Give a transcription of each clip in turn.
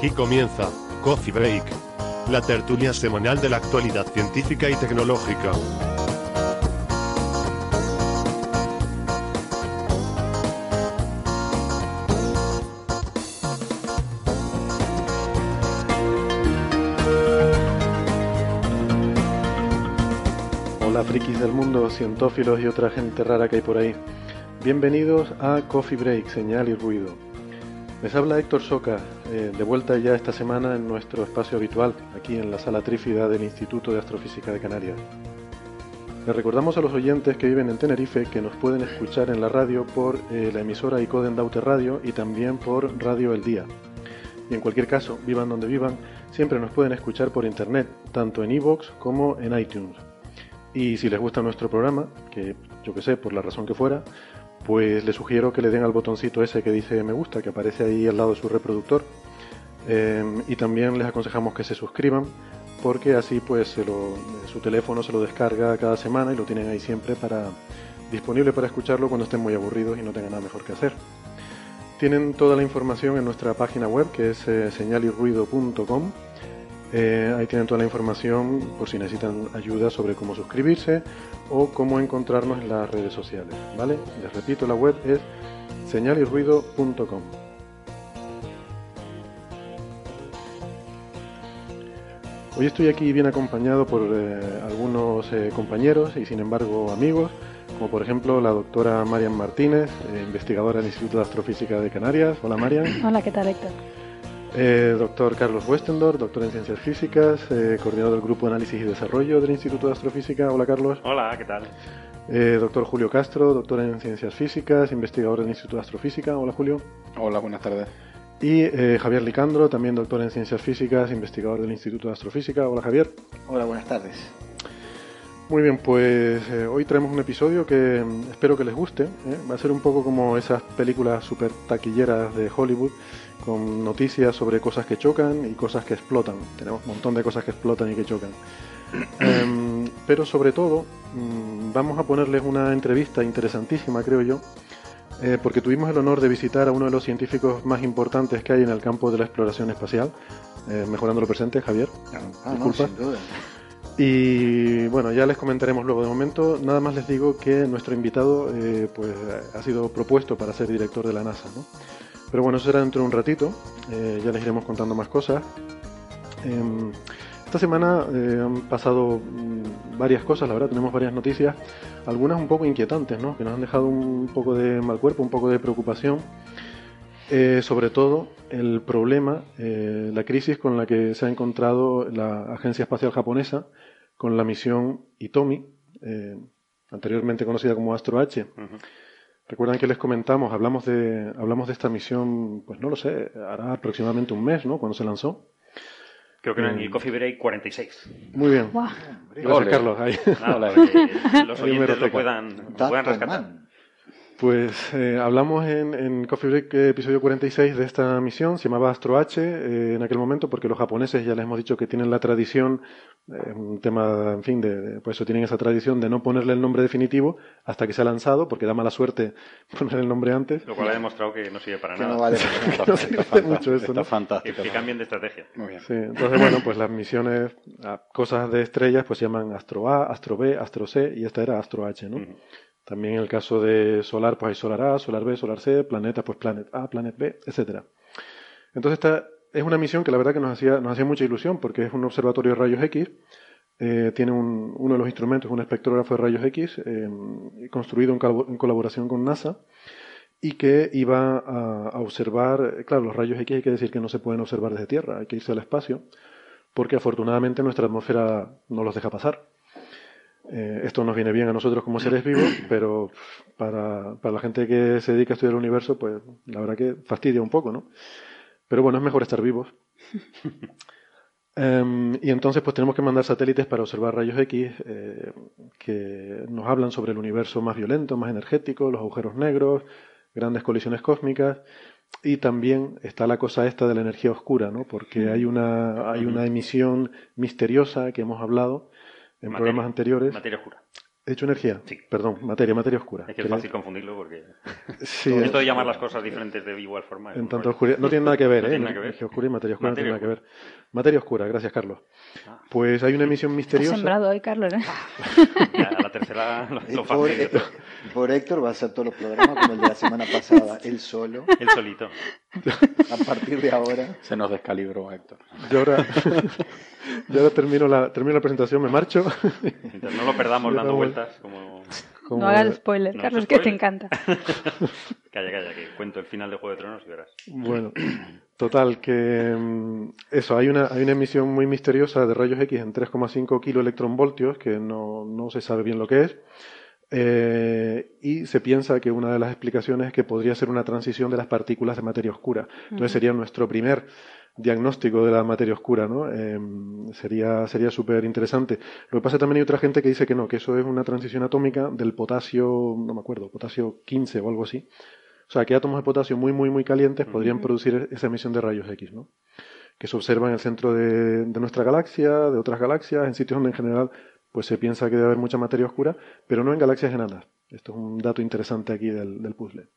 Aquí comienza Coffee Break, la tertulia semanal de la actualidad científica y tecnológica. Hola frikis del mundo, cientófilos y otra gente rara que hay por ahí. Bienvenidos a Coffee Break, señal y ruido. Les habla Héctor Soca, eh, de vuelta ya esta semana en nuestro espacio habitual, aquí en la sala trífida del Instituto de Astrofísica de Canarias. Les recordamos a los oyentes que viven en Tenerife que nos pueden escuchar en la radio por eh, la emisora Icoden Daute Radio y también por Radio El Día. Y en cualquier caso, vivan donde vivan, siempre nos pueden escuchar por internet, tanto en iVoox como en iTunes. Y si les gusta nuestro programa, que yo que sé, por la razón que fuera, pues les sugiero que le den al botoncito ese que dice me gusta, que aparece ahí al lado de su reproductor. Eh, y también les aconsejamos que se suscriban, porque así pues su teléfono se lo descarga cada semana y lo tienen ahí siempre para disponible para escucharlo cuando estén muy aburridos y no tengan nada mejor que hacer. Tienen toda la información en nuestra página web que es eh, señalirruido.com. Eh, ahí tienen toda la información por si necesitan ayuda sobre cómo suscribirse o cómo encontrarnos en las redes sociales. ¿vale? Les repito, la web es señalirruido.com. Hoy estoy aquí bien acompañado por eh, algunos eh, compañeros y sin embargo amigos, como por ejemplo la doctora Marian Martínez, eh, investigadora del Instituto de Astrofísica de Canarias. Hola Marian. Hola, ¿qué tal, Héctor? Eh, doctor Carlos Westendorf, doctor en Ciencias Físicas, eh, coordinador del Grupo de Análisis y Desarrollo del Instituto de Astrofísica. Hola Carlos. Hola, ¿qué tal? Eh, doctor Julio Castro, doctor en Ciencias Físicas, investigador del Instituto de Astrofísica. Hola Julio. Hola, buenas tardes. Y eh, Javier Licandro, también doctor en Ciencias Físicas, investigador del Instituto de Astrofísica. Hola Javier. Hola, buenas tardes. Muy bien, pues eh, hoy traemos un episodio que mm, espero que les guste. ¿eh? Va a ser un poco como esas películas super taquilleras de Hollywood, con noticias sobre cosas que chocan y cosas que explotan. Tenemos un montón de cosas que explotan y que chocan. Em, pero sobre todo, mm, vamos a ponerles una entrevista interesantísima, creo yo, eh, porque tuvimos el honor de visitar a uno de los científicos más importantes que hay en el campo de la exploración espacial. Eh, mejorando lo presente, Javier. Ah, no, Disculpa. sin duda. Y bueno, ya les comentaremos luego. De momento, nada más les digo que nuestro invitado eh, pues, ha sido propuesto para ser director de la NASA. ¿no? Pero bueno, eso será dentro de un ratito. Eh, ya les iremos contando más cosas. Em, esta semana eh, han pasado mm, varias cosas, la verdad, tenemos varias noticias, algunas un poco inquietantes, ¿no? que nos han dejado un poco de mal cuerpo, un poco de preocupación. Eh, sobre todo el problema, la crisis con la que se ha encontrado la Agencia Espacial Japonesa con la misión Itomi, anteriormente conocida como Astro H. Recuerdan que les comentamos, hablamos de, hablamos de esta misión, pues no lo sé, hará aproximadamente un mes, ¿no? Cuando se lanzó. Creo que era en el Coffee Break 46. Muy bien. Guau. Gracias. Carlos. Ahí. Que los oyentes lo puedan, lo puedan rescatar. Pues eh, hablamos en, en Coffee Break eh, episodio 46 de esta misión, se llamaba Astro H eh, en aquel momento porque los japoneses ya les hemos dicho que tienen la tradición, eh, un tema, en fin, de, de- por eso tienen esa tradición de no ponerle el nombre definitivo hasta que se ha lanzado porque da mala suerte poner el nombre antes. Lo cual ha demostrado que no sirve para Que nada. no vale No sirve mucho eso, Está fantástico. que cambien de estrategia. Muy bien. Sí, entonces bueno, pues las misiones, cosas de estrellas, pues se llaman Astro A, Astro B, Astro C y esta era Astro H, ¿no? También en el caso de solar, pues hay solar A, solar B, solar C, planeta, pues planet A, planet B, etcétera. Entonces esta es una misión que la verdad que nos hacía, nos hacía mucha ilusión porque es un observatorio de rayos X, eh, tiene un- uno de los instrumentos, un espectrógrafo de rayos X, eh, construido en, col- en colaboración con NASA, y que iba a, a observar, claro, los rayos X hay que decir que no se pueden observar desde Tierra, hay que irse al espacio, porque afortunadamente nuestra atmósfera no los deja pasar. Eh, esto nos viene bien a nosotros como seres vivos, pero para, para la gente que se dedica a estudiar el universo, pues la verdad que fastidia un poco, ¿no? Pero bueno, es mejor estar vivos. Em, y entonces pues tenemos que mandar satélites para observar rayos X eh, que nos hablan sobre el universo más violento, más energético, los agujeros negros, grandes colisiones cósmicas. Y también está la cosa esta de la energía oscura, ¿no? Porque hay una, hay una emisión misteriosa que hemos hablado en Materia. programas anteriores. Materia oscura. He dicho energía. Sí. Perdón, materia, materia oscura. Es que es fácil confundirlo porque Sí, esto de llamar las cosas diferentes de igual forma. en tanto oscuridad. No tiene nada que ver, No ¿eh? tiene nada que ver. Energía oscura y materia oscura Materia no tiene nada que ver. Materia oscura, gracias, Carlos. Ah. Pues hay una emisión Está misteriosa. sembrado hoy, Carlos. ¿eh? Ya, la tercera lo, lo fácil. El pobre Héctor va a hacer todos los programas como el de la semana pasada, él solo, El solito. a partir de ahora. Se nos descalibró, Héctor. Yo ahora, yo ahora termino, la, termino la presentación, me marcho. Mientras no lo perdamos dando vueltas, como. Como- No hagas spoiler, No, Carlos, es que te spoiler. encanta. Calla, calla, que cuento el final de Juego de Tronos y verás. Bueno, total, que mm, eso, hay una, hay una emisión muy misteriosa de rayos X en 3,5 kiloelectronvoltios que no, no se sabe bien lo que es. Eh, y se piensa que una de las explicaciones es que podría ser una transición de las partículas de materia oscura. Entonces sería nuestro primer diagnóstico de la materia oscura, ¿no? Eh, sería sería súper interesante. Lo que pasa también hay otra gente que dice que no, que eso es una transición atómica del potasio, no me acuerdo, potasio 15 o algo así. O sea, que átomos de potasio muy, muy, muy calientes podrían producir esa emisión de rayos X, ¿no? Que se observa en el centro de, de nuestra galaxia, de otras galaxias, en sitios donde en general pues se piensa que debe haber mucha materia oscura, pero no en galaxias enanas. Esto es un dato interesante aquí del, del puzzle.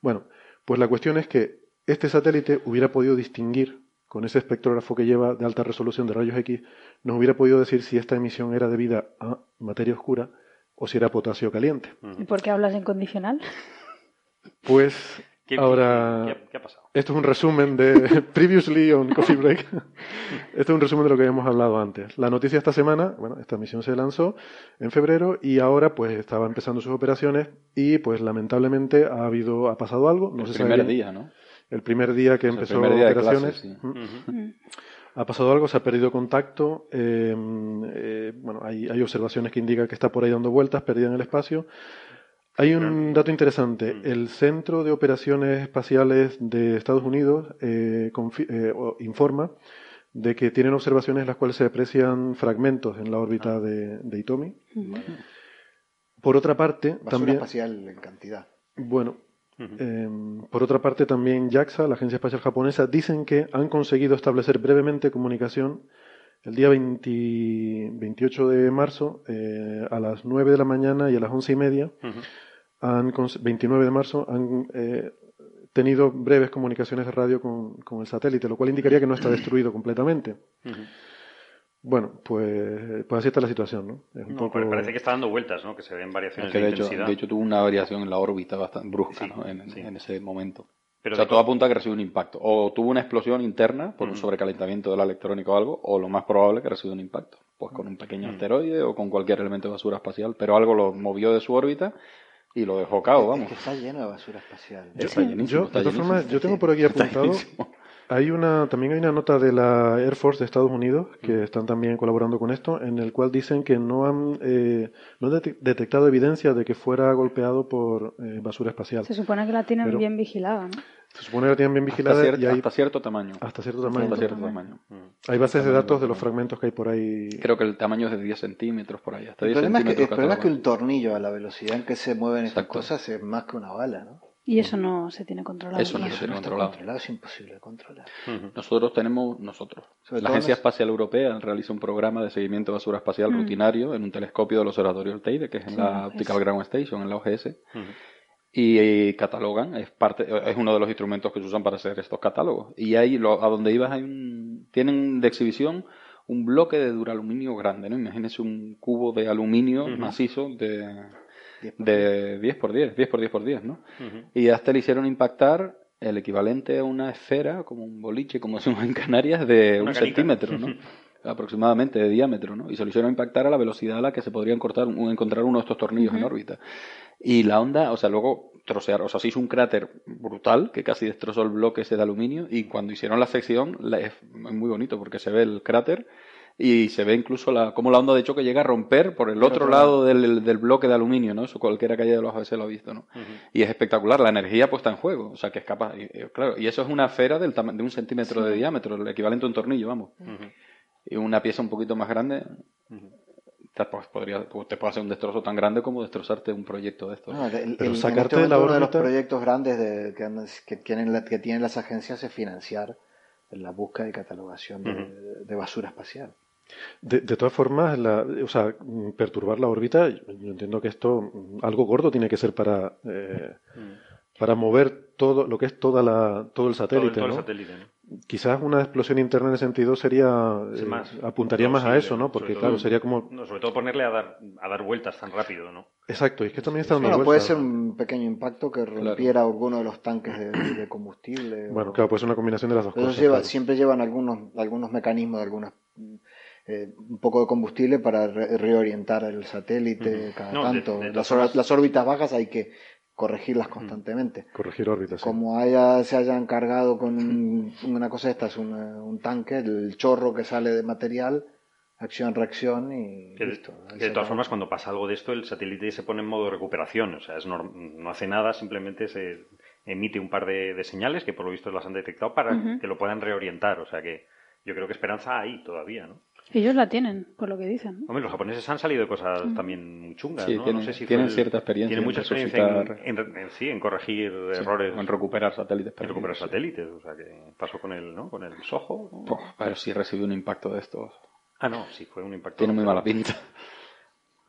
Bueno, pues la cuestión es que este satélite hubiera podido distinguir, con ese espectrógrafo que lleva de alta resolución de rayos X, nos hubiera podido decir si esta emisión era debida a materia oscura o si era potasio caliente. ¿Y por qué hablas en condicional? Pues ¿Qué, ahora... qué- qué- qué ha pasado? Esto es un resumen de Previously on Coffee Break. Esto es un resumen de lo que habíamos hablado antes. La noticia esta semana, bueno, esta misión se lanzó en febrero y ahora pues estaba empezando sus operaciones y pues lamentablemente ha habido, ha pasado algo. No el se primer día, ¿no? El primer día que O sea, el empezó primer día de operaciones. sí. Mm. Ha pasado algo, se ha perdido contacto. eh, eh, bueno, hay, hay observaciones que indican que está por ahí dando vueltas, perdida en el espacio. Hay un dato interesante. Mm. El Centro de Operaciones Espaciales de Estados Unidos eh, eh, informa de que tienen observaciones en las cuales se aprecian fragmentos en la órbita Ah. de, de Itomi. Por otra parte, Basura también, espacial en cantidad. bueno, eh, por otra parte, también JAXA, la Agencia Espacial Japonesa, dicen que han conseguido establecer brevemente comunicación el día 20 28 de marzo eh, a las 9 de la mañana y a las 11 y media. Han, cons- 29 de marzo, han eh, tenido breves comunicaciones de radio con, con el satélite, lo cual indicaría que no está destruido completamente. Bueno, pues, pues así está la situación, ¿no? Es un No, poco... pero parece que está dando vueltas, ¿no? Que se ven variaciones Que de de hecho, intensidad. de hecho tuvo una variación en la órbita bastante brusca Sí, ¿no? en, sí. en ese momento. Pero o sea, todo apunta a que recibió un impacto. O tuvo una explosión interna por un sobrecalentamiento de la electrónica o algo, o lo más probable que recibió un impacto. Pues con un pequeño asteroide o con cualquier elemento de basura espacial. Pero algo lo movió de su órbita y lo dejó cao, Es vamos. que está lleno de basura espacial. Está llenísimo, Yo, de todas formas, yo tengo por aquí apuntado. Hay una, también hay una nota de la Air Force de Estados Unidos que están también colaborando con esto, en el cual dicen que no han, eh, no han dete- detectado evidencia de que fuera golpeado por eh, basura espacial. Se supone que la tienen Pero- bien vigilada, ¿no? Se supone que la tienen bien Hasta, vigilada cier- y hay hasta cierto tamaño. hasta cierto tamaño. Hasta cierto tamaño. tamaño. Hay bases de datos de los fragmentos que hay por ahí. Creo que el tamaño es de 10 centímetros por ahí. Hasta El 10 problema, es que, el problema es que un tornillo a la velocidad en que se mueven estas Exacto. cosas es más que una bala, ¿no? Y eso no se tiene controlado. Eso no se tiene no está controlado. controlado, es imposible de controlar. Nosotros tenemos, nosotros, Sobre la Agencia nos- Espacial Europea realiza un programa de seguimiento de basura espacial rutinario en un telescopio del Observatorio del Teide, que es en Sí, la Optical. Ground Station, en la OGS, y, eh, catalogan, es parte, es uno de los instrumentos que se usan para hacer estos catálogos. Y ahí, lo- a donde ibas, hay un, tienen de exhibición un bloque de duraluminio grande, ¿no? Imagínese un cubo de aluminio macizo de, 10 por de 10 por 10, 10 por 10 por 10, ¿no? Y a este le hicieron impactar el equivalente a una esfera, como un boliche, como decimos en Canarias, de Una un canica. centímetro, ¿no? aproximadamente de diámetro, ¿no? Y se lo hicieron impactar a la velocidad a la que se podrían cortar, encontrar uno de estos tornillos en órbita. Y la onda, o sea, luego trocear, o sea, se hizo un cráter brutal que casi destrozó el bloque ese de aluminio y cuando hicieron la sección la- es muy bonito porque se ve el cráter y se ve incluso la, cómo la onda de choque llega a romper por el otro lado del, del bloque de aluminio, ¿no? Eso cualquiera que haya de los veces lo ha visto, ¿no? Y es espectacular, la energía puesta en juego, o sea, que es capaz, y, y, claro, y eso es una esfera del de un centímetro de diámetro, el equivalente a un tornillo, vamos. Y una pieza un poquito más grande, te, pues, podría, pues, te puede hacer un destrozo tan grande como destrozarte un proyecto de estos. No, el- el- Pero en sacarte este de la uno de los proyectos grandes de- que, que tienen la- que tienen las agencias es financiar la búsqueda y catalogación de, de basura espacial. De, de todas formas, la, o sea, mm, perturbar la órbita, yo entiendo que esto, mm, algo gordo tiene que ser para, eh, para mover todo lo que es toda la, todo el Todo, satélite, todo el ¿no? satélite, ¿no? Quizás una explosión interna en ese sentido sería, Sí, eh, más apuntaría más a eso, ¿no? Porque sobre claro, todo- sería como, no, sobre todo ponerle a dar, a dar vueltas tan rápido, ¿no? exacto, y es que también está dando Bueno, puede vueltas. ser un pequeño impacto que rompiera alguno de los tanques de, de combustible. Bueno, o- claro, puede ser una combinación de las dos Pero cosas. lleva- claro. siempre llevan algunos, algunos mecanismos, algunas, eh, un poco de combustible para re- reorientar el satélite cada No, de- tanto. de las, or- las órbitas bajas hay que corregirlas constantemente. Corregir órbitas. Como haya, se hayan cargado con un- una cosa esta, es una- un tanque, el chorro que sale de material, acción, reacción y Que de, listo. Que de todas formas, cuando pasa algo de esto, el satélite se pone en modo recuperación. O sea, es norm- no hace nada, simplemente se emite un par de, de señales que por lo visto las han detectado para que lo puedan reorientar. O sea que yo creo que esperanza hay todavía, ¿no? Ellos la tienen, por lo que dicen. Hombre, los japoneses han salido de cosas también muy chungas, Sí, ¿no? tienen- no sé si tienen el- cierta experiencia Tienen en mucha experiencia en, en- en- sí, en corregir Sí, errores. En recuperar satélites. en recuperar sí. satélites. O sea que pasó con el, ¿no? Con el Soho. ¿no? Pero si recibió un impacto de estos. Ah, no, sí, fue un impacto. Tiene muy mala pinta.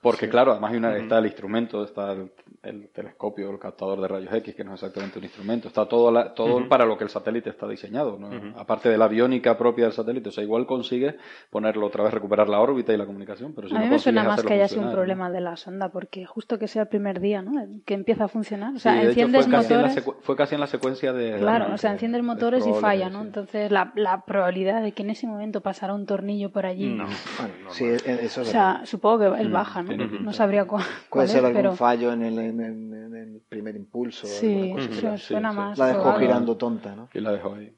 Porque, claro, además hay una, está el instrumento, está el, el telescopio, el captador de rayos X, que no es exactamente un instrumento. Está todo, la- todo para lo que el satélite está diseñado. ¿no? Aparte de la aviónica propia del satélite. O sea, igual consigue ponerlo otra vez, recuperar la órbita y la comunicación. Pero si a no mí me suena más que haya sido un problema de la sonda, porque justo que sea el primer día, ¿no? Que empieza a funcionar. O sea, Sí, enciendes fue casi, en la motores. secu- fue casi en la secuencia de. Claro, o sea, enciendes motores y falla, ¿no? sí. Entonces, la, la probabilidad de que en ese momento pasara un tornillo por allí. No, Bueno, no, sí, e- O sea, supongo que es Mm, baja, ¿no? No sabría cu- cuál, Puede ser es, algún pero fallo en el, en, en- en el primer impulso. sí, alguna cosa suena sí. más. La dejó probable. girando tonta, ¿no? Y la dejó ahí.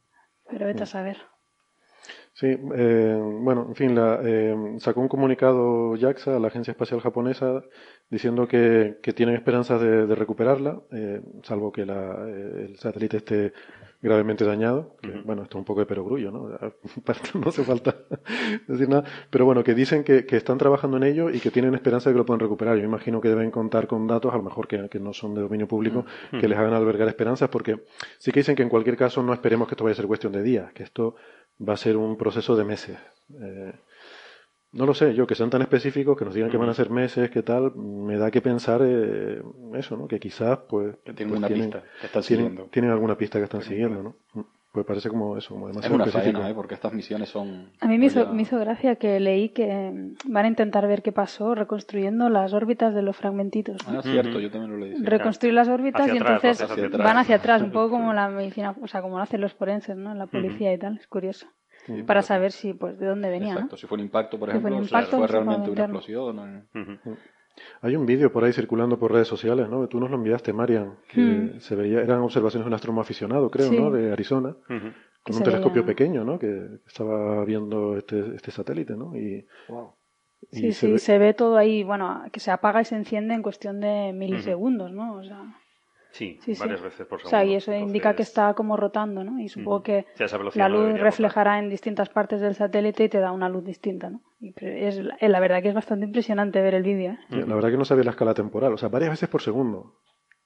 Pero vete a saber. Sí, eh, bueno, en fin, la, eh, sacó un comunicado JAXA, la Agencia Espacial Japonesa, diciendo que, que tienen esperanzas de, de recuperarla, eh, salvo que la, eh, el satélite esté gravemente dañado. que, Bueno, esto es un poco de perogrullo, ¿no? no hace falta decir nada. Pero bueno, que dicen que, que están trabajando en ello y que tienen esperanza de que lo puedan recuperar. Yo imagino que deben contar con datos, a lo mejor que, que no son de dominio público, que les hagan albergar esperanzas, porque sí que dicen que en cualquier caso no esperemos que esto vaya a ser cuestión de días, que esto va a ser un proceso de meses. Eh, no lo sé, yo que sean tan específicos, que nos digan que van a ser meses, que tal, me da que pensar eh, eso, ¿no? Que quizás, pues, Que tienen pues una pista que están tienen, siguiendo. tienen alguna pista que están siguiendo, ¿no? Pues parece como eso, como Es demasiado una específico. faena, ¿eh? porque estas misiones son. A mí me hizo, ya- me hizo gracia que leí que van a intentar ver qué pasó reconstruyendo las órbitas de los fragmentitos. ¿no? Ah, cierto, yo también lo leí. Reconstruir las órbitas Hacia y atrás, entonces hacia van hacia atrás, un poco como la medicina, o sea, como lo hacen los forenses, ¿no? La policía y tal, es curioso. Para saber si, pues, de dónde venía, Exacto, ¿no? si fue un impacto, por Si fue ejemplo, o si fue se puede realmente una explosión. Hay un vídeo por ahí circulando por redes sociales, ¿no? Tú nos lo enviaste, Marian, que Hmm. se veía, eran observaciones de un astronomo aficionado, creo, Sí. ¿no? De Arizona, con un telescopio veía- pequeño, ¿no? Que estaba viendo este, este satélite, ¿no? Y, y Sí, se sí, ve- se ve todo ahí, bueno, que se apaga y se enciende en cuestión de milisegundos, ¿no? O sea, Sí, sí, sí. varias veces por O segundo. sea, y eso indica que está como rotando, ¿no? Y supongo que Sí, la luz reflejará en distintas partes del satélite y te da una luz distinta, ¿no? Y pero es, eh, la verdad que es bastante impresionante ver el vídeo, ¿eh? La verdad que no sabía la escala temporal, o sea, varias veces por segundo.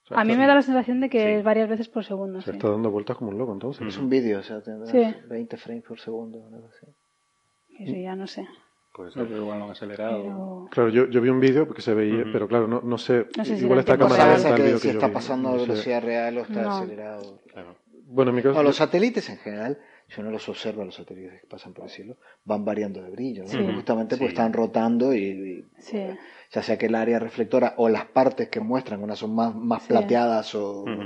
O sea, A mí me da la sensación de que Sí. es varias veces por segundo, Se sí. está dando vueltas como un loco, entonces. Es un vídeo, o sea, tendrás Sí. 20 frames por segundo. o algo así. Eso ya no sé. Pues, No, pero igual lo han acelerado. Pero... Claro, yo, yo vi un vídeo porque se veía, pero claro, no, no sé. No sé si igual está No cámara lenta el que vídeo si que yo está vi, pasando a no sé. velocidad real o está No. acelerado. claro. Bueno, en mi caso, No, los satélites en general, si uno los observa, los satélites que pasan por el cielo, van variando de brillo, ¿no? Sí. justamente porque Sí. están rotando y, y Sí. ya sea que el área reflectora o las partes que muestran, unas son más, más Sí. plateadas o, Ujú.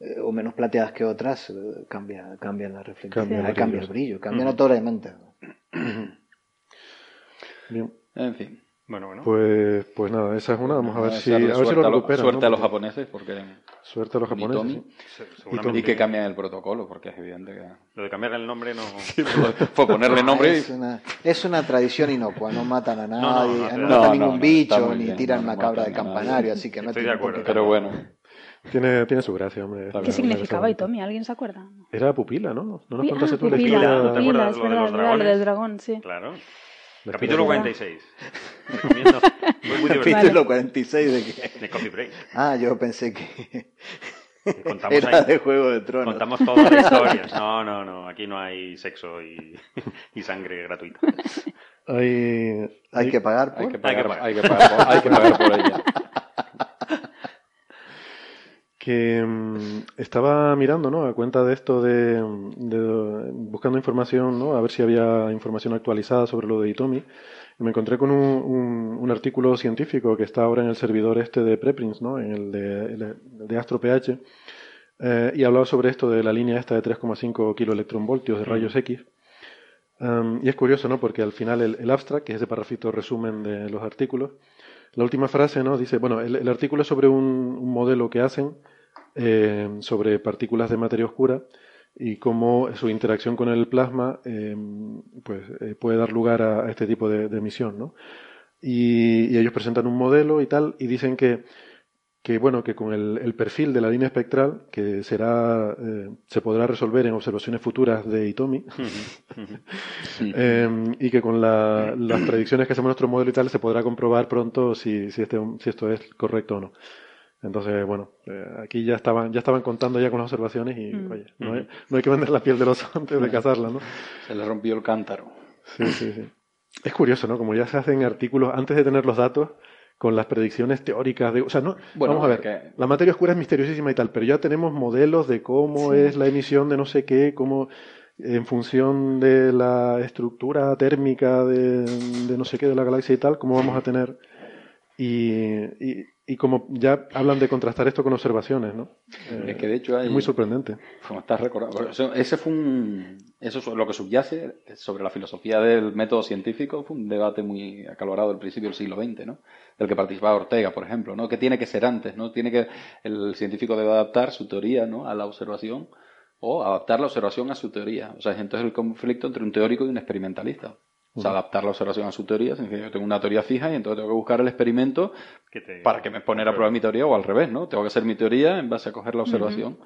eh, o menos plateadas que otras, eh, cambia, cambian la reflección, Cambia el cambia, brillo, el brillo, cambia notoriamente. bien. En fin. Bueno, bueno. Pues, pues nada, esa es una. Vamos a ver si, a ver si lo recuperan. Suerte ¿no? a los japoneses porque Suerte a los japoneses. Sí. Y que cambian el protocolo porque es evidente que Lo de cambiar el nombre no. fue ponerle nombre es, una, es una tradición inocua, no matan a no, nadie, no, no, de matan ningún No, no, bicho, ni bien, tiran no, no una cabra de campanario, así que no Estoy de por qué acuerdo. pero bueno Tiene, tiene su gracia, hombre. ¿Qué significaba Itomi? ¿Alguien se acuerda? Era pupila, ¿no? ¿No nos contaste ah, tú la pupila, historia? ¿No pupila, es verdad, los es verdad, lo del dragón, sí. Claro. Capítulo historia- 46. Recomiendo. Muy, muy divertido. Capítulo 46 de que... De Coffee Break. Ah, yo pensé que Contamos era ahí- de Juego de Tronos. Contamos todas las historias. No, no, no. Aquí no hay sexo y, y sangre gratuita. Hay, Hay que pagar por... hay que Hay pagar. hay que pagar por, hay que pagar por ella que mm, estaba mirando, ¿no? A cuenta de esto de, de- buscando información, ¿no? A ver si había información actualizada sobre lo de Itomi. Y me encontré con un, un- un artículo científico que está ahora en el servidor este de Preprints, ¿no? En el de, el de AstroPH. eh, y hablaba sobre esto de la línea esta de 3,5 kiloelectronvoltios de rayos X. Um, y es curioso, ¿no? Porque al final el, el abstract, que es ese parrafito resumen de los artículos, la última frase, ¿no? Dice, bueno, el, el artículo es sobre un, un modelo que hacen eh, sobre partículas de materia oscura y cómo su interacción con el plasma eh, pues, eh, puede dar lugar a, a este tipo de, de emisión, ¿no? Y, y ellos presentan un modelo y tal y dicen que, que bueno, que con el, el perfil de la línea espectral, que será, eh, se podrá resolver en observaciones futuras de Itomi, eh, y que con la- las predicciones que hacemos en nuestro modelo y tal se podrá comprobar pronto si, si, este, si esto es correcto o no. Entonces, bueno, eh, aquí ya estaban, ya estaban contando ya con las observaciones y, Mm. oye, no hay, no hay que vender la piel del oso antes de cazarla, ¿no? se le rompió el cántaro Sí, sí, sí. Es curioso, ¿no? Como ya se hacen artículos antes de tener los datos con las predicciones teóricas de, o sea, no, Bueno, vamos a ver, que- la materia oscura es misteriosísima y tal, pero ya tenemos modelos de cómo Sí. es la emisión de no sé qué, cómo en función de la estructura térmica de, de no sé qué de la galaxia y tal, cómo vamos a tener y, y, y como ya hablan de contrastar esto con observaciones, ¿no? Es que de hecho hay es muy sorprendente. Como estás recordando. Eso- Ese fue un. Eso es lo que subyace sobre la filosofía del método científico. Fue un debate muy acalorado al principio del siglo XX, ¿no? Del que participaba Ortega, por ejemplo, ¿no? Que tiene que ser antes, ¿no? Tiene que. El científico debe adaptar su teoría, ¿no? A la observación o adaptar la observación a su teoría. O sea, entonces el conflicto entre un teórico y un experimentalista. O sea, adaptar la observación a su teoría significa que yo tengo una teoría fija y entonces tengo que buscar el experimento Que te- para que me poner a prueba mi teoría o al revés, ¿no? Tengo que hacer mi teoría en base a coger la observación.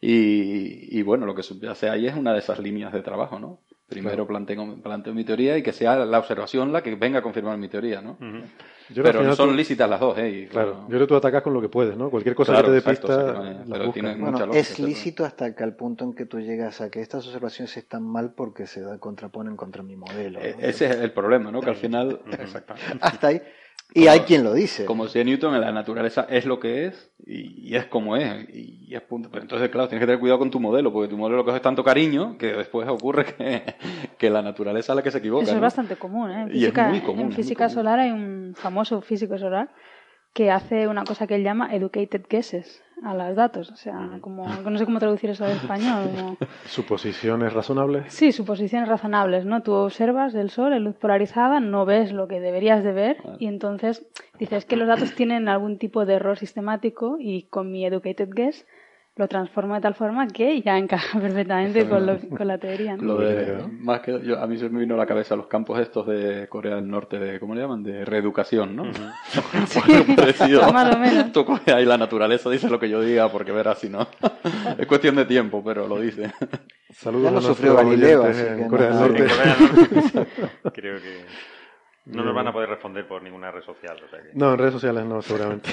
Y, y bueno, lo que subyace ahí es una de esas líneas de trabajo, ¿no? Primero planteo, planteo mi teoría y que sea la observación la que venga a confirmar mi teoría, ¿no? Yo que al Pero son tú- lícitas las dos, ¿eh? Y, Claro, yo creo que tú atacas con lo que puedes, ¿no? Cualquier cosa Claro, que te dé pista, la pero buscas. Bueno, mucha lógica, es lícito hasta que al punto en que tú llegas a que estas observaciones están mal porque se contraponen contra mi modelo. ¿no? eh, ese es el problema, ¿no? Que al final, Hasta ahí. Y hay quien lo dice. como decía Newton, en la naturaleza es lo que es y, y es como es. Y, es punto. Pero entonces, claro, tienes que tener cuidado con tu modelo, porque tu modelo coge tanto cariño que después ocurre que, que la naturaleza es la que se equivoca. Eso es ¿no? bastante común, ¿eh? En Y es física, muy común, en muy física común. solar hay un famoso físico solar que hace una cosa que él llama educated guesses a los datos. O sea, como, no sé cómo traducir eso al español. como- Suposiciones razonables. Sí, suposiciones razonables, ¿no? Tú observas el sol en luz polarizada, no ves lo que deberías de ver y entonces dices que los datos tienen algún tipo de error sistemático y con mi educated guess lo transformo de tal forma que ya encaja perfectamente con, lo- con la teoría, ¿no? Lo de, más que yo, a mí se me vino a la cabeza los campos estos de Corea del Norte, de, ¿cómo le llaman? De reeducación, ¿no? Bueno, parecido. Más o menos. Tú coges ahí la naturaleza dice lo que yo diga, porque verás si no. es cuestión de tiempo, pero lo dice. Saludos Ya lo a sufrió Galileo, así en que. Corea del Norte, Creo que no nos van a poder responder por ninguna red social. O sea que... No, en redes sociales no, seguramente.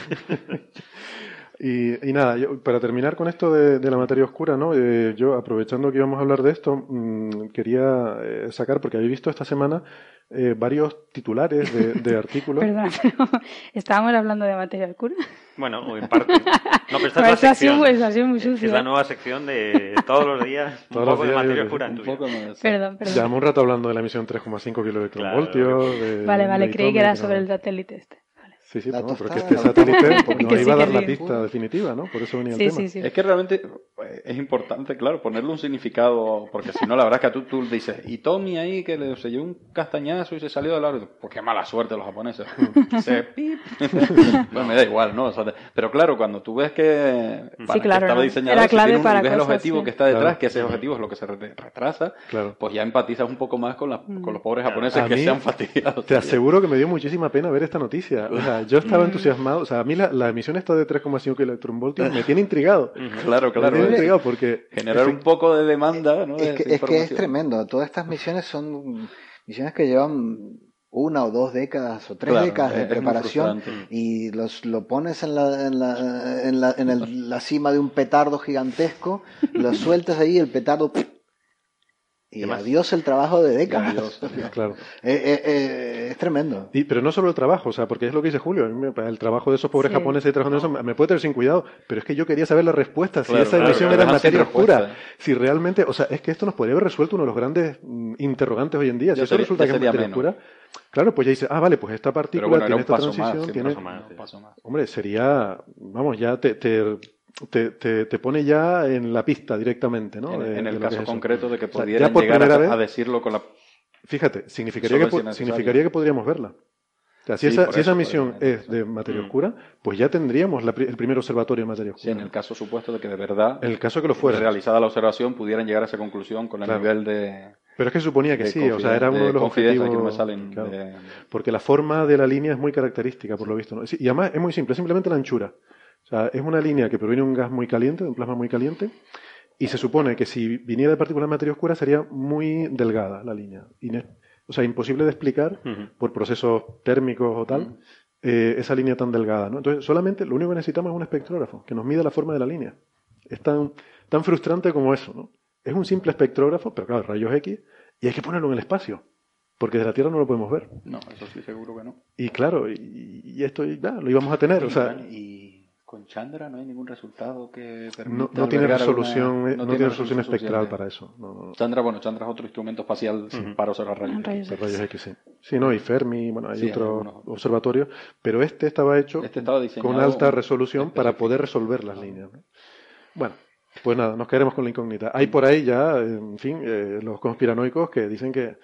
Y, y nada, yo- para terminar con esto de, de la materia oscura, ¿no? Eh, yo, aprovechando que íbamos a hablar de esto, mm, quería eh, sacar, porque había visto esta semana eh, varios titulares de, de artículos. Perdón, pero estábamos hablando de materia oscura. Bueno, o en parte. No, pero esta es la sido- sección. ha sido muy Es sucio, la ¿eh? nueva sección de todos los días un Todos los poco de días, materia oscura en Un tu vida. poco más. Perdón, perdón. Llevamos un rato hablando de la emisión 3,5 kiloelectronvoltios. de- Vale, vale, de creí que era sobre el satélite este. Sí, sí, pero, no, pero que este no- satélite pues, Que nos iba a dar la pista definitiva, ¿no? Por eso venía Sí, el tema. sí, sí. Es que realmente eh, es importante, claro, ponerle un significado, porque si no, la verdad es que tú, tú dices, y Tommy ahí que le se llevó un castañazo y se salió del aro, pues qué mala suerte los japoneses. se pip. bueno, me da igual, ¿no? O sea, pero claro, cuando tú ves que, para que claro, estaba ¿no? diseñado, Era si clave tiene un- para y ves el objetivo sí. que está detrás, Claro. que ese objetivo es lo que se re- retrasa, Claro. pues ya empatizas un poco más con, la- con los pobres japoneses A que mí, se han fastidiado. Te aseguro que me dio muchísima pena ver esta noticia. O sea, yo estaba entusiasmado. O sea, a mí la, la emisión esta de 3,5 electronvoltios me tiene intrigado. Claro, Me claro. tiene es- intrigado porque Generar un poco de demanda, ¿no? Es de que, es que es información. tremendo. Todas estas misiones son misiones que llevan una o dos décadas o tres Claro, décadas de preparación y los, lo pones en la, en la, en la, en el- la cima de un petardo gigantesco, lo sueltas ahí, el petardo y adiós el trabajo de décadas. Adiós. Claro. Eh, eh, eh, es tremendo. Y, pero no solo el trabajo, o sea, porque es lo que dice Julio. a mí me- El trabajo de esos pobres Sí. japoneses y trabajando eso me puede tener sin cuidado, pero es que yo quería saber la respuesta, si esa claro, emisión claro, era materia oscura, si realmente, o sea, es que esto nos podría haber resuelto uno de los grandes mm, interrogantes hoy en día. Si Ya eso sería- resulta que es materia menos. oscura, claro, pues ya dice, ah, vale, pues esta partícula bueno, tiene esta más, transición, tiene... más, sí. Hombre, sería, vamos, ya te, te, te, te- te pone ya en la pista directamente, ¿no? En, De- en el caso es concreto de que O sea, pudieran ya por llegar a, vez- a decirlo con la... Fíjate, significaría que, po- significaría que podríamos verla. O sea, si, Sí, esa, si esa misión es de materia Mm. oscura, pues ya tendríamos la el primer observatorio de materia Sí, oscura. en el caso supuesto de que de verdad, En el caso que lo fuera. realizada la observación, pudieran llegar a esa conclusión con el Claro. nivel de... Pero es que suponía que sí, o sea, era uno de los objetivos. que no me salen claro. de- Porque la forma de la línea es muy característica, por lo visto. ¿no? Sí, Y además es muy simple, es simplemente la anchura. O sea, es una línea que proviene de un gas muy caliente, de un plasma muy caliente, y se supone que si viniera de partículas de materia oscura sería muy delgada la línea. O sea, imposible de explicar por procesos térmicos o tal, eh, esa línea tan delgada. ¿no? Entonces, solamente lo único que necesitamos es un espectrógrafo que nos mida la forma de la línea. Es tan, tan frustrante como eso. ¿no? Es un simple espectrógrafo, pero claro, rayos X, y hay que ponerlo en el espacio, porque de la Tierra no lo podemos ver. No, eso sí, seguro que no. Y claro, y, y esto ya lo íbamos a tener. O sea, y con Chandra no hay ningún resultado que no, permita no tiene albergar resolución, alguna- eh, no tiene resolución espectral para eso. No, no, no. Chandra, bueno, Chandra es otro instrumento espacial para observar rayos. X. rayos X, sí. Sí, no, y Fermi, bueno, hay Sí, hay otros observatorios, pero este estaba hecho Este estaba con alta resolución para poder resolver las líneas. ¿no? Bueno, pues nada, nos quedaremos con la incógnita. Hay por ahí ya, en fin, eh, los conspiranoicos que dicen que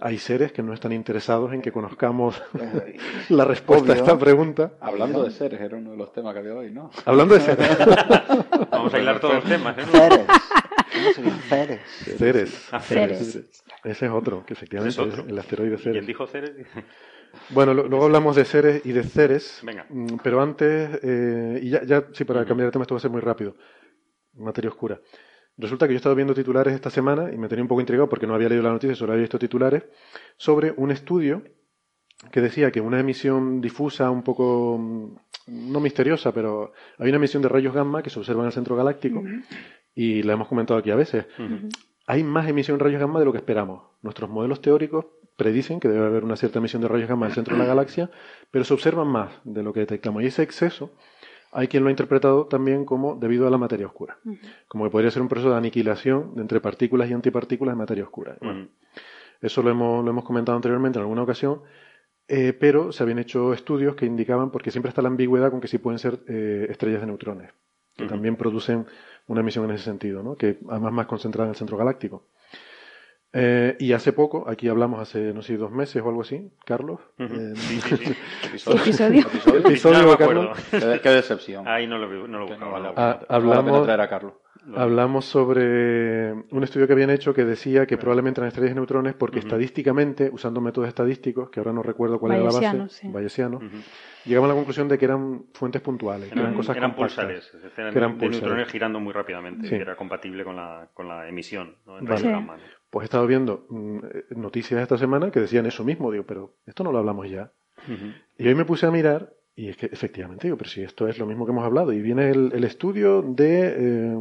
hay seres que no están interesados en que conozcamos la respuesta a esta pregunta. Hablando de seres, era uno de los temas que había hoy, ¿no? Hablando de seres. Vamos a hilar todos los temas, ¿eh? Ceres. Ceres. Ceres. Ah, Ceres. Ese es otro, que efectivamente es otro. es el asteroide ¿Quién Ceres. dijo Ceres? Bueno, lo- luego hablamos de Ceres y de Ceres. Venga. Mm, Pero antes, eh, y ya, ya, sí, para cambiar de tema, esto va a ser muy rápido. Materia oscura. Resulta que yo he estado viendo titulares esta semana y me tenía un poco intrigado porque no había leído la noticia, solo había visto titulares, sobre un estudio que decía que una emisión difusa, un poco, mm, no misteriosa, pero hay una emisión de rayos gamma que se observa en el centro galáctico y la hemos comentado aquí a veces. Hay más emisión de rayos gamma de lo que esperamos. Nuestros modelos teóricos predicen que debe haber una cierta emisión de rayos gamma en el centro de la galaxia, pero se observan más de lo que detectamos. Y ese exceso hay quien lo ha interpretado también como debido a la materia oscura. Como que podría ser un proceso de aniquilación de entre partículas y antipartículas de materia oscura. Bueno, eso lo hemos, lo hemos comentado anteriormente en alguna ocasión, eh, pero se habían hecho estudios que indicaban, porque siempre está la ambigüedad con que sí pueden ser eh, estrellas de neutrones, que también producen una emisión en ese sentido, ¿no? que además más concentrada en el centro galáctico. Eh, y hace poco, aquí hablamos hace, no sé, dos meses o algo así, Carlos. eh, Sí, sí, sí. Episodio. Episodio. episodio, No Carlos. Qué, qué decepción. Ahí no lo, no lo no vale. Ah, No hablamos- pena traer a Carlos. Hablamos sobre un estudio que habían hecho que decía que probablemente eran estrellas de neutrones porque estadísticamente, usando métodos estadísticos, que ahora no recuerdo cuál era la base, sí. bayesianos, llegaban a la conclusión de que eran fuentes puntuales, que eran, Eran, cosas eran pulsares, eran, Que eran de pulsares. neutrones girando muy rápidamente, Sí. que era compatible con la, con la emisión ¿no? en Vale. Pues he estado viendo mm, eh, noticias esta semana que decían eso mismo, digo, pero esto no lo hablamos ya. Y hoy me puse a mirar y es que efectivamente digo, pero si esto es lo mismo que hemos hablado. Y viene el, el estudio de eh,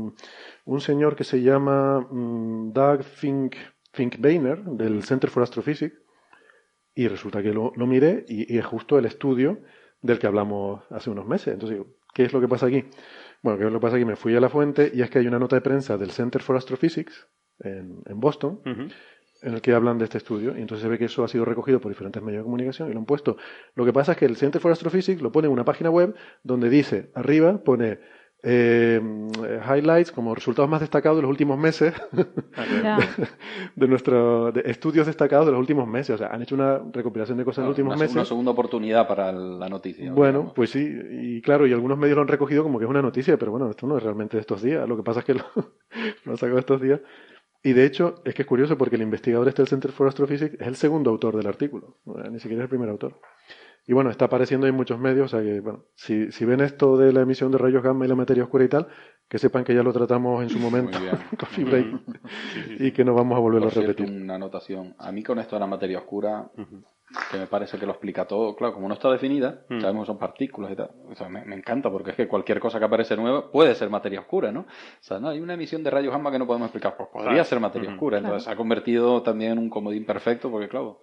un señor que se llama mm, Doug Fink, Finkbeiner del Center for Astrophysics y resulta que lo, lo miré y, y es justo el estudio del que hablamos hace unos meses. Entonces digo, ¿qué es lo que pasa aquí? Bueno, ¿qué es lo que pasa aquí? Me fui a la fuente y es que hay una nota de prensa del Center for Astrophysics en, en Boston en el que hablan de este estudio y entonces se ve que eso ha sido recogido por diferentes medios de comunicación y lo han puesto. Lo que pasa es que el Center for Astrophysics lo pone en una página web donde dice, arriba pone eh, highlights como resultados más destacados de los últimos meses Ya. de nuestros estudios destacados de los últimos meses. O sea, han hecho una recopilación de cosas en los últimos una, meses. una segunda oportunidad para la noticia. Bueno, digamos. pues sí, y claro, y algunos medios lo han recogido como que es una noticia, pero bueno, esto no es realmente de estos días. Lo que pasa es que lo, lo han sacado estos días. Y de hecho, es que es curioso porque el investigador este del Center for Astrophysics es el segundo autor del artículo, ni siquiera es el primer autor. Y bueno, está apareciendo en muchos medios, o sea que, bueno, si, si ven esto de la emisión de rayos gamma y la materia oscura y tal, que sepan que ya lo tratamos en su momento Break y que no vamos a volverlo a cierto, repetir. una anotación. A mí con esto de la materia oscura, que me parece que lo explica todo, claro, como no está definida, Mm. sabemos que son partículas y tal. O sea, me, me encanta porque es que cualquier cosa que aparece nueva puede ser materia oscura, ¿no? O sea, no hay una emisión de rayos gamma que no podemos explicar, pues podría Claro. ser materia oscura. Entonces se ha convertido también en un comodín perfecto porque, claro,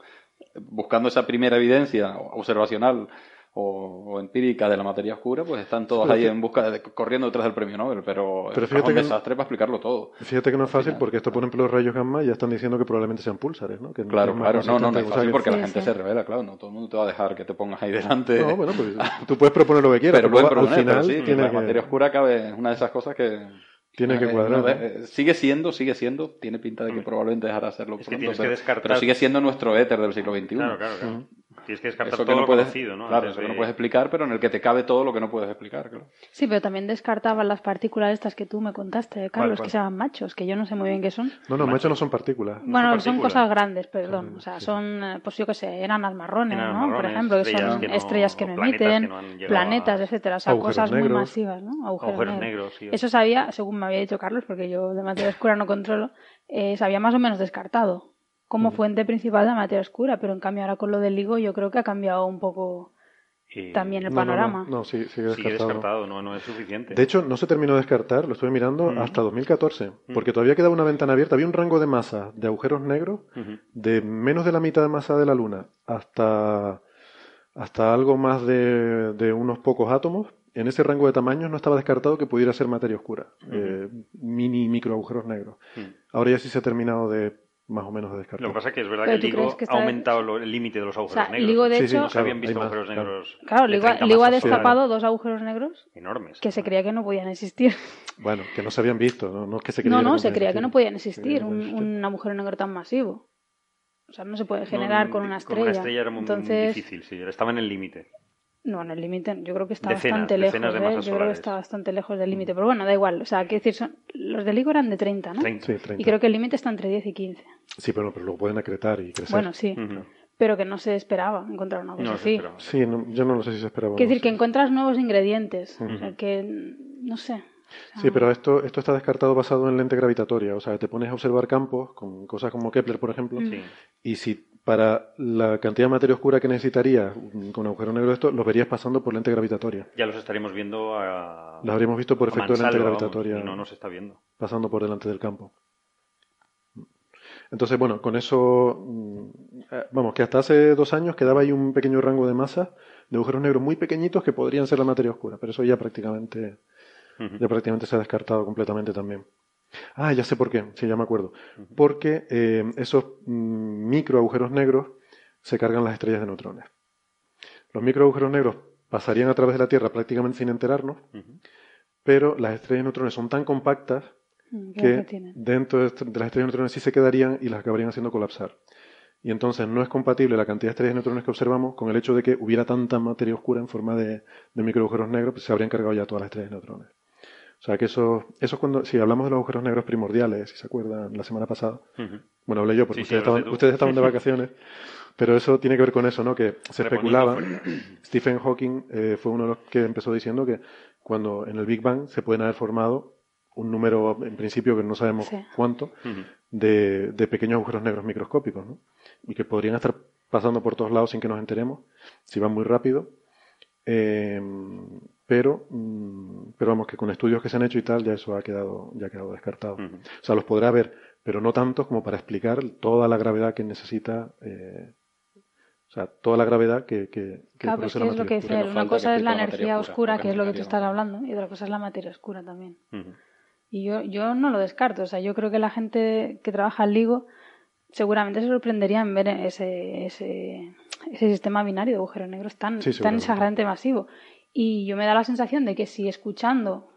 buscando esa primera evidencia observacional o, o empírica de la materia oscura, pues están todos Pero ahí en busca de corriendo detrás del premio Nobel, pero, Pero es un que- desastre para explicarlo todo. Fíjate que no es fácil porque esto, por ejemplo, los rayos gamma ya están diciendo que probablemente sean pulsares, ¿no? Que Claro, claro, no, no, no es fácil que- porque la Sí, gente sí. se revela, claro, no todo el mundo te va a dejar que te pongas ahí delante. No, bueno, pues tú puedes proponer lo que quieras, pero pero, luego, al proponer, pero final sí, tiene la que, materia oscura cabe, es una de esas cosas que tiene que eh, cuadrar. no, ¿no? eh, sigue siendo, sigue siendo, tiene pinta de que probablemente dejará de serlo Es que tienes que pero, descartar- pero sigue siendo nuestro éter del siglo XXI. Claro, claro, claro. Tienes que descartar Eso que todo no lo puedes, conocido, ¿no? claro, Antes eso que no puedes explicar, pero en el que te cabe todo lo que no puedes explicar, claro. Sí, pero también descartaban las partículas estas que tú me contaste, Carlos, cuál? que se llaman machos, que yo no sé muy bien qué son. No, no, machos no son partículas. Bueno, son partículas. cosas grandes, perdón. O sea, son, eh, pues yo qué sé, enanas marrones, Enanas ¿no? Por ejemplo, que son que no- estrellas que no planetas emiten, planetas, a- etcétera. O sea, Agujeros cosas muy masivas, ¿no? Agujeros, Agujeros negros. negros, sí. Eso sabía, según me había dicho Carlos, porque yo de materia oscura no controlo, eh, se había más o menos descartado como fuente principal de la materia oscura, pero en cambio ahora con lo del LIGO yo creo que ha cambiado un poco Y también el No, no, no, panorama. No, sí, sigue Sigue descartado. descartado, no, no es suficiente. De hecho, no se terminó de descartar, lo estuve mirando hasta 2014, porque todavía quedaba una ventana abierta. Había un rango de masa de agujeros negros de menos de la mitad de masa de la Luna hasta, hasta algo más de, de unos pocos átomos. En ese rango de tamaños no estaba descartado que pudiera ser materia oscura, eh, mini y micro agujeros negros. Ahora ya sí se ha terminado de más o menos de descartar. Lo que pasa es que es verdad que el ¿tú LIGO que ha aumentado el límite de los agujeros sea, negros. LIGO de Sí, sí, hecho- No se habían visto más, agujeros negros. Claro, de LIGO, ha- 30 LIGO ha destapado dos agujeros negros enormes. que se creía que no podían existir. Bueno, que no se habían visto, no, no es que se No, creyera no, que se creía que no podían Se existir creía que no un, podían existir. un agujero negro tan masivo. O sea, no se puede generar No, con una estrella. Con una estrella era muy, muy Entonces, difícil, sí. Estaba en el límite. No, en el límite, yo creo que está Decenas, bastante lejos. de ¿eh? Yo creo que está bastante lejos del límite. Pero bueno, da igual. O sea, quiero decir, son, los de LIGO eran de 30, ¿no? 30. Sí, 30. Y creo que el límite está entre 10 y 15. Sí, pero, pero luego pueden acretar y crecer. Bueno, sí. Pero que no se esperaba encontrar una cosa No así. Sí, no- yo no lo sé si se esperaba. Quiero no decir que encuentras nuevos ingredientes. O sea, que, no sé. Sí, pero esto, esto está descartado basado en lente gravitatoria. O sea, te pones a observar campos con cosas como Kepler, por ejemplo, Sí. y si para la cantidad de materia oscura que necesitarías mm, con un agujero negro de esto, los verías pasando por lente gravitatoria. Ya los estaríamos viendo a. Los habríamos visto por a efecto de lente vamos, gravitatoria y no nos está viendo. pasando por delante del campo. Entonces, bueno, con eso, mm, eh, vamos, que hasta hace dos años quedaba ahí un pequeño rango de masa de agujeros negros muy pequeñitos que podrían ser la materia oscura, pero eso ya prácticamente, ya prácticamente se ha descartado completamente también. Ah, ya sé por qué, sí, ya me acuerdo. Porque eh, esos mm, micro agujeros negros se cargan las estrellas de neutrones. Los micro agujeros negros pasarían a través de la Tierra prácticamente sin enterarnos, pero las estrellas de neutrones son tan compactas Mm, ¿qué que dentro de las estrellas de neutrones sí se quedarían y las acabarían haciendo colapsar. Y entonces no es compatible la cantidad de estrellas de neutrones que observamos con el hecho de que hubiera tanta materia oscura en forma de, de microagujeros negros, pues se habrían cargado ya todas las estrellas de neutrones. O sea que eso, eso es cuando, si hablamos de los agujeros negros primordiales, si se acuerdan, la semana pasada, bueno, hablé yo porque Sí, ustedes, estaban, tú. ustedes estaban de vacaciones, pero eso tiene que ver con eso, ¿no? Que se Reponiendo especulaba. Stephen Hawking eh, fue uno de los que empezó diciendo que cuando en el Big Bang se pueden haber formado un número, en principio que no sabemos Sí. cuánto, de, de pequeños agujeros negros microscópicos, ¿no? Y que podrían estar pasando por todos lados sin que nos enteremos, si van muy rápido. Eh, pero, mm, pero vamos, que con estudios que se han hecho y tal, ya eso ha quedado, ya ha quedado descartado. O sea, los podrá ver, pero no tantos como para explicar toda la gravedad que necesita, eh, o sea, toda la gravedad que, que, que Claro, es la es lo que materia dice nos Una cosa es la materia energía oscura, que es no lo que tú estás hablando, y otra cosa es la materia oscura también. Y yo, yo no lo descarto. O sea, yo creo que la gente que trabaja en LIGO seguramente se sorprendería en ver ese, ese, ese sistema binario de agujeros negros tan, Sí, tan masivo. Y yo me da la sensación de que si escuchando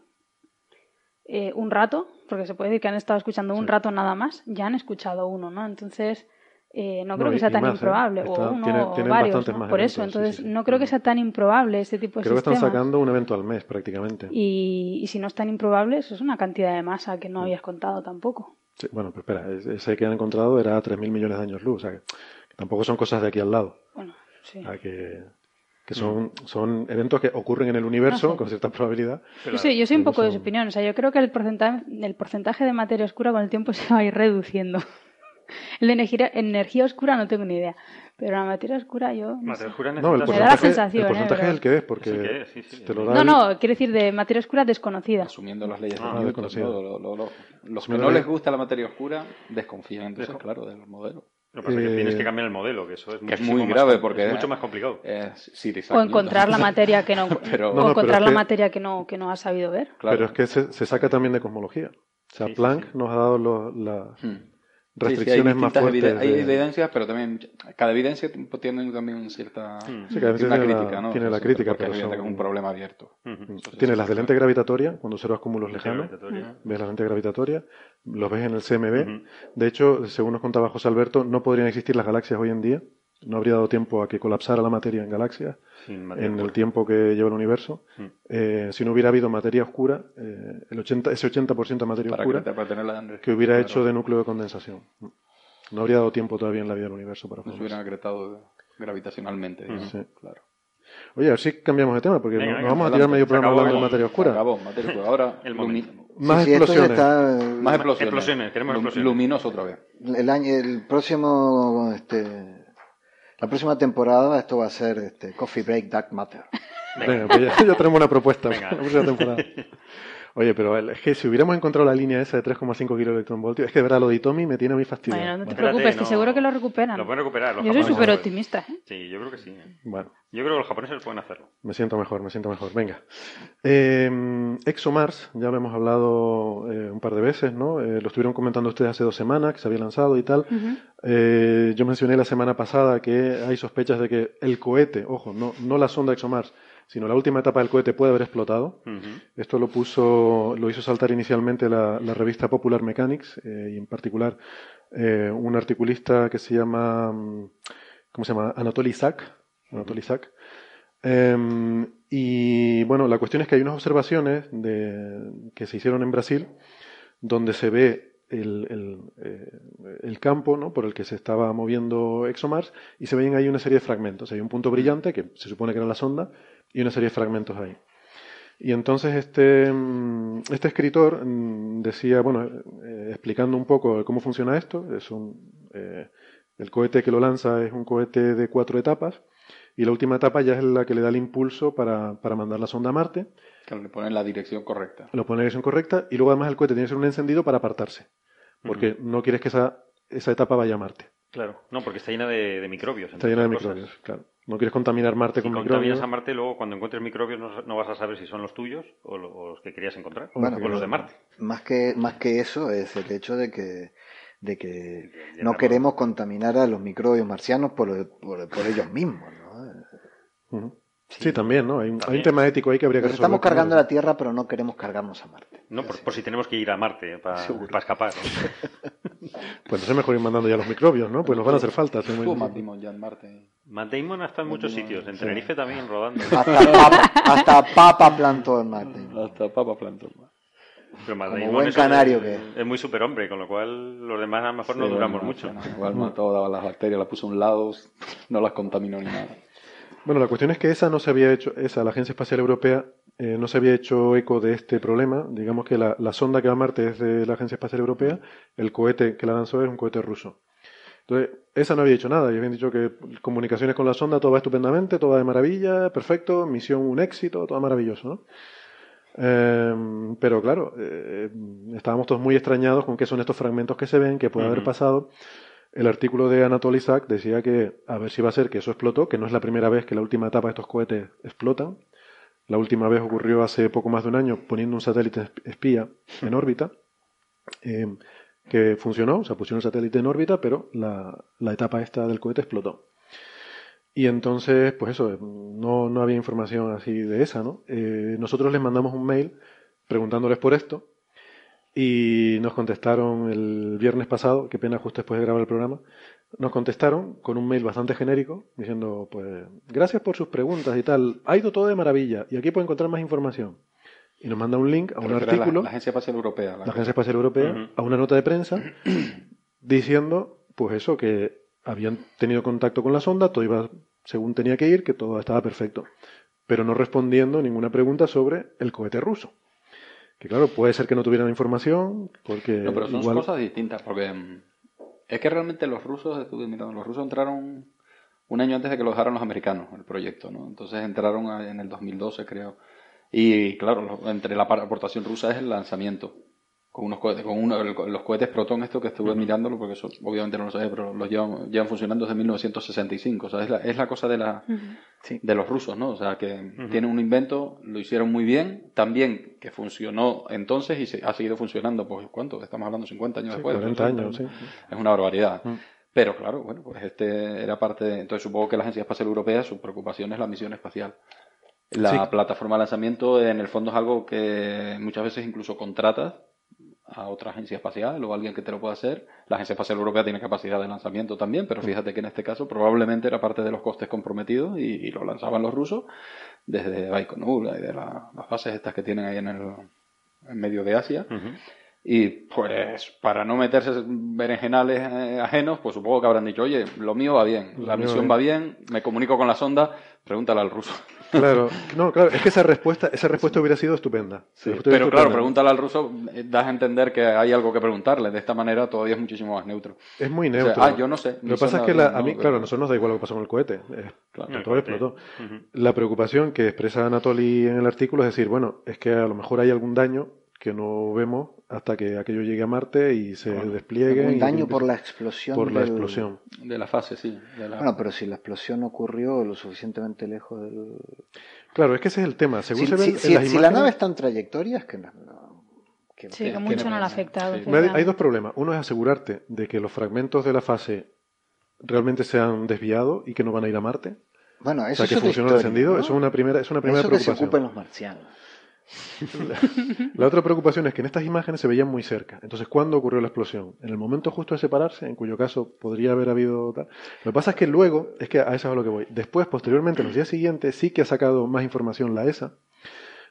eh, un rato, porque se puede decir que han estado escuchando un rato nada más, ya han escuchado uno, ¿no? Entonces, eh, no creo No, que sea tan más, ¿eh? improbable, Está- o uno tiene- o varios, Por eso, entonces, sí, sí. no creo que sea tan improbable este tipo de Creo que están sacando un evento al mes prácticamente. Y, y si no es tan improbable, eso es una cantidad de masa que no habías contado tampoco. Sí, bueno, pero espera, ese- ese que han encontrado era a 3.000 millones de años luz, o sea que, que tampoco son cosas de aquí al lado. Bueno, sí. O sea que, que son, son eventos que ocurren en el universo con cierta probabilidad. Yo soy, yo soy un poco de su opinión. O sea, yo creo que el porcentaje, el porcentaje de materia oscura con el tiempo se va a ir reduciendo. El de energía, energía oscura no tengo ni idea. Pero la materia oscura yo... no sé. Materia oscura No, el necesitas- Me da la sensación, el ¿eh? porcentaje Pero- es el que es, porque que es, sí, sí. te lo da No, el- no, quiero decir de materia oscura desconocida. Asumiendo las leyes de Ah, Newton, desconocido. ¿no? Lo- lo- lo- los que no les gusta la materia oscura desconfían entonces, Desco- claro, de los modelos. Lo que pasa es que Eh, tienes que cambiar el modelo, que eso es, Que es muchísimo muy grave porque es mucho más complicado. Isaac O encontrar la materia que no, Pero- o No, no, encontrar pero la que- materia que no, que no has sabido ver. Claro. Pero es que se, se saca también de cosmología. O sea, Sí, Planck sí. nos ha dado los- las Hmm. Restricciones Sí, sí, hay más fuertes. eviden- Hay de- evidencias, pero también cada evidencia tiene también cierta Mm. Sí, cada vez una tiene la- crítica, ¿no? tiene la crítica, pero son- un problema abierto. Tienes sí, las de lente gravitatoria, cuando observas cúmulos lejanos. Gravitatoria. Ves la lente gravitatoria, los ves en el CMB. Ujú. De hecho, según nos contaba José Alberto, no podrían existir las galaxias hoy en día. No habría dado tiempo a que colapsara la materia en galaxias Sin materia en el tiempo que lleva el universo. Mm. Eh, si no hubiera habido materia oscura, eh, el 80, ese 80% de materia Para, oscura que, para tener la energía. que hubiera Claro. hecho de núcleo de condensación. No habría dado tiempo todavía en la vida del universo para No se formarse. hubieran agretado gravitacionalmente. Sí. Claro. Oye, a ver si cambiamos de tema, porque Venga, nos venga, vamos a tirar medio programa hablando de materia oscura. Acabó, materia oscura. Ahora, El momento. Más Sí, explosiones. está- más explosiones. Explosiones, queremos explosiones. Luminoso otra vez. el año, el próximo, este, la próxima temporada esto va a ser este, Coffee Break Dark Matter. Venga, pues ya, ya tenemos una propuesta Venga. para la próxima temporada. Oye, pero es que si hubiéramos encontrado la línea esa de 3,5 kiloelectronvoltios, es que de verdad lo de Itomi me tiene muy fastidiado. Bueno, no te Espérate, preocupes, que no- seguro que lo recuperan. Lo pueden recuperar. los Yo soy súper optimista. ¿eh? Sí, yo creo que sí. ¿eh? Bueno, Yo creo que los japoneses pueden hacerlo. me siento mejor, me siento mejor. Venga. Eh, ExoMars, ya lo hemos hablado eh, un par de veces, ¿no? Eh, lo estuvieron comentando ustedes hace dos semanas, que se había lanzado y tal. Eh, yo mencioné la semana pasada que hay sospechas de que el cohete, ojo, no, no la sonda ExoMars, sino la última etapa del cohete puede haber explotado. Esto lo puso, lo hizo saltar inicialmente la, la revista Popular Mechanics eh, y en particular eh, un articulista que se llama, mm, ¿cómo se llama? Anatoly Sack. Em, y bueno, la cuestión es que hay unas observaciones de, que se hicieron en Brasil donde se ve el, el, eh, el campo ¿no? por el que se estaba moviendo ExoMars y se ven ahí una serie de fragmentos. Hay un punto brillante que se supone que era la sonda y una serie de fragmentos ahí. Y entonces este, mm, este escritor mm, decía, bueno, eh, explicando un poco cómo funciona esto, es un, eh, el cohete que lo lanza es un cohete de cuatro etapas y la última etapa ya es la que le da el impulso para, para mandar la sonda a Marte, Que le ponen la dirección correcta. lo pone en la dirección correcta y luego además el cohete tiene que ser un encendido para apartarse, porque no quieres que esa, esa etapa vaya a Marte. Claro. No, porque está llena de, de microbios. Está llena de cosas. microbios, claro. No quieres contaminar Marte Si con contaminas microbios. a Marte, luego cuando encuentres microbios no, no vas a saber si son los tuyos o, lo- o los que querías encontrar. Bueno, o los de Marte. Más que, más que eso es el hecho de que, de que no queremos contaminar a los microbios marcianos por, por, por ellos mismos. ¿no? Sí, también, ¿no? Hay un, hay un También. tema ético ahí que habría que Nos estamos resolver cargando la Tierra, pero no queremos cargarnos a Marte. No, por, por si tenemos que ir a Marte para Seguro. escapar. ¿no? Pues entonces es mejor ir mandando ya los microbios, ¿no? Pues nos van a hacer falta. bien. Matt Damon, ya en Marte. Matt Damon ha estado en muchos sitios. En Tenerife también rodando. Hasta papa, hasta papa plantó en Marte. Hasta Papa. Pero Matt Como Damon buen es- canario que es. Es muy superhombre, con lo cual los demás a lo mejor no duramos bueno, mucho. no, Igual mató, daba las bacterias, las puso a un lado, no las contaminó ni nada. Bueno, la cuestión es que esa no se había hecho, esa, la Agencia Espacial Europea, eh, no se había hecho eco de este problema. Digamos que la, la sonda que va a Marte es de la Agencia Espacial Europea, el cohete que la lanzó es un cohete ruso. Entonces, esa no había dicho nada, y habían dicho que comunicaciones con la sonda, todo va estupendamente, todo va de maravilla, perfecto, misión un éxito, todo maravilloso, ¿no? Eh, pero claro, eh, estábamos todos muy extrañados con qué son estos fragmentos que se ven, que puede haber pasado. El artículo de Anatoly Sack decía que a ver si va a ser que eso explotó, que no es la primera vez que la última etapa de estos cohetes explotan. La última vez ocurrió hace poco más de un año poniendo un satélite esp- espía en órbita. Eh, que funcionó, o sea, pusieron el satélite en órbita, pero la, etapa esta del cohete explotó. Y entonces, pues eso, no, no había información así de esa, ¿no? Eh, nosotros les mandamos un mail preguntándoles por esto y nos contestaron el viernes pasado, qué pena justo después de grabar el programa, nos contestaron con un mail bastante genérico diciendo, pues, gracias por sus preguntas y tal, ha ido todo de maravilla y aquí puede encontrar más información. Y nos manda un link a un artículo, La, la Agencia Espacial Europea. la Agencia Espacial Europea, a una nota de prensa diciendo, pues eso, que habían tenido contacto con la sonda, todo iba según tenía que ir, que todo estaba perfecto, pero no respondiendo ninguna pregunta sobre el cohete ruso. Que claro, puede ser que no tuvieran información, porque No, pero son igual- cosas distintas, porque mm, es que realmente los rusos, estuve mirando, los rusos entraron un año antes de que lo dejaran los americanos, el proyecto, ¿no? Entonces entraron en el 2012, creo. Y claro, lo- entre la aportación rusa es el lanzamiento. Con unos cohetes, con uno, los cohetes Proton, esto que estuve mirándolo, porque eso obviamente no lo sabía, pero los llevan, llevan funcionando desde 1965. O sea, es la, es la cosa de la, Sí. de los rusos, ¿no? O sea, que tienen un invento, lo hicieron muy bien, también que funcionó entonces y se, ha seguido funcionando, pues, ¿cuánto? Estamos hablando 50 años Sí, después. 40 años, sí. Es una barbaridad. Pero claro, bueno, pues este era parte de... Entonces supongo que la Agencia Espacial Europea, su preocupación es la misión espacial. La Sí. plataforma de lanzamiento, en el fondo, es algo que muchas veces incluso contratas a otra agencia espacial o a alguien que te lo pueda hacer. La Agencia Espacial Europea tiene capacidad de lanzamiento también, pero fíjate que en este caso probablemente era parte de los costes comprometidos y, y lo lanzaban los rusos desde Baikonur y de la- las bases estas que tienen ahí en el en medio de Asia. Y pues para no meterse en berenjenales eh, ajenos, pues supongo que habrán dicho, oye, lo mío va bien, la misión va bien, me comunico con la sonda, pregúntale al ruso. Claro, no, claro, es que esa respuesta, esa respuesta hubiera sido estupenda. Sí, pero claro, pregúntale al ruso, eh, das a entender que hay algo que preguntarle. De esta manera todavía es muchísimo más neutro. Es muy O sea, neutro. ah, yo no sé. Lo que pasa es que la- a mí, claro, a nosotros nos da igual lo que pasó con el cohete. Eh, Claro. todo explotó. La preocupación que expresa Anatoly en el artículo es decir, bueno, es que a lo mejor hay algún daño que no vemos hasta que aquello llegue a Marte y se despliegue. Un y daño empiece- por la explosión. por la del- explosión. De la fase, sí. de la- Bueno, pero si la explosión ocurrió lo suficientemente lejos del... Claro, es que ese es el tema. Según Si, se ven si- en si- las si la imágenes- nave está en trayectoria, es que no... no- que Sí, que tiene mucho no le ha afectado. Sí. Hay- Hay dos problemas. Uno es asegurarte de que los fragmentos de la fase realmente se han desviado y que no van a ir a Marte. Bueno, O eso sea, que es el encendido. ¿no? Eso es una primera, es una primera Eso que se preocupación. ocupen los marcianos. La otra preocupación es que en estas imágenes se veían muy cerca. Entonces, ¿cuándo ocurrió la explosión? En el momento justo de separarse, en cuyo caso podría haber habido tal. Lo que pasa es que luego, es que a eso es a lo que voy. Después, posteriormente, en los días siguientes, sí que ha sacado más información la ESA,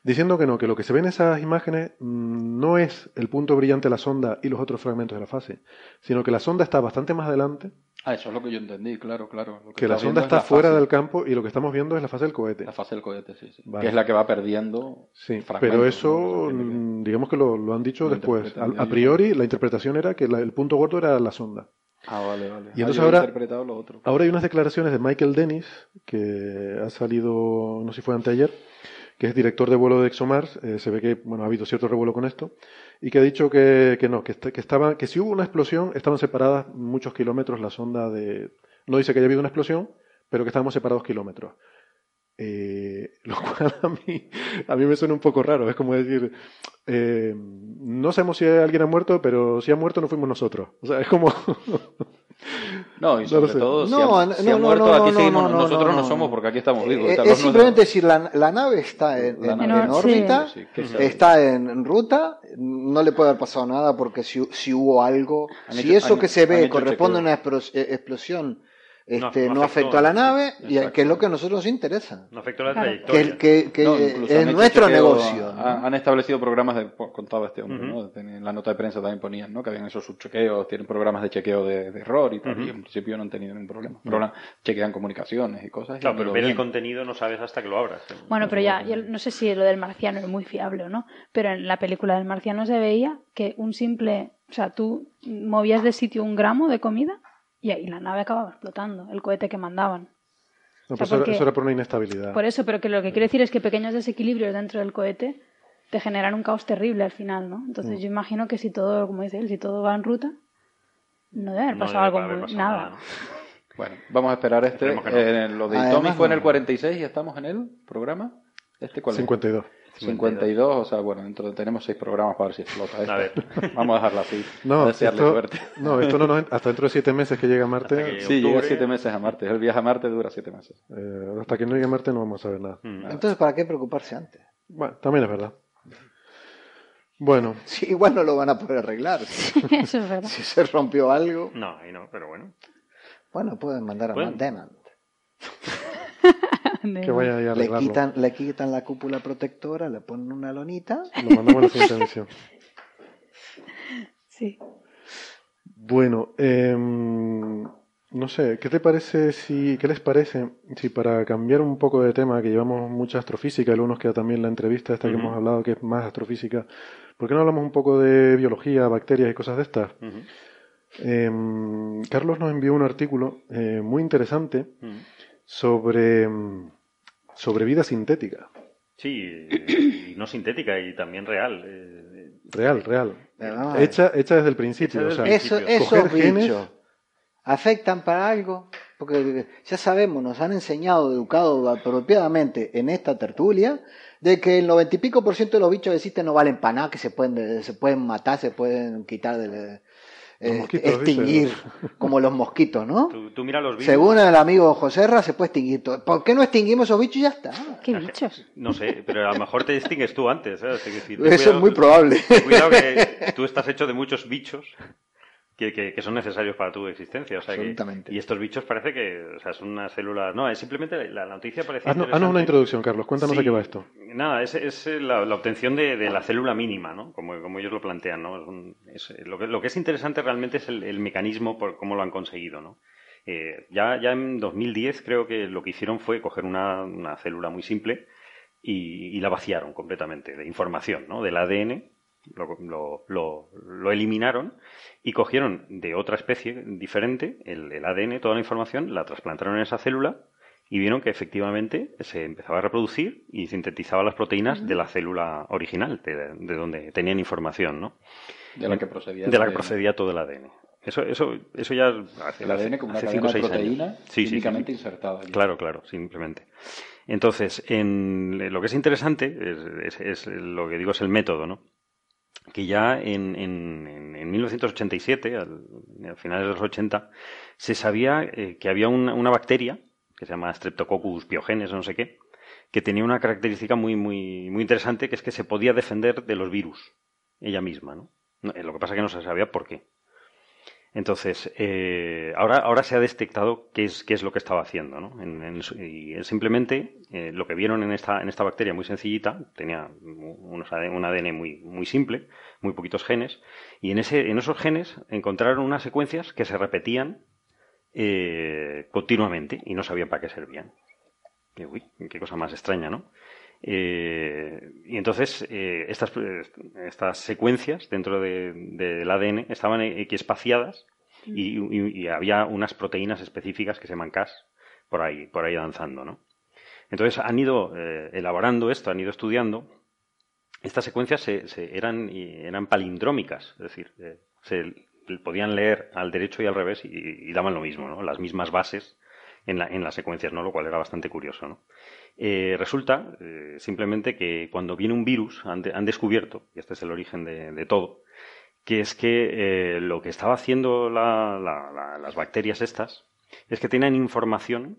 diciendo que no, que lo que se ve en esas imágenes mm, no es el punto brillante de la sonda y los otros fragmentos de la fase, sino que la sonda está bastante más adelante, Ah, eso es lo que yo entendí, claro, claro. Lo que la sonda es está la fuera fase, del campo y lo que estamos viendo es la fase del cohete. La fase del cohete, sí, sí. Vale. Que es la que va perdiendo Sí, pero eso, mm, digamos que lo, lo han dicho Lo después. A, priori, la interpretación era que la- el punto gordo era la sonda. Ah, vale, vale. Y Ah, entonces ahora- interpretado lo otro. Ahora hay unas declaraciones de Michael Dennis, que ha salido, no sé si fue anteayer, que es director de vuelo de ExoMars, eh, se ve que bueno, ha habido cierto revuelo con esto, y que ha dicho que, que no, que, est- que, estaba, que si hubo una explosión, estaban separadas muchos kilómetros la sonda de... No dice que haya habido una explosión, pero que estábamos separados kilómetros. Eh, lo cual a mí, a mí me suena un poco raro, es como decir, eh, no sabemos si alguien ha muerto, pero si ha muerto no fuimos nosotros. O sea, es como... No, y No sobre sé. todo, si No, ha, no, si ha no, muerto, no, aquí no, seguimos, no, no, nosotros no, no, no. somos porque aquí estamos vivos. Eh, están es simplemente decir, la, la nave está en, La en- nave, en sí. órbita, Sí, está en ruta, no le puede haber pasado nada porque si, si hubo algo, Han si hecho- eso han- que se ve corresponde a una eh, explosión, No, este, no no, afectó, afectó a la nave, y que es lo que a nosotros nos interesa. No afectó la Claro. trayectoria. Que, que, que No, incluso es han hecho nuestro negocio. Han establecido programas de, contaba este hombre. ¿no? En la nota de prensa también ponían, ¿no? Que habían esos subchequeos, tienen programas de chequeo de, de error y tal, y en principio no han tenido ningún problema. Pero chequean comunicaciones y cosas. y Claro, pero ver el contenido no sabes hasta que lo abras. Bueno, pero ya, yo no sé si lo del marciano es muy fiable o no, pero en la película del marciano se veía que un simple, o sea, tú movías de sitio un gramo de comida y ahí la nave acababa explotando, el cohete que mandaban. No, O sea, pero eso, era- porque- eso era por una inestabilidad. Por eso, pero que lo que quiero decir es que pequeños desequilibrios dentro del cohete te generan un caos terrible al final, ¿no? Entonces yo imagino que si todo, como dice él, si todo va en ruta, no debe haber No pasado debe algo haber muy... pasado nada. nada, ¿no? Bueno, vamos a esperar este. No. eh, lo de Tommy fue en el 46 y estamos en el programa. ¿Este cuál es? 52. 52, o sea, bueno, dentro de- tenemos seis programas para ver si explota esto. A ver. Vamos a dejarlo así. No, desearle esto, suerte. no, esto no nos- hasta dentro de siete meses que llega a Marte, que- Sí, llega octubre. siete meses a Marte. El viaje a Marte dura siete meses. eh, hasta que no llegue a Marte no vamos a saber nada. Mm. Entonces, ¿para qué preocuparse antes? Bueno, también es verdad. Bueno, Sí, igual no lo van a poder arreglar. Eso es verdad. Si se rompió algo, No, ahí no, pero bueno. bueno, pueden mandar a Pueden. maintenance. que vaya ahí a Le quitan, le quitan la cúpula protectora, le ponen una lonita. Lo mandamos a la siguiente emisión. Sí. Bueno, em, no sé, ¿qué te parece si, qué les parece si para cambiar un poco de tema, que llevamos mucha astrofísica, y luego nos queda también la entrevista esta que hemos hablado, que es más astrofísica, ¿por qué no hablamos un poco de biología, bacterias y cosas de estas? Em, Carlos nos envió un artículo eh, muy interesante. Sobre, sobre vida sintética. Sí, y no sintética y también real. eh, Real, real. Hecha, hecha desde el principio. Hecha o sea, desde el Eso, principio. esos genes- bichos afectan para algo, porque ya sabemos, nos han enseñado, educado apropiadamente en esta tertulia, de que el noventa y pico por ciento de los bichos que existen no valen para nada, que se pueden, se pueden matar, se pueden quitar Los eh, extinguir, dice. como los mosquitos, ¿no? Tú, tú mira los vídeos. Según el amigo Joserra, se puede extinguir todo. ¿Por qué no extinguimos esos bichos y ya está? ¿Qué bichos? No sé, pero a lo mejor te distingues tú antes. ¿sabes? Hay que decir, Eso es muy probable. Cuidado que tú estás hecho de muchos bichos que, que- que son necesarios para tu existencia. O sea que- Absolutamente. y estos bichos parece que o sea, son unas células. No, es simplemente la, la noticia parece. haznos, una introducción, Carlos. Cuéntanos de Sí. qué va esto. Nada, es, es la, la obtención de, de la célula mínima, ¿no? Como, como ellos lo plantean, ¿no? Es un- es- lo, que, lo que es interesante realmente es el, el mecanismo por cómo lo han conseguido, ¿no? Eh, ya, ya en 2010 creo que lo que hicieron fue coger una, una célula muy simple y, y la vaciaron completamente de información, ¿no? Del ADN, lo, lo- lo- lo eliminaron y cogieron de otra especie diferente el, el ADN, toda la información, la trasplantaron en esa célula y vieron que efectivamente se empezaba a reproducir y sintetizaba las proteínas de la célula original, de, de donde tenían información, ¿no? De la que procedía. De la que procedía todo el ADN. Eso, eso, eso ya hace, El ADN como una hace cadena cinco o de seis años. proteína Sí, sí, sí. químicamente insertada. allí. Claro, claro, simplemente. Entonces, en, lo que es interesante es, es- es lo que digo es el método, ¿no? Que ya en, en, en- en 1987, al, a finales de los 80, se sabía eh, que había una, una bacteria que se llama Streptococcus pyogenes o no sé qué, que tenía una característica muy, muy, muy interesante, que es que se podía defender de los virus ella misma, ¿no? No, eh, Lo que pasa es que no se sabía por qué. Entonces, eh, ahora, ahora se ha detectado qué es, qué es lo que estaba haciendo, ¿no? En- y simplemente eh, lo que vieron en esta, en esta bacteria muy sencillita, tenía unos un ADN muy, muy simple, muy poquitos genes, y en, ese, en esos genes encontraron unas secuencias que se repetían eh, continuamente y no sabían para qué servían. Y, uy, qué cosa más extraña, ¿no? Eh, y entonces eh, estas, estas secuencias dentro de- del ADN estaban equiespaciadas y, y- y había unas proteínas específicas que se llaman Cas por ahí, por ahí danzando, ¿no? Entonces han ido eh, elaborando esto, han ido estudiando. Estas secuencias se, se- eran, eran palindrómicas, es decir, eh, se podían leer al derecho y al revés y, y daban lo mismo, ¿no? Las mismas bases en, la- en las secuencias, ¿no? Lo cual era bastante curioso, ¿no? Eh, resulta eh, simplemente que cuando viene un virus han, de- han descubierto, y este es el origen de, de todo, que es que eh, lo que estaba haciendo la- la- la- las bacterias estas es que tenían información.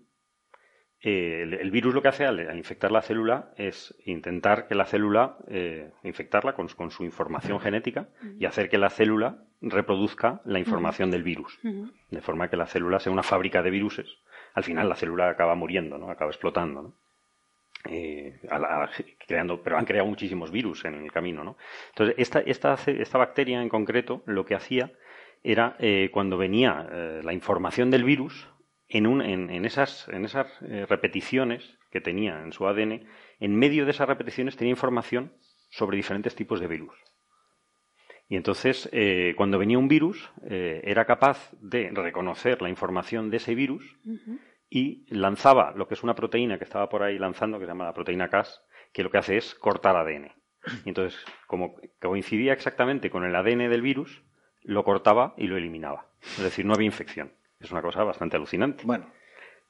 eh, el, el virus lo que hace al, al infectar la célula es intentar que la célula, infectarla con, con su información genética y hacer que la célula reproduzca la información del virus. De forma que la célula sea una fábrica de viruses. Al final la célula acaba muriendo, ¿no? Acaba explotando, ¿no? Eh, creando, pero han creado muchísimos virus en el camino, ¿no? Entonces, esta, esta, esta bacteria en concreto lo que hacía era eh, cuando venía eh, la información del virus, en, un, en, esas, en esas repeticiones que tenía en su ADN, en medio de esas repeticiones tenía información sobre diferentes tipos de virus. Y entonces, cuando venía un virus, era capaz de reconocer la información de ese virus. Y lanzaba lo que es una proteína que estaba por ahí lanzando, que se llama la proteína Cas, que lo que hace es cortar ADN. Y entonces, como coincidía exactamente con el ADN del virus, lo cortaba y lo eliminaba. Es decir, no había infección. Es una cosa bastante alucinante. Bueno,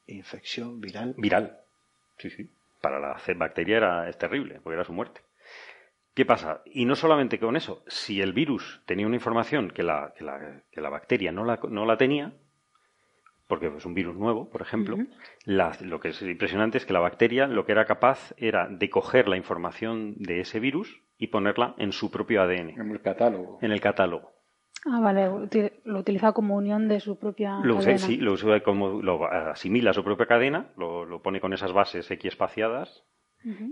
infección viral. Viral. Sí, sí. Para la bacteria era, es terrible, porque era su muerte. ¿Qué pasa? Y no solamente con eso, si el virus tenía una información que la, que la, que la bacteria no la, no la tenía, porque es un virus nuevo, por ejemplo, la- lo que es impresionante es que la bacteria lo que era capaz era de coger la información de ese virus y ponerla en su propio ADN, En el catálogo. en el catálogo. Ah, vale, lo utiliza como unión de su propia Lo, usa- cadena. sí, lo usa como lo asimila a su propia cadena, lo, lo pone con esas bases X espaciadas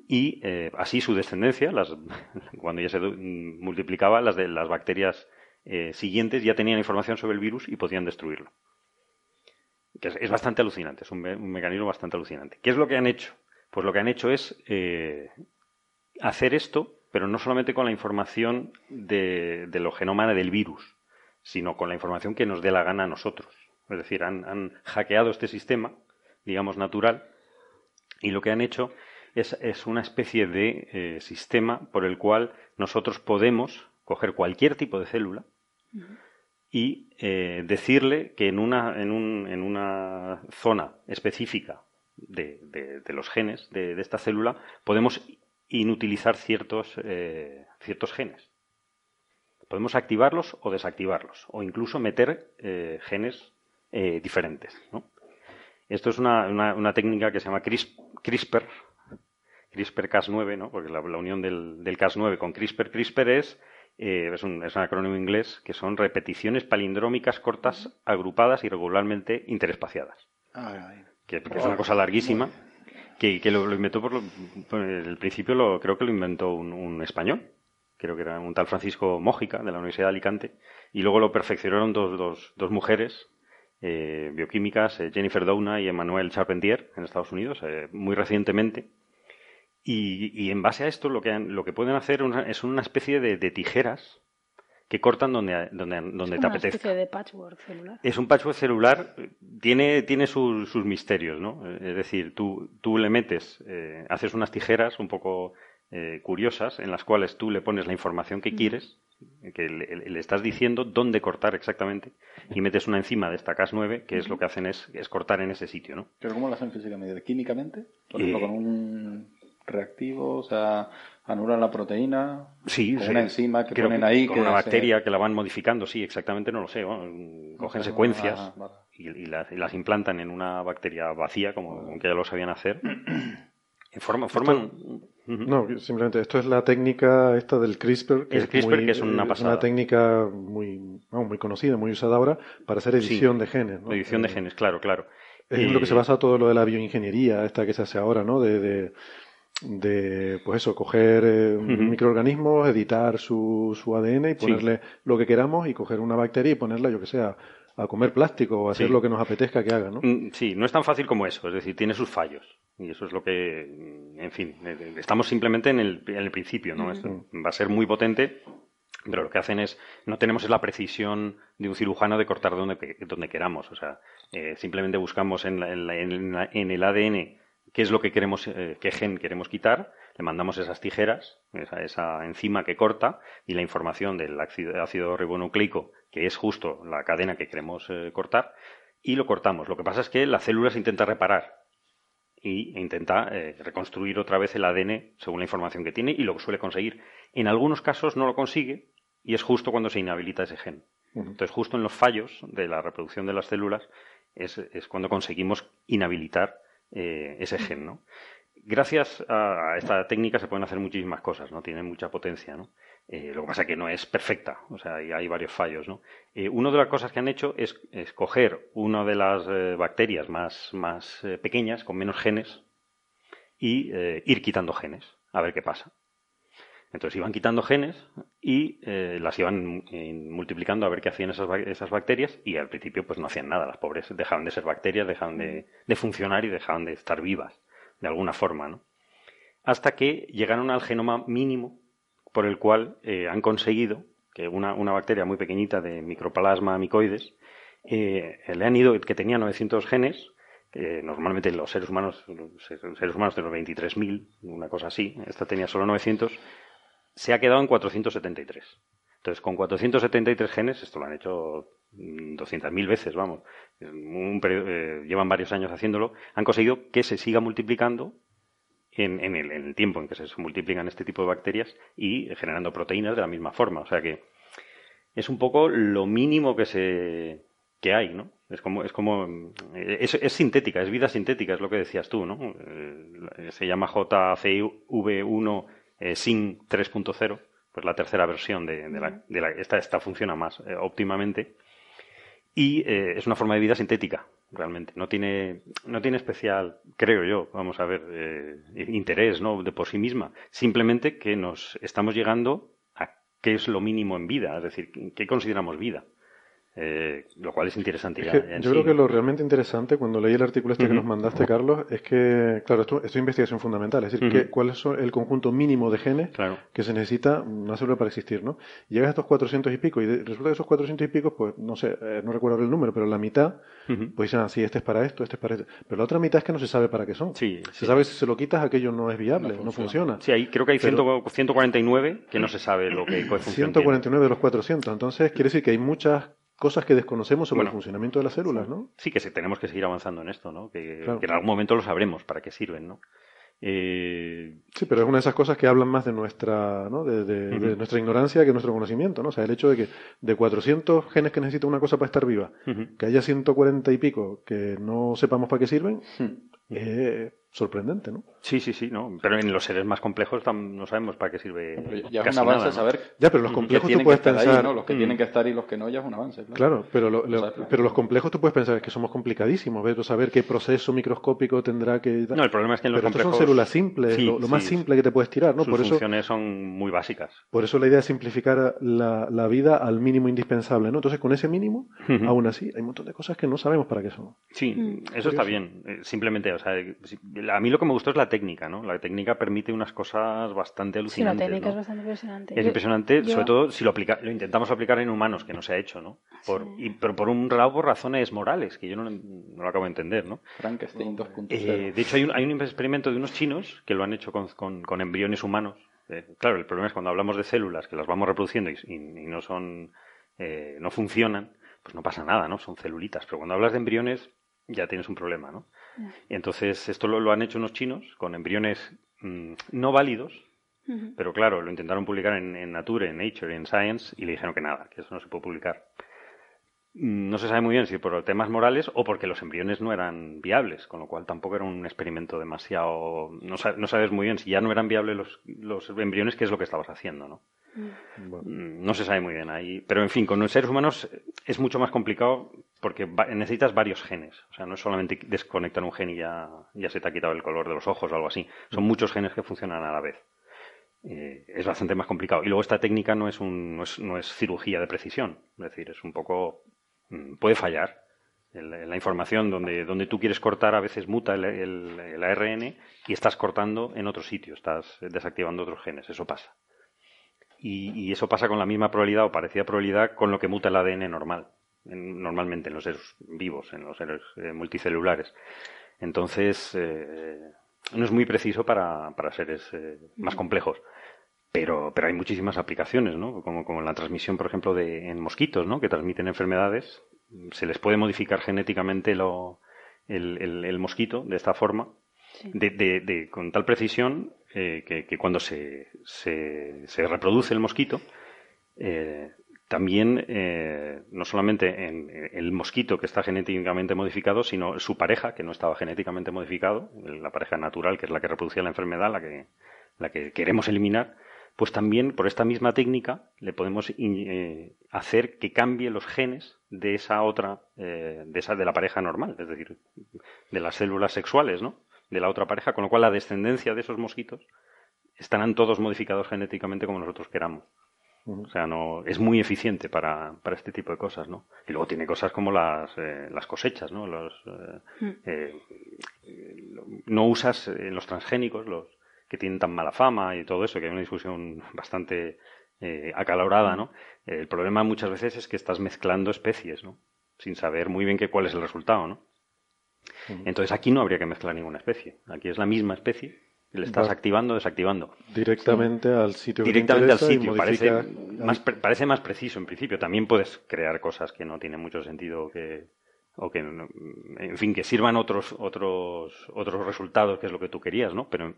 y eh, así su descendencia, las, cuando ya se du- multiplicaba, las de las bacterias eh, siguientes ya tenían información sobre el virus y podían destruirlo. Que es, bastante alucinante, es un mecanismo bastante alucinante. ¿Qué es lo que han hecho? Pues lo que han hecho es eh, hacer esto, pero no solamente con la información de, de lo genoma del virus, sino con la información que nos dé la gana a nosotros. Es decir, han, han hackeado este sistema, digamos, natural, y lo que han hecho es, es una especie de eh, sistema por el cual nosotros podemos coger cualquier tipo de célula y eh, decirle que en una, en, un- en una zona específica de, de- los genes de, de esta célula podemos inutilizar ciertos, eh, ciertos genes. Podemos activarlos o desactivarlos, o incluso meter eh, genes eh, diferentes. ¿no? Esto es una, una- una técnica que se llama CRISP- CRISPR, CRISPR-Cas9, ¿no? porque la, la unión del, del Cas9 con CRISPR, CRISPR es, eh, es, un, es un acrónimo inglés que son repeticiones palindrómicas cortas, agrupadas y regularmente interespaciadas. Ay. que, que es una cosa larguísima, que, que lo, lo inventó por, lo- por el principio, lo, creo que lo inventó un, un español, creo que era un tal Francisco Mójica, de la Universidad de Alicante, y luego lo perfeccionaron dos, dos, dos mujeres eh, bioquímicas, eh, Jennifer Doudna y Emmanuel Charpentier, en Estados Unidos, eh, muy recientemente. Y, y en base a esto, lo que, han- lo que pueden hacer una- es una especie de, de tijeras que cortan donde, donde, donde Es te una apetezca. especie de patchwork celular. Es un patchwork celular, tiene, tiene sus, sus misterios, ¿no? Es decir, tú, tú le metes, eh, haces unas tijeras un poco eh, curiosas en las cuales tú le pones la información que quieres, que le, le estás diciendo dónde cortar exactamente, y metes una enzima de esta Cas9, que es lo que hacen es, es cortar en ese sitio, ¿no? ¿Pero cómo lo hacen físicamente? ¿Químicamente? Por Eh, ejemplo, con un reactivo, o sea, anulan la proteína, Sí, con sí. una enzima que Creo ponen ahí. Con que una bacteria que la van modificando, sí, exactamente no lo sé. bueno, cogen secuencias y, y las, y las implantan en una bacteria vacía, como, como que ya lo sabían hacer. Y forman, forman. No, simplemente esto es la técnica esta del CRISPR, que Es CRISPR, muy- que es una pasada. técnica muy, muy conocida, muy usada ahora para hacer edición de genes. ¿no? edición de Eh, genes, claro, claro. Es en Eh, lo que se basa todo lo de la bioingeniería, esta que se hace ahora, ¿no? De, de, de, pues eso, coger eh, Ujú. microorganismos, editar su, su ADN y Sí. ponerle lo que queramos y coger una bacteria y ponerla, yo que sé, a, a comer plástico o a hacer lo que nos apetezca que haga, ¿no? Mm, Sí, no es tan fácil como eso, es decir, tiene sus fallos. Y eso es lo que, en fin, eh, estamos simplemente en el, en el principio, ¿no? Va a ser muy potente, pero lo que hacen es, no tenemos la precisión de un cirujano de cortar donde, donde queramos. O sea, eh, simplemente buscamos en, la- en la- en la- en el ADN qué es lo que queremos, eh, qué gen queremos quitar, le mandamos esas tijeras, esa, esa enzima que corta, y la información del ácido, ácido ribonucleico, que es justo la cadena que queremos eh, cortar, y lo cortamos. Lo que pasa es que la célula se intenta reparar y intenta eh, reconstruir otra vez el ADN según la información que tiene y lo suele conseguir. En algunos casos no lo consigue y es justo cuando se inhabilita ese gen. Entonces, justo en los fallos de la reproducción de las células es, es cuando conseguimos inhabilitar eh, ese gen, ¿no? Gracias a, esta técnica se pueden hacer muchísimas cosas, ¿no? Tiene mucha potencia, ¿no? Eh, lo que pasa es que no es perfecta, o sea, hay varios fallos, ¿no? Eh, una de las cosas que han hecho es, es coger una de las bacterias más, más pequeñas, con menos genes, y ir quitando genes, a ver qué pasa. Entonces iban quitando genes y eh, las iban eh, multiplicando a ver qué hacían esas, bac- esas bacterias y al principio pues no hacían nada. Las pobres dejaban de ser bacterias, dejaban de, de funcionar y dejaban de estar vivas de alguna forma, ¿no? Hasta que llegaron al genoma mínimo por el cual eh, han conseguido que una, bacteria muy pequeñita de microplasma micoides eh, le han ido, que tenía 900 genes, normalmente los seres humanos, los seres humanos tenemos 23.000, una cosa así, esta tenía solo 900, se ha quedado en 473. Entonces, con 473 genes, esto lo han hecho mm, 200.000 veces, vamos, un periodo- eh, llevan varios años haciéndolo, han conseguido que se siga multiplicando en, en, el, en, el, tiempo en que se multiplican este tipo de bacterias y generando proteínas de la misma forma. O sea que es un poco lo mínimo que se que hay, ¿no? Es como, es como, es, es, sintética, es vida sintética, es lo que decías tú, ¿no? Eh, se llama JCV1 eh, SYN 3.0, pues la tercera versión de, de, la, de la, esta, esta funciona más eh, óptimamente y eh, es una forma de vida sintética, realmente. No tiene, no tiene especial, creo yo, vamos a ver, eh, interés, ¿no? De por sí misma. Simplemente que nos estamos llegando a qué es lo mínimo en vida, es decir, qué consideramos vida. Eh, lo cual es interesante. Ya, es que yo sí. creo que lo realmente interesante cuando leí el artículo este uh -huh. que nos mandaste, Carlos, es que, claro, esto, esto es investigación fundamental, es decir, uh -huh. que, cuál es el conjunto mínimo de genes claro. que se necesita una célula para existir, ¿no? Llegas a estos 400 y pico y resulta que esos 400 y pico, pues, no sé, eh, no recuerdo el número, pero la mitad, uh -huh. pues dicen, ah, sí, este es para esto, este es para esto. Pero la otra mitad es que no se sabe para qué son. Sí, se sí. sabe si se lo quitas, aquello no es viable, no, no funciona. Sí, ahí creo que hay pero, 149 que no se sabe lo que puede funcionar. 149 de los 400, entonces quiere decir que hay muchas cosas que desconocemos sobre bueno, el funcionamiento de las células, ¿no? Sí, que tenemos que seguir avanzando en esto, ¿no? Que, claro. que en algún momento lo sabremos para qué sirven, ¿no? Eh... Sí, pero es una de esas cosas que hablan más de nuestra, ¿no? de, de, uh -huh. de, nuestra ignorancia que nuestro conocimiento, ¿no? O sea, el hecho de que de 400 genes que necesita una cosa para estar viva, uh -huh. que haya 140 y pico que no sepamos para qué sirven, uh -huh. eh, sorprendente, ¿no? Sí, sí, sí, no. Pero en los seres más complejos no sabemos para qué sirve. Pero ya es un avance nada, saber. Ya, pero los complejos tú puedes pensar. Ahí, ¿no? Los que mm. tienen que estar y los que no, ya es un avance. Claro, claro pero, lo, lo, pero los complejos tú puedes pensar que somos complicadísimos. ¿ves? saber qué proceso microscópico tendrá que. No, el problema es que en los pero complejos. son células simples, sí, lo, lo, más sí, simple que te puedes tirar, ¿no? Sus por eso, funciones son muy básicas. Por eso la idea es simplificar la, la vida al mínimo indispensable, ¿no? Entonces, con ese mínimo, uh -huh. aún así, hay un montón de cosas que no sabemos para qué son. Sí, mm. eso está bien. Eh, Simplemente, o sea, a mí lo que me gustó es la técnica, ¿no? La técnica permite unas cosas bastante alucinantes. Sí, la técnica ¿no? es bastante impresionante. Es yo, impresionante, yo... sobre todo si lo, aplica, lo intentamos aplicar en humanos, que no se ha hecho, ¿no? Por, sí. y, pero por un lado por razones morales, que yo no, no lo acabo de entender, ¿no? Frankenstein 2.0. Eh, de hecho, hay un, hay un, experimento de unos chinos que lo han hecho con, con, con embriones humanos. Eh, claro, el problema es cuando hablamos de células que las vamos reproduciendo y, y, y no son, eh, no funcionan, pues no pasa nada, ¿no? Son celulitas. Pero cuando hablas de embriones, ya tienes un problema, ¿no? Y entonces esto lo, lo, han hecho unos chinos con embriones mmm, no válidos, uh -huh. pero claro, lo intentaron publicar en, en, Nature, en Nature, en Science y le dijeron que nada, que eso no se puede publicar. Mm, No se sabe muy bien si por temas morales o porque los embriones no eran viables, con lo cual tampoco era un experimento demasiado. No, no sabes muy bien si ya no eran viables los, los embriones, qué es lo que estabas haciendo, ¿no? Mm. Bueno. No se sabe muy bien ahí. Pero en fin, con los seres humanos es mucho más complicado porque necesitas varios genes. O sea, no es solamente desconectar un gen y ya, ya se te ha quitado el color de los ojos o algo así. Son muchos genes que funcionan a la vez. Eh, es bastante más complicado. Y luego esta técnica no es, un, no es, no es cirugía de precisión. Es decir, es un poco. Mm, puede fallar. En la información donde, donde tú quieres cortar a veces muta el, el, el ARN y estás cortando en otro sitio, estás desactivando otros genes. Eso pasa. Y, y, eso pasa con la misma probabilidad o parecida probabilidad con lo que muta el ADN normal, en, normalmente en los seres vivos, en los seres eh, multicelulares. Entonces, eh, no es muy preciso para, para seres eh, más complejos. Pero, pero hay muchísimas aplicaciones, ¿no? Como, como en la transmisión, por ejemplo, de, en mosquitos, ¿no? Que transmiten enfermedades. Se les puede modificar genéticamente lo, el, el, el mosquito de esta forma, sí. de, de, de, con tal precisión eh, que, cuando se, se, se, reproduce el mosquito, eh, también eh, no solamente en el mosquito que está genéticamente modificado, sino su pareja que no estaba genéticamente modificado, la pareja natural que es la que reproducía la enfermedad, la que, la que queremos eliminar, pues también por esta misma técnica le podemos eh, hacer que cambie los genes de esa otra, eh, de esa de la pareja normal, es decir, de las células sexuales, ¿no? De la otra pareja, con lo cual la descendencia de esos mosquitos estarán todos modificados genéticamente como nosotros queramos. O sea, no es muy eficiente para, para este tipo de cosas, ¿no? Y luego tiene cosas como las, eh, las cosechas, ¿no? Los, eh, eh, no usas en los transgénicos, los que tienen tan mala fama y todo eso, que hay una discusión bastante acalorada, ¿no? El problema muchas veces es que estás mezclando especies, ¿no? Sin saber muy bien qué, cuál es el resultado, ¿no? Entonces aquí no habría que mezclar ninguna especie. Aquí es la misma especie. Le estás Va. activando, desactivando. Directamente sí. al sitio. Directamente al sitio. Parece más, parece más preciso en principio. También puedes crear cosas que no tienen mucho sentido que, o que, en fin, que sirvan otros, otros, otros resultados, que es lo que tú querías, ¿no? Pero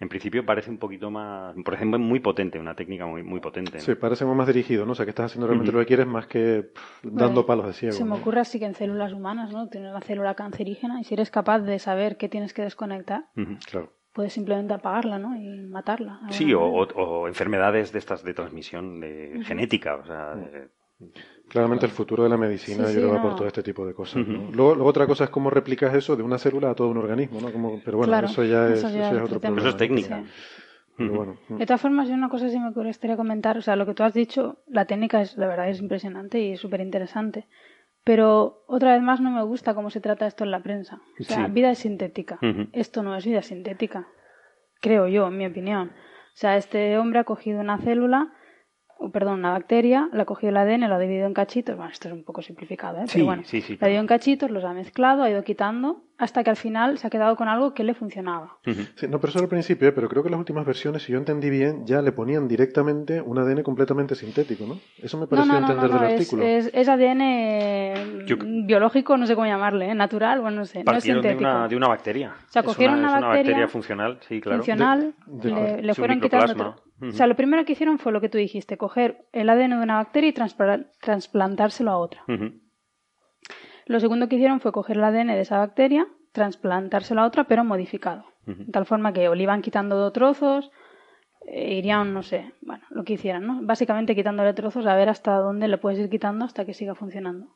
en principio parece un poquito más, por ejemplo, muy potente, una técnica muy, muy potente. Sí, parece más dirigido, ¿no? O sea, que estás haciendo realmente lo que quieres más que dando palos de ciego. Se me ocurre así que en células humanas, ¿no? Tienes una célula cancerígena y si eres capaz de saber qué tienes que desconectar, claro. puedes simplemente apagarla, ¿no? Y matarla. Sí, o, enfermedades de estas de transmisión de genética, o sea... Claramente el futuro de la medicina yo creo va por todo este tipo de cosas. luego, otra cosa es cómo replicas eso de una célula a todo un organismo, ¿no? Como, pero bueno, eso, ya es, otro problema. Eso es técnica. De todas formas, yo una cosa sí me gustaría comentar, o sea, lo que tú has dicho, la técnica es, la verdad, es impresionante y súper interesante. Pero otra vez más no me gusta cómo se trata esto en la prensa. O sea, vida es sintética. Esto no es vida sintética. Creo yo, en mi opinión. O sea, este hombre ha cogido una célula perdón, una bacteria, la ha cogido el ADN, lo ha dividido en cachitos, bueno, esto es un poco simplificado, ¿eh? pero bueno, sí, sí, la ha dividido en cachitos, los ha mezclado, ha ido quitando, hasta que al final se ha quedado con algo que le funcionaba. Sí, no, pero eso al principio, ¿eh? pero creo que las últimas versiones, si yo entendí bien, ya le ponían directamente un ADN completamente sintético, ¿no? Eso me pareció entender del artículo. Es, es ADN biológico, no sé cómo llamarle, ¿eh? natural, bueno, no sé, no es sintético. De una, de una bacteria. O sea, cogieron una, una, bacteria, funcional, sí, claro. Funcional, le, fueron quitando... O sea, lo primero que hicieron fue lo que tú dijiste, coger el ADN de una bacteria y trasplantárselo a otra. Lo segundo que hicieron fue coger el ADN de esa bacteria, trasplantárselo a otra, pero modificado. De tal forma que o le iban quitando trozos, e irían, no sé, bueno, lo que hicieran, ¿no? Básicamente quitándole trozos a ver hasta dónde le puedes ir quitando hasta que siga funcionando.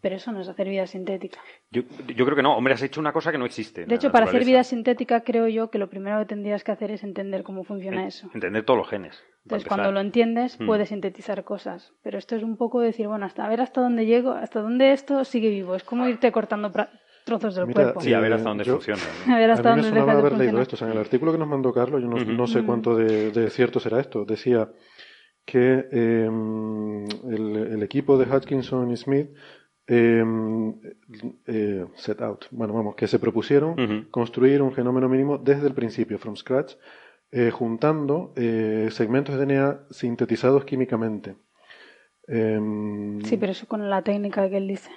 Pero eso no es hacer vida sintética. Yo, yo, creo que no. Hombre, has hecho una cosa que no existe. De hecho, para hacer vida sintética, creo yo que lo primero que tendrías que hacer es entender cómo funciona eso. Entender todos los genes. Entonces, cuando lo entiendes, mm. puedes sintetizar cosas. Pero esto es un poco decir, bueno, hasta a ver hasta dónde llego, hasta dónde esto sigue vivo. Es como irte cortando trozos del cuerpo. Sí, a ver hasta dónde funciona. A ver hasta dónde me haber leído esto. O sea, en el artículo que nos mandó Carlos, yo no, sé cuánto de, cierto será esto. Decía que em, el, el, equipo de Hutchinson y Smith Em, eh, set out, bueno, vamos, que se propusieron construir un genómeno mínimo desde el principio, from scratch, eh, juntando eh, segmentos de DNA sintetizados químicamente. Em, sí, pero eso con la técnica que él dice.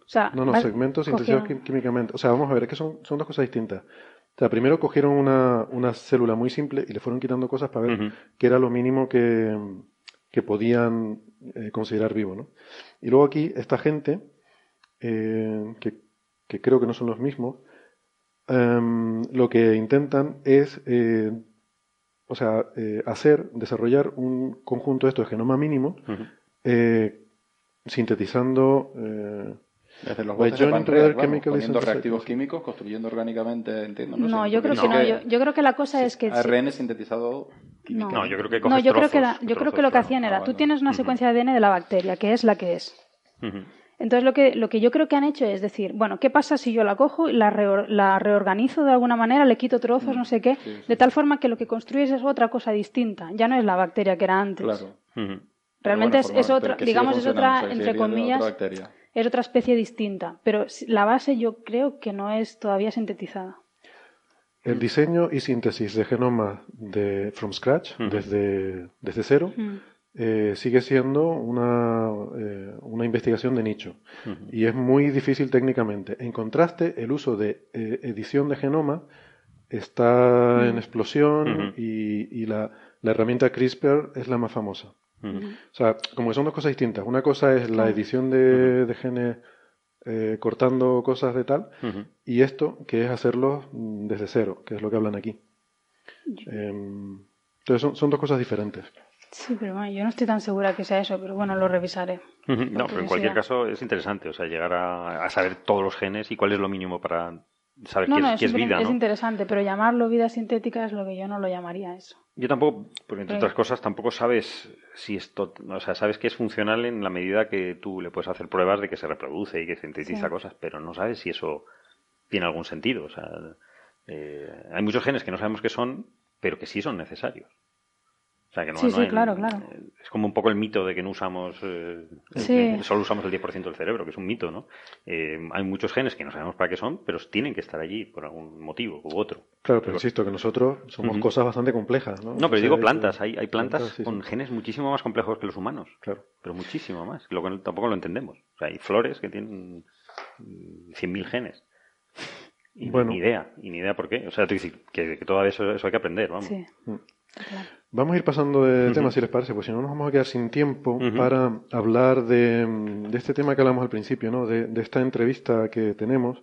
O sea, no, no, segmentos sintetizados químicamente. O sea, vamos a ver, es que son, son dos cosas distintas. O sea, primero cogieron una, una célula muy simple y le fueron quitando cosas para ver qué era lo mínimo que, que podían eh, considerar vivo. ¿no? Y luego aquí esta gente, eh, que, creo que no son los mismos, em, lo que intentan es, eh, o sea, hacer, desarrollar un conjunto de estos de genoma mínimo, sintetizando desde los botes poniendo reactivos químicos, construyendo orgánicamente, entiendo. No, yo creo que no. Yo, creo que la cosa es que... ARN sintetizado No, yo creo que No, yo creo que, yo creo que lo que hacían era, tú tienes una secuencia de ADN de la bacteria, que es la que es. Entonces lo que, lo que yo creo que han hecho es decir, bueno, ¿qué pasa si yo la cojo y la, la reorganizo de alguna manera, le quito trozos, no sé qué, de tal forma que lo que construyes es otra cosa distinta, ya no es la bacteria que era antes. Claro. Realmente es, otra, digamos, es otra, entre comillas, es otra especie distinta, pero la base yo creo que no es todavía sintetizada. El diseño y síntesis de genoma de from scratch, desde, desde cero, eh, sigue siendo una, eh, una, investigación de nicho. Y es muy difícil técnicamente. En contraste, el uso de eh, edición de genoma está en explosión y, y la, la herramienta CRISPR es la más famosa. O sea, como que son dos cosas distintas. Una cosa es la edición de, genes eh, cortando cosas de tal, y esto, que es hacerlo desde cero, que es lo que hablan aquí. Em, entonces son, dos cosas diferentes. Sí, pero bueno, yo no estoy tan segura que sea eso, pero bueno, lo revisaré. No, pero en cualquier caso es interesante, o sea, llegar a, saber todos los genes y cuál es lo mínimo para saber qué, es, vida. Es interesante, pero llamarlo vida sintética es lo que yo no lo llamaría eso. Yo tampoco, porque entre otras cosas, tampoco sabes si esto, o sea, sabes que es funcional en la medida que tú le puedes hacer pruebas de que se reproduce y que sintetiza cosas, pero no sabes si eso tiene algún sentido. O sea, eh, hay muchos genes que no sabemos qué son, pero que sí son necesarios. O sea, que no, Sí, no sí, hay- claro, claro. Es como un poco el mito de que no usamos, eh, Sí. solo usamos el 10% del cerebro, que es un mito, ¿no? Eh, hay muchos genes que no sabemos para qué son, pero tienen que estar allí por algún motivo u otro. Claro, pero insisto que nosotros somos cosas bastante complejas, ¿no? No, pero O sea, digo plantas, hay, hay plantas plantas, sí, sí. con genes muchísimo más complejos que los humanos, Claro. pero muchísimo más, lo que tampoco lo entendemos. O sea, hay flores que tienen mm, 100.000 genes. Y Bueno. ni idea, y ni idea por qué. O sea, te decir que, que todavía eso, eso hay que aprender, vamos. Sí. Vamos a ir pasando de tema, si les parece, pues si no nos vamos a quedar sin tiempo para hablar de, de este tema que hablamos al principio, ¿no? De, de esta entrevista que tenemos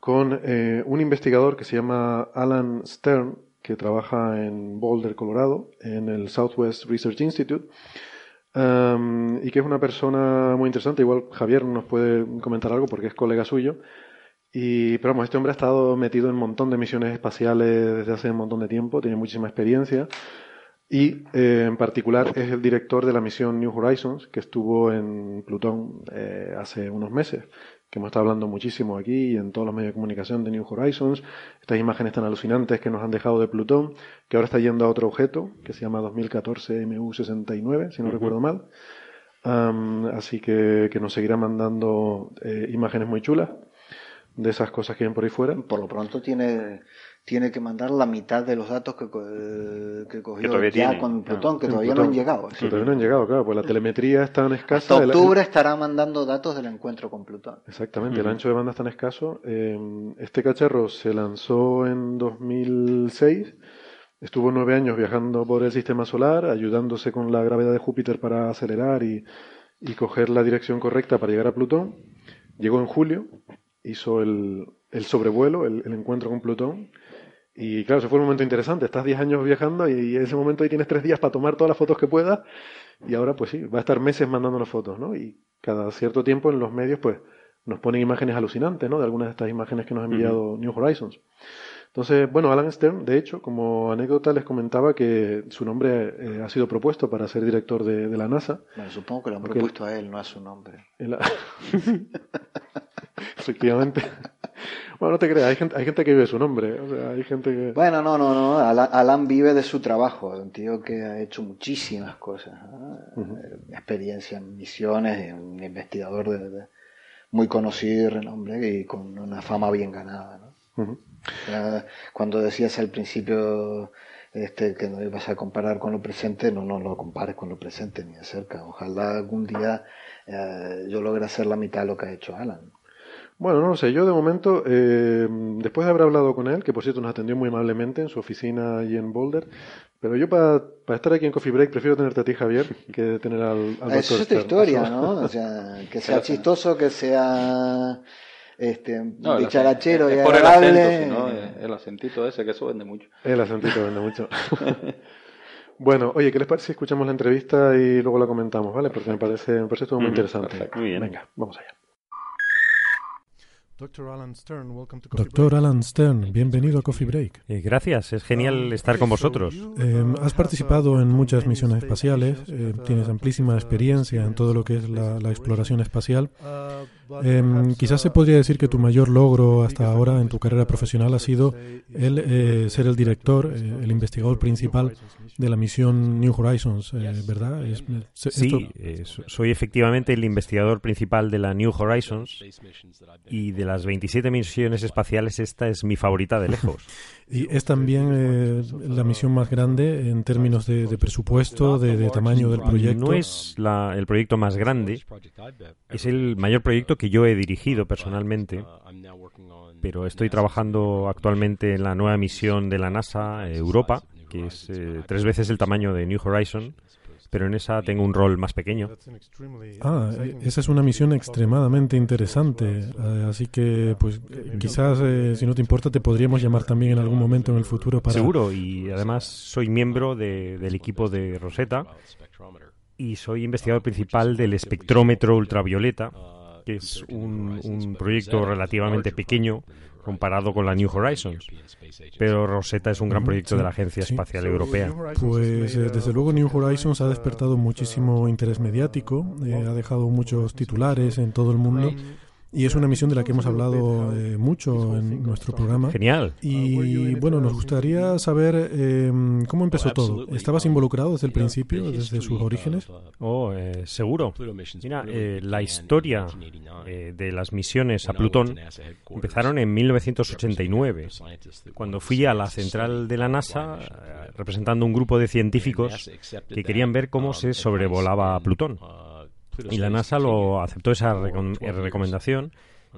con eh, un investigador que se llama Alan Stern, que trabaja en Boulder, Colorado, en el Southwest Research Institute, um, y que es una persona muy interesante. Igual Javier nos puede comentar algo porque es colega suyo. Y, pero vamos, este hombre ha estado metido en un montón de misiones espaciales desde hace un montón de tiempo, tiene muchísima experiencia. Y eh, en particular es el director de la misión New Horizons, que estuvo en Plutón eh, hace unos meses, que hemos estado hablando muchísimo aquí y en todos los medios de comunicación de New Horizons. Estas imágenes tan alucinantes que nos han dejado de Plutón, que ahora está yendo a otro objeto, que se llama 2014 MU69, si no recuerdo mal. Am, así que, que nos seguirá mandando eh, imágenes muy chulas de esas cosas que ven por ahí fuera. Por lo pronto tiene, tiene que mandar la mitad de los datos que, co- eh, que cogió ya tiene. con Plutón, que todavía Plutón. no han llegado. Que todavía no han llegado, claro, pues la telemetría es tan escasa. Hasta el- octubre estará mandando datos del encuentro con Plutón. Exactamente, el ancho de banda es tan escaso. Eh, este cacharro se lanzó en 2006, estuvo nueve años viajando por el sistema solar, ayudándose con la gravedad de Júpiter para acelerar y, y coger la dirección correcta para llegar a Plutón. Llegó en julio, hizo el, el sobrevuelo, el, el encuentro con Plutón. Y claro, ese fue un momento interesante. Estás 10 años viajando y en ese momento ahí tienes tres días para tomar todas las fotos que puedas. Y ahora, pues sí, va a estar meses mandándonos fotos, ¿no? Y cada cierto tiempo en los medios, pues nos ponen imágenes alucinantes, ¿no? De algunas de estas imágenes que nos ha enviado New Horizons. Entonces, bueno, Alan Stern, de hecho, como anécdota, les comentaba que su nombre eh, ha sido propuesto para ser director de, de la NASA. Bueno, supongo que lo han propuesto a él, no a su nombre. Él Efectivamente. Bueno, no te creas, hay gente, hay gente que vive su nombre. O sea, hay gente que. Bueno, no, no, no. Alan, Alan vive de su trabajo. Un tío que ha hecho muchísimas cosas. ¿no? Experiencia en misiones, un investigador de- de- muy conocido y renombre y con una fama bien ganada. Cuando decías al principio este, que no ibas a comparar con lo presente, no, no lo compares con lo presente ni de cerca. Ojalá algún día eh, yo logre hacer la mitad de lo que ha hecho Alan. Bueno, no lo sé. Yo de momento, eh, después de haber hablado con él, que por cierto nos atendió muy amablemente en su oficina allí en Boulder, pero yo para estar aquí en Coffee Break prefiero tenerte a ti, Javier, que tener al, al Ah, Eso es otra historia, ¿no? O sea, que sea chistoso, que sea este, No, el dicharachero y es por el acento, si no, eh, el acentito ese, que eso vende mucho. El acentito vende mucho. bueno, oye, ¿qué les parece si escuchamos la entrevista y luego la comentamos, ¿vale? Porque me parece, me parece todo muy interesante. perfecto, muy bien. Venga, vamos allá. Dr. Alan Stern, Doctor Alan Stern, bienvenido a Coffee Break. Eh, gracias, es genial estar con vosotros. Eh, has participado en muchas misiones espaciales, eh, tienes amplísima experiencia en todo lo que es la, la exploración espacial. Eh, quizás se podría decir que tu mayor logro hasta ahora en tu carrera profesional ha sido el eh, ser el director, eh, el investigador principal de la misión New Horizons, eh, ¿verdad? Es- se- Sí, esto- eh, soy efectivamente el investigador principal de la New Horizons y de las 27 misiones espaciales esta es mi favorita de lejos. Y es también eh, la misión más grande en términos de, de presupuesto, de, de tamaño del proyecto. No es la- el proyecto más grande, es el mayor proyecto que yo he dirigido personalmente, pero estoy trabajando actualmente en la nueva misión de la NASA Europa, que es eh, tres veces el tamaño de New Horizon, pero en esa tengo un rol más pequeño. Ah, eh, esa es una misión extremadamente interesante, eh, así que pues quizás eh, si no te importa te podríamos llamar también en algún momento en el futuro para Seguro, y además soy miembro de- del equipo de Rosetta y soy investigador principal del espectrómetro ultravioleta, que es un, un proyecto relativamente pequeño comparado con la New Horizons. Pero Rosetta es un gran proyecto sí, de la Agencia sí. Espacial Europea. Pues eh, desde luego New Horizons ha despertado muchísimo interés mediático, eh, ha dejado muchos titulares en todo el mundo y es una misión de la que hemos hablado eh, mucho en nuestro programa. Genial. Y bueno, nos gustaría saber eh, cómo empezó todo. ¿Estabas involucrado desde el principio, desde sus orígenes? Oh, eh, seguro. Mira, la historia de las misiones a Plutón empezaron en 1989, cuando fui a la central de la NASA representando un grupo de científicos que querían ver cómo se sobrevolaba a Plutón. Y la NASA lo aceptó esa recomendación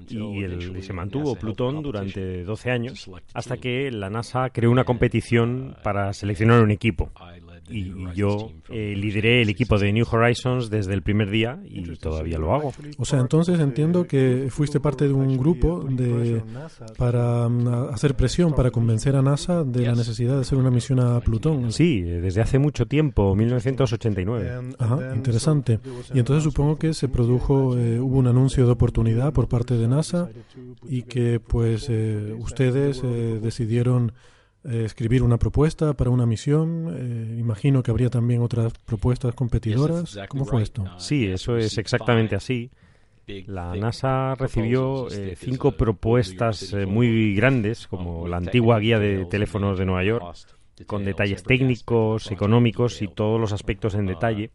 y, se mantuvo Plutón durante 12 años hasta que la NASA creó una competición para seleccionar un equipo y yo eh, lideré el equipo de New Horizons desde el primer día y todavía lo hago. O sea, entonces entiendo que fuiste parte de un grupo de, para mm, hacer presión, para convencer a NASA de la necesidad de hacer una misión a Plutón. Sí, desde hace mucho tiempo, 1989. Ajá, interesante. Y entonces supongo que se produjo, eh, hubo un anuncio de oportunidad por parte de NASA y que pues eh, ustedes decidieron eh, escribir una propuesta para una misión. Eh, imagino que habría también otras propuestas competidoras. ¿Cómo fue esto? Sí, eso es exactamente así. La NASA recibió eh, cinco propuestas muy grandes, como la antigua guía de teléfonos de Nueva York, con detalles técnicos, económicos y todos los aspectos en detalle.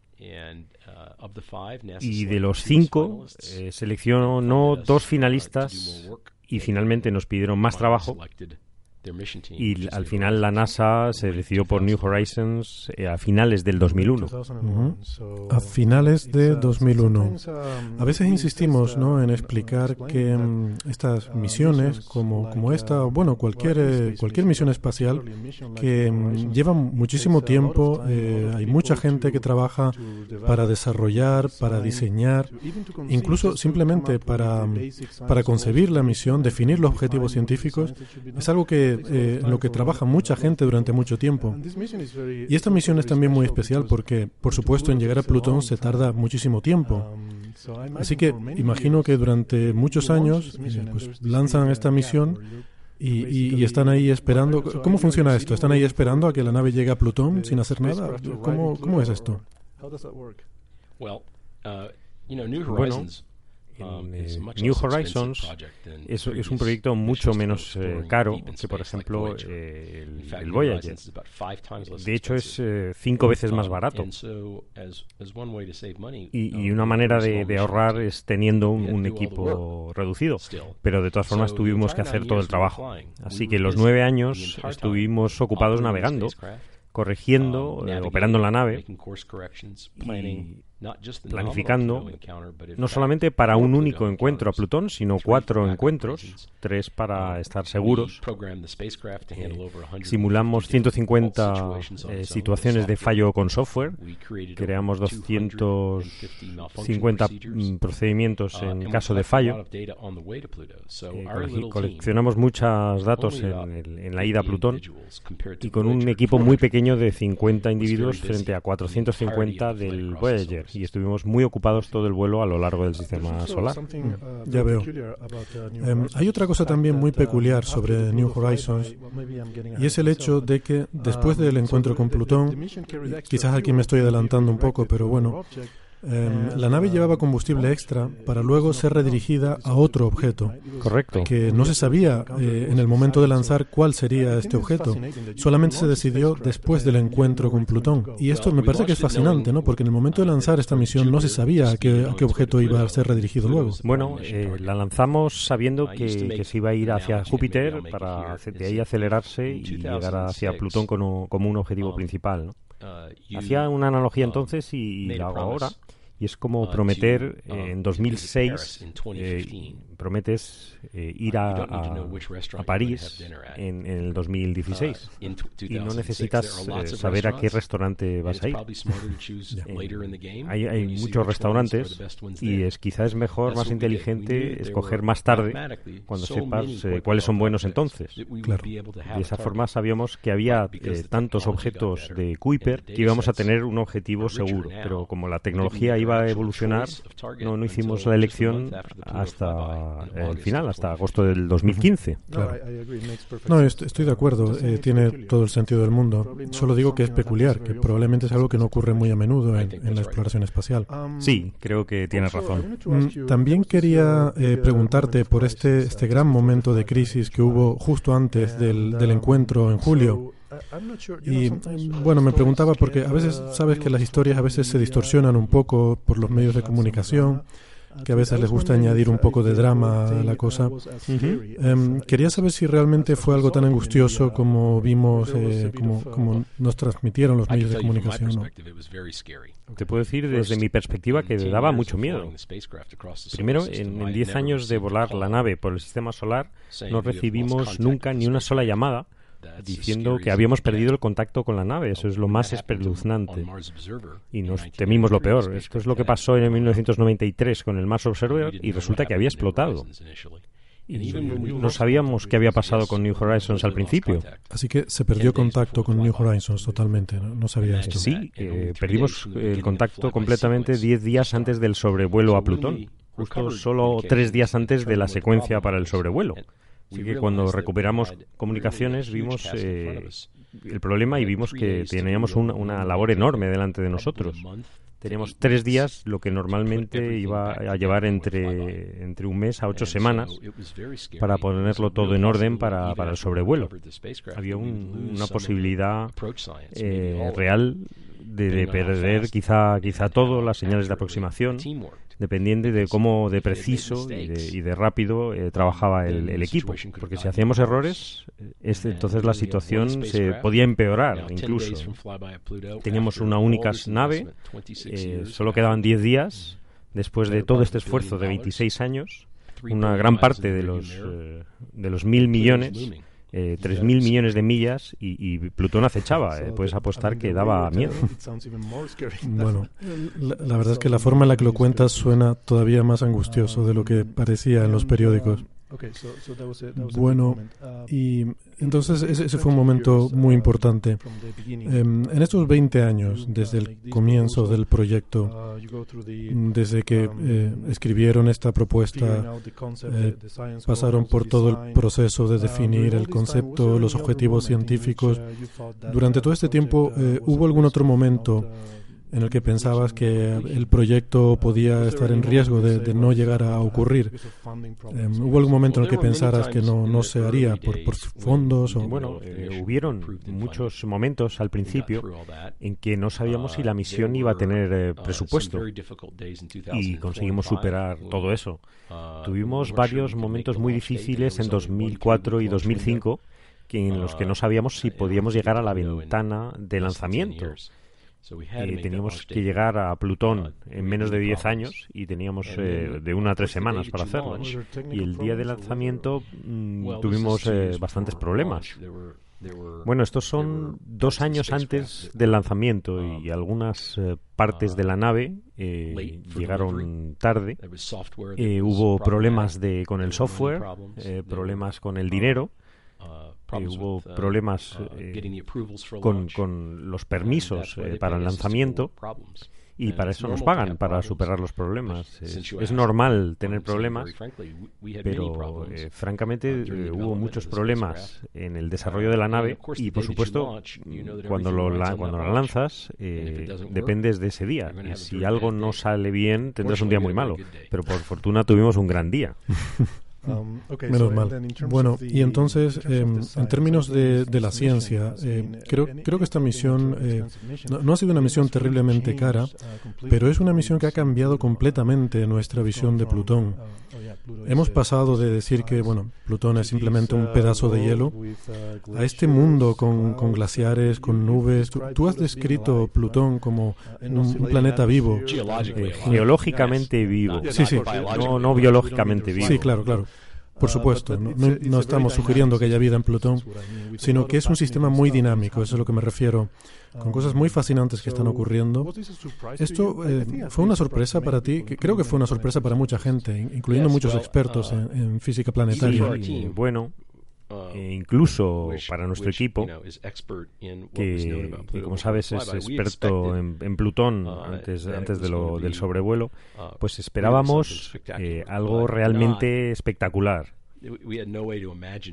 Y de los cinco, seleccionó dos finalistas y finalmente nos pidieron más trabajo y al final la NASA se decidió por New Horizons eh, a finales del 2001. A finales de 2001. A veces insistimos ¿no? en explicar que mm, estas misiones, como, como esta, bueno, cualquier, eh, cualquier misión espacial, que mm, llevan muchísimo tiempo, eh, hay mucha gente que trabaja para desarrollar, para diseñar, incluso simplemente para, mm, para concebir la misión, definir los objetivos científicos, es algo que eh, en lo que trabaja mucha gente durante mucho tiempo. Y esta misión es también muy especial porque, por supuesto, en llegar a Plutón se tarda muchísimo tiempo. Así que imagino que durante muchos años eh, pues, lanzan esta misión y, están ahí esperando. ¿Cómo funciona esto? ¿Están ahí esperando a que la nave llegue a Plutón sin hacer nada? ¿Cómo, cómo es esto? Bueno, Um, eh, New Horizons es, es, un proyecto mucho menos eh, caro que, por ejemplo, eh, el, Voyager. De hecho, es cinco veces más um, barato. Y, una um, manera de, ahorrar es teniendo un, equipo reducido. Pero de todas formas tuvimos que hacer todo el trabajo. Así que los nueve años estuvimos ocupados navegando corrigiendo, operando la nave y planificando no solamente para un único encuentro a Plutón, sino cuatro encuentros, tres para um, estar seguros. Eh, simulamos 150 eh, situaciones de fallo con software, creamos 250 mm, procedimientos uh, en caso de fallo, eh, coleccionamos muchos datos en, en la ida a Plutón y con un equipo muy pequeño de 50 individuos frente a 450 del Voyager y estuvimos muy ocupados todo el vuelo a lo largo del sistema solar. Mm, ya veo. Em, hay otra cosa también muy peculiar sobre New Horizons y es el hecho de que después del encuentro con Plutón, quizás aquí me estoy adelantando un poco, pero bueno, Em, la nave llevaba combustible extra para luego ser redirigida a otro objeto. Correcto. Que no se sabía eh, en el momento de lanzar cuál sería este objeto. Solamente se decidió después del encuentro con Plutón. Y esto me parece que es fascinante, ¿no? Porque en el momento de lanzar esta misión no se sabía a qué, a qué objeto iba a ser redirigido luego. Bueno, eh, la lanzamos sabiendo que, que, se iba a ir hacia Júpiter para de ahí acelerarse y llegar hacia Plutón como, como un objetivo principal, ¿no? Hacía una analogía entonces y la hago ahora y es como uh, prometer uh, en 2006 eh, prometes eh, ir a, a, París en, en, el 2016 uh, y no necesitas eh, saber a qué restaurante vas a ir. hay, hay muchos restaurantes y es quizás es mejor, más inteligente escoger más tarde cuando sepas cuáles son buenos entonces. Claro. De esa forma sabíamos que había tantos objetos de Kuiper que íbamos a tener un objetivo seguro, pero como la tecnología iba a evolucionar, no, no hicimos la elección hasta el final, hasta agosto del 2015. Claro. No, estoy de acuerdo, eh, tiene todo el sentido del mundo. Solo digo que es peculiar, que probablemente es algo que no ocurre muy a menudo en, la exploración espacial. Sí, creo que tienes razón. Mm, también quería eh, preguntarte por este, este gran momento de crisis que hubo justo antes del, del encuentro en julio. Y bueno, me preguntaba porque a veces sabes que las historias a veces se distorsionan un poco por los medios de comunicación, que a veces les gusta añadir un poco de drama a la cosa. Em, quería saber si realmente fue algo tan angustioso como vimos, eh, como, como, nos transmitieron los medios de comunicación. Te puedo decir desde mi perspectiva que daba mucho miedo. Primero, en 10 años de volar la nave por el sistema solar, no recibimos nunca ni una sola llamada diciendo que habíamos perdido el contacto con la nave. Eso es lo más espeluznante. Y nos temimos lo peor. Esto es lo que pasó en 1993 con el Mars Observer y resulta que había explotado. Y no sabíamos qué había pasado con New Horizons al principio. Así que se perdió contacto con New Horizons totalmente, ¿no? sabía esto. Sí, eh, perdimos el contacto completamente 10 días antes del sobrevuelo a Plutón, justo solo tres días antes de la secuencia para el sobrevuelo. Así que cuando recuperamos comunicaciones vimos eh, el problema y vimos que teníamos una labor enorme delante de nosotros. Teníamos tres días, lo que normalmente iba a llevar entre, entre un mes a ocho semanas para ponerlo todo en orden para, para el sobrevuelo. Había una posibilidad eh, real de, perder quizá, quizá todo, las señales de aproximación, dependiendo de cómo de preciso y de, rápido eh, trabajaba el, equipo. Porque si hacíamos errores, entonces la situación se podía empeorar incluso. Teníamos una única nave, eh, solo quedaban 10 días después de todo este esfuerzo de 26 años. Una gran parte de los, eh, de los mil millones eh, 3.000 millones de millas y, Plutón acechaba. Eh, puedes apostar que daba miedo. Bueno, la, verdad es que la forma en la que lo cuentas suena todavía más angustioso de lo que parecía en los periódicos. Bueno, y entonces ese, fue un momento muy importante. Em, en estos 20 años, desde el comienzo del proyecto, desde que eh, escribieron esta propuesta, eh, pasaron por todo el proceso de definir el concepto, los objetivos científicos. Durante todo este tiempo, eh, ¿hubo algún otro momento? En el que pensabas que el proyecto podía estar en riesgo de, no llegar a ocurrir. Em, ¿Hubo algún momento en el que pensaras que no, no se haría por, por fondos? O... Bueno, eh, hubieron muchos momentos al principio en que no sabíamos si la misión iba a tener eh, presupuesto y conseguimos superar todo eso. Tuvimos varios momentos muy difíciles en 2004 y 2005 en los que no sabíamos si podíamos llegar a la ventana de lanzamiento. Eh, teníamos que llegar a Plutón en menos de 10 años y teníamos eh, de una a tres semanas para hacerlo. Y el día de lanzamiento mm, tuvimos eh, bastantes problemas. Bueno, estos son dos años antes del lanzamiento y um, algunas partes de la uh, nave llegaron tarde. hubo problemas de, con el software, problemas con el dinero hubo problemas uh, eh, con, con, los permisos eh, para el lanzamiento y para eso nos pagan, para superar los problemas. Es, normal tener problemas, pero eh, francamente hubo muchos problemas en el desarrollo de la nave y, por supuesto, cuando, lo cuando la lanzas, dependes de ese día. Y si algo no sale bien, tendrás un día muy malo. Pero por fortuna tuvimos un gran día. Um, Menos mal. Bueno, y entonces, em, en términos de, la ciencia, eh, creo, creo que esta misión eh, no, ha sido una misión terriblemente cara, uh, pero es una misión que ha cambiado completamente nuestra visión de Plutón. Uh, oh, Hemos pasado de decir que, bueno, Plutón es simplemente un pedazo de hielo a este mundo con, con glaciares, con nubes. Tú, has descrito Plutón como un, planeta vivo. Eh, geológicamente vivo. Sí, sí. No, no biológicamente vivo. Sí, claro, claro. Por supuesto, no, estamos sugiriendo que haya vida en Plutón, sino que es un sistema muy dinámico, eso es a lo que me refiero, con cosas muy fascinantes que están ocurriendo. Esto eh, fue una sorpresa para ti, que creo que fue una sorpresa para mucha gente, incluyendo muchos expertos en, física planetaria. bueno, e incluso para nuestro equipo, que, como sabes es experto en, Plutón antes, antes de lo, del sobrevuelo, pues esperábamos algo realmente espectacular.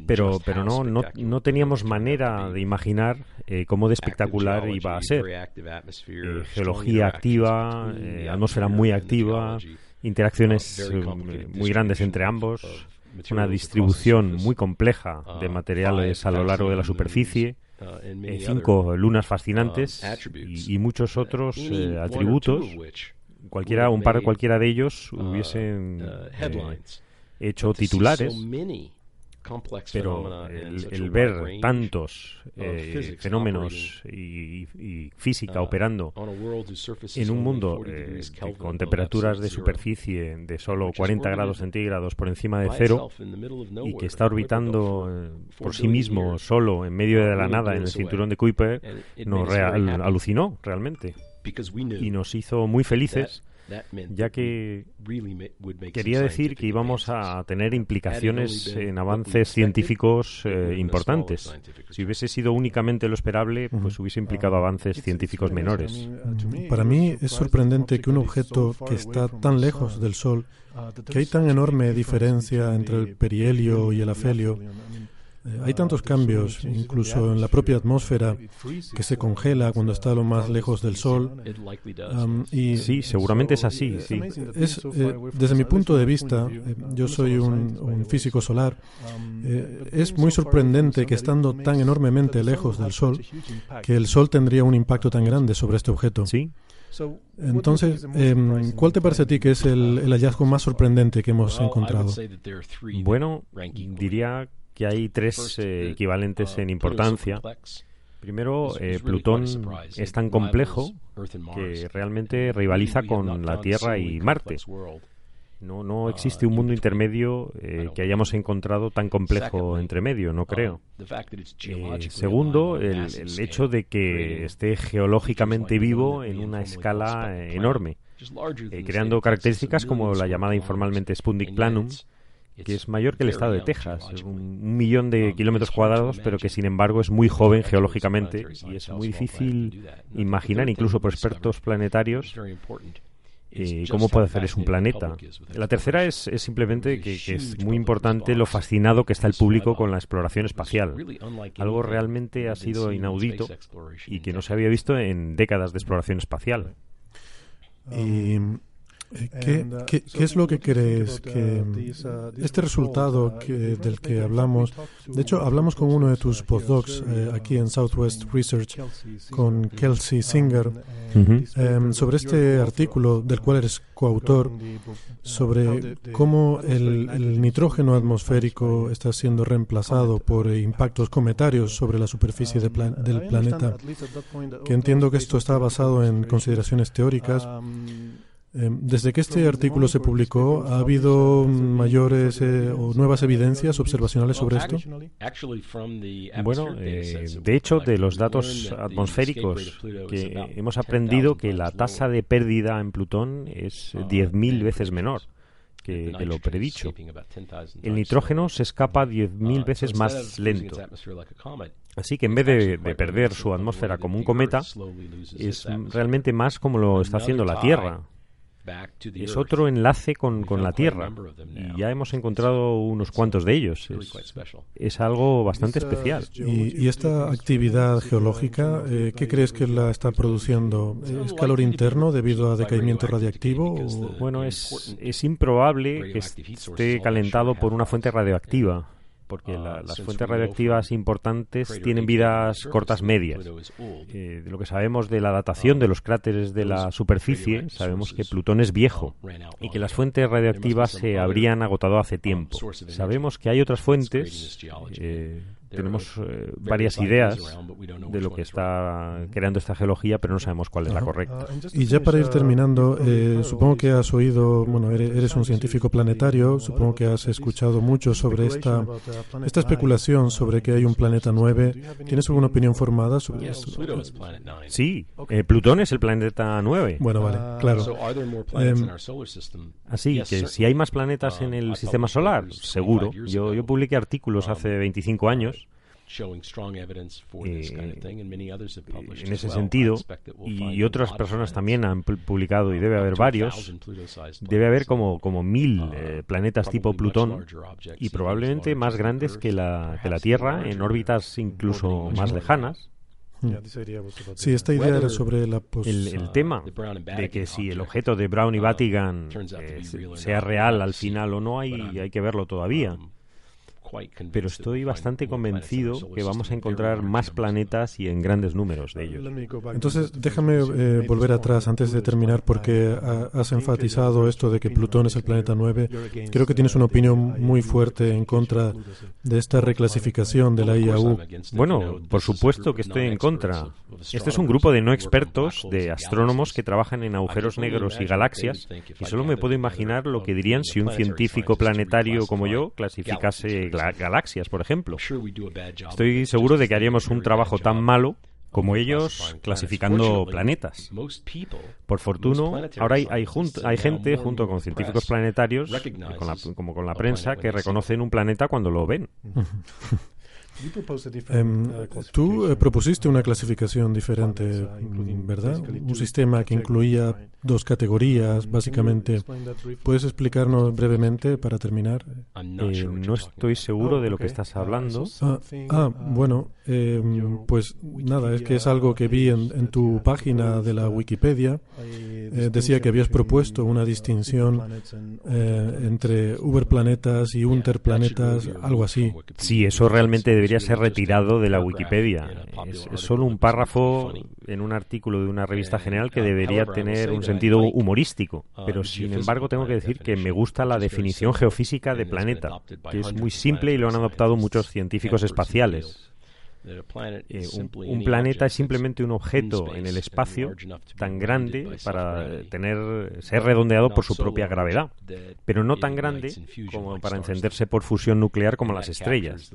Pero, pero no, no, no teníamos manera de imaginar eh, cómo de espectacular iba a ser. Eh, geología activa, eh, atmósfera muy activa, interacciones muy grandes entre ambos, una distribución muy compleja de materiales a lo largo de la superficie, cinco lunas fascinantes y, muchos otros atributos. Cualquiera, un par de cualquiera de ellos hubiesen hecho titulares, pero el, ver tantos eh, fenómenos y, física uh, operando en un mundo eh, con temperaturas de superficie de solo 40 grados centígrados por encima de cero y que está orbitando eh, por sí mismo solo en medio de la nada en el cinturón de Kuiper, nos alucinó realmente y nos hizo muy felices ya que quería decir que íbamos a tener implicaciones en avances científicos eh, importantes. Si hubiese sido únicamente lo esperable, pues hubiese implicado avances científicos menores. Para mí es sorprendente que un objeto que está tan lejos del Sol, que hay tan enorme diferencia entre el perihelio y el afelio, eh, hay tantos cambios, incluso en la propia atmósfera, que se congela cuando está lo más lejos del Sol. y sí, seguramente es así. Sí. Es, eh, desde mi punto de vista, eh, yo soy un, físico solar, es muy sorprendente que estando tan enormemente lejos del Sol, que el Sol tendría un impacto tan grande sobre este objeto. Sí. Entonces, em, ¿cuál te parece a ti que es el, el hallazgo más sorprendente que hemos encontrado? Bueno, diría que hay tres eh, equivalentes uh, en importancia. Primero, eh, Plutón es tan complejo que realmente rivaliza con la Tierra y Marte. No, no uh, existe un mundo intermedio eh, que hayamos encontrado tan complejo entre medio, no uh, creo. segundo, el, hecho de que esté geológicamente vivo en una escala enorme, creando características como la llamada informalmente Sputnik Planum, que es mayor que el estado de Texas, un, millón de kilómetros cuadrados, pero que sin embargo es muy joven geológicamente y es muy difícil imaginar, incluso por expertos planetarios, eh, cómo puede hacer es un planeta. La tercera es, simplemente que, es muy importante lo fascinado que está el público con la exploración espacial. Algo realmente ha sido inaudito y que no se había visto en décadas de exploración espacial. Y ¿Qué, uh, qué, qué es lo que crees que uh, este resultado que, del que hablamos? De hecho, hablamos con uno de tus postdocs eh, aquí en Southwest Research, con Kelsey Singer, em, sobre este artículo del cual eres coautor, sobre cómo el, el nitrógeno atmosférico está siendo reemplazado por impactos cometarios sobre la superficie de del planeta. Que entiendo que esto está basado en consideraciones teóricas. Em, desde que este artículo se publicó, ¿ha habido mayores eh, o nuevas evidencias observacionales sobre esto? Bueno, eh, de hecho, de los datos atmosféricos hemos aprendido que la tasa de pérdida en Plutón es 10.000 veces menor. Que, lo predicho. El nitrógeno se escapa 10.000 veces más lento. Así que en vez de, perder su atmósfera como un cometa, es realmente más como lo está haciendo la Tierra, es otro enlace con, con la Tierra y ya hemos encontrado unos cuantos de ellos. Es, algo bastante especial. ¿Y, esta actividad geológica, eh, qué crees que la está produciendo? ¿Es calor interno debido a decaimiento radiactivo? Bueno, es, es improbable que esté calentado por una fuente radioactiva porque ah, las fuentes radioactivas importantes tienen vidas cortas medias. Eh, de lo que sabemos de la datación de los cráteres de la superficie, sabemos que Plutón es viejo y que las fuentes radioactivas se habrían agotado hace tiempo. Sabemos que hay otras fuentes, eh, tenemos eh, varias ideas de lo que está creando esta geología, pero no sabemos cuál es la correcta. Y ya para ir terminando, eh, supongo que has oído, bueno, eres, un científico planetario, supongo que has escuchado mucho sobre esta, esta especulación sobre que hay un planeta 9. ¿Tienes alguna opinión formada sobre esto? Sí, eh, Plutón es el planeta 9. Bueno, vale, claro. Em, así que si hay más planetas en el sistema solar, seguro. Yo, yo publiqué artículos hace 25 años en ese sentido, y, otras personas también han publicado, y debe haber varios, debe haber como, como mil uh, eh, planetas tipo Plutón y probablemente más grandes que la, que la Tierra en órbitas incluso más lejanas. Sí, esta idea era sobre la el, el, tema de que si el objeto de Brown y uh, Vatigan eh, sea real al final o no, hay, hay que verlo todavía. Um, pero estoy bastante convencido que vamos a encontrar más planetas y en grandes números de ellos. Entonces, déjame eh, volver atrás antes de terminar porque has enfatizado esto de que Plutón es el planeta 9. Creo que tienes una opinión muy fuerte en contra de esta reclasificación de la IAU. Bueno, por supuesto que estoy en contra. Este es un grupo de no expertos, de astrónomos que trabajan en agujeros negros y galaxias, y solo me puedo imaginar lo que dirían si un científico planetario como yo clasificase galaxias, por ejemplo. Estoy seguro de que haríamos un trabajo tan malo como ellos clasificando planetas. Por fortuna, ahora hay, hay, gente junto con científicos planetarios, como con la prensa, que reconocen un planeta cuando lo ven. Em, tú eh, propusiste una clasificación diferente, ¿verdad? Un sistema que incluía dos categorías, básicamente. ¿Puedes explicarnos brevemente para terminar? Eh, no estoy seguro de lo que estás hablando. Ah, ah bueno, em, pues nada, es que es algo que vi en, tu página de la Wikipedia. Eh, decía que habías propuesto una distinción entre uberplanetas y unterplanetas, algo así. Sí, eso realmente debería ser retirado de la Wikipedia. Es, solo un párrafo en un artículo de una revista general que debería tener un sentido humorístico. Pero sin embargo tengo que decir que me gusta la definición geofísica de planeta, que es muy simple y lo han adoptado muchos científicos espaciales. Eh, un, planeta es simplemente un objeto en el espacio tan grande para tener ser redondeado por su propia gravedad, pero no tan grande como para encenderse por fusión nuclear como las estrellas.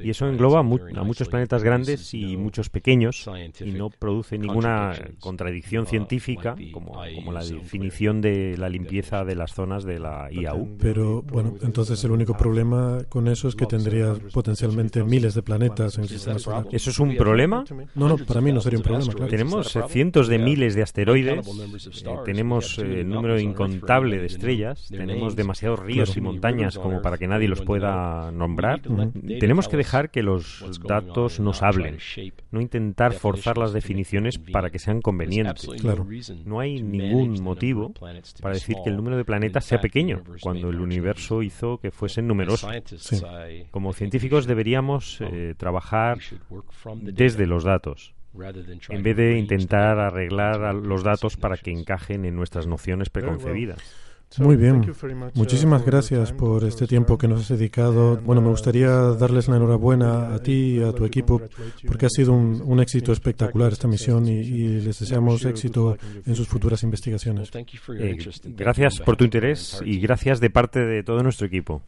Y eso engloba a muchos planetas grandes y muchos pequeños y no produce ninguna contradicción científica como, como la definición de la limpieza de las zonas de la IAU. Pero bueno, entonces el único problema con eso es que tendrías potencialmente miles de planetas en ¿Eso es un problema? No, no, para mí no sería un problema, claro. Tenemos cientos de miles de asteroides, eh, tenemos eh, número incontable de estrellas, tenemos demasiados ríos y montañas como para que nadie los pueda nombrar. Tenemos que dejar que los datos nos hablen, no intentar forzar las definiciones para que sean convenientes. Claro. No hay ningún motivo para decir que el número de planetas sea pequeño, cuando el universo hizo que fuesen numerosos. Como científicos deberíamos eh, trabajar desde los datos, en vez de intentar arreglar los datos para que encajen en nuestras nociones preconcebidas. Muy bien. Muchísimas gracias por este tiempo que nos has dedicado. Bueno, me gustaría darles la enhorabuena a ti y a tu equipo porque ha sido un, éxito espectacular esta misión y, les deseamos éxito en sus futuras investigaciones. Eh, gracias por tu interés y gracias de parte de todo nuestro equipo.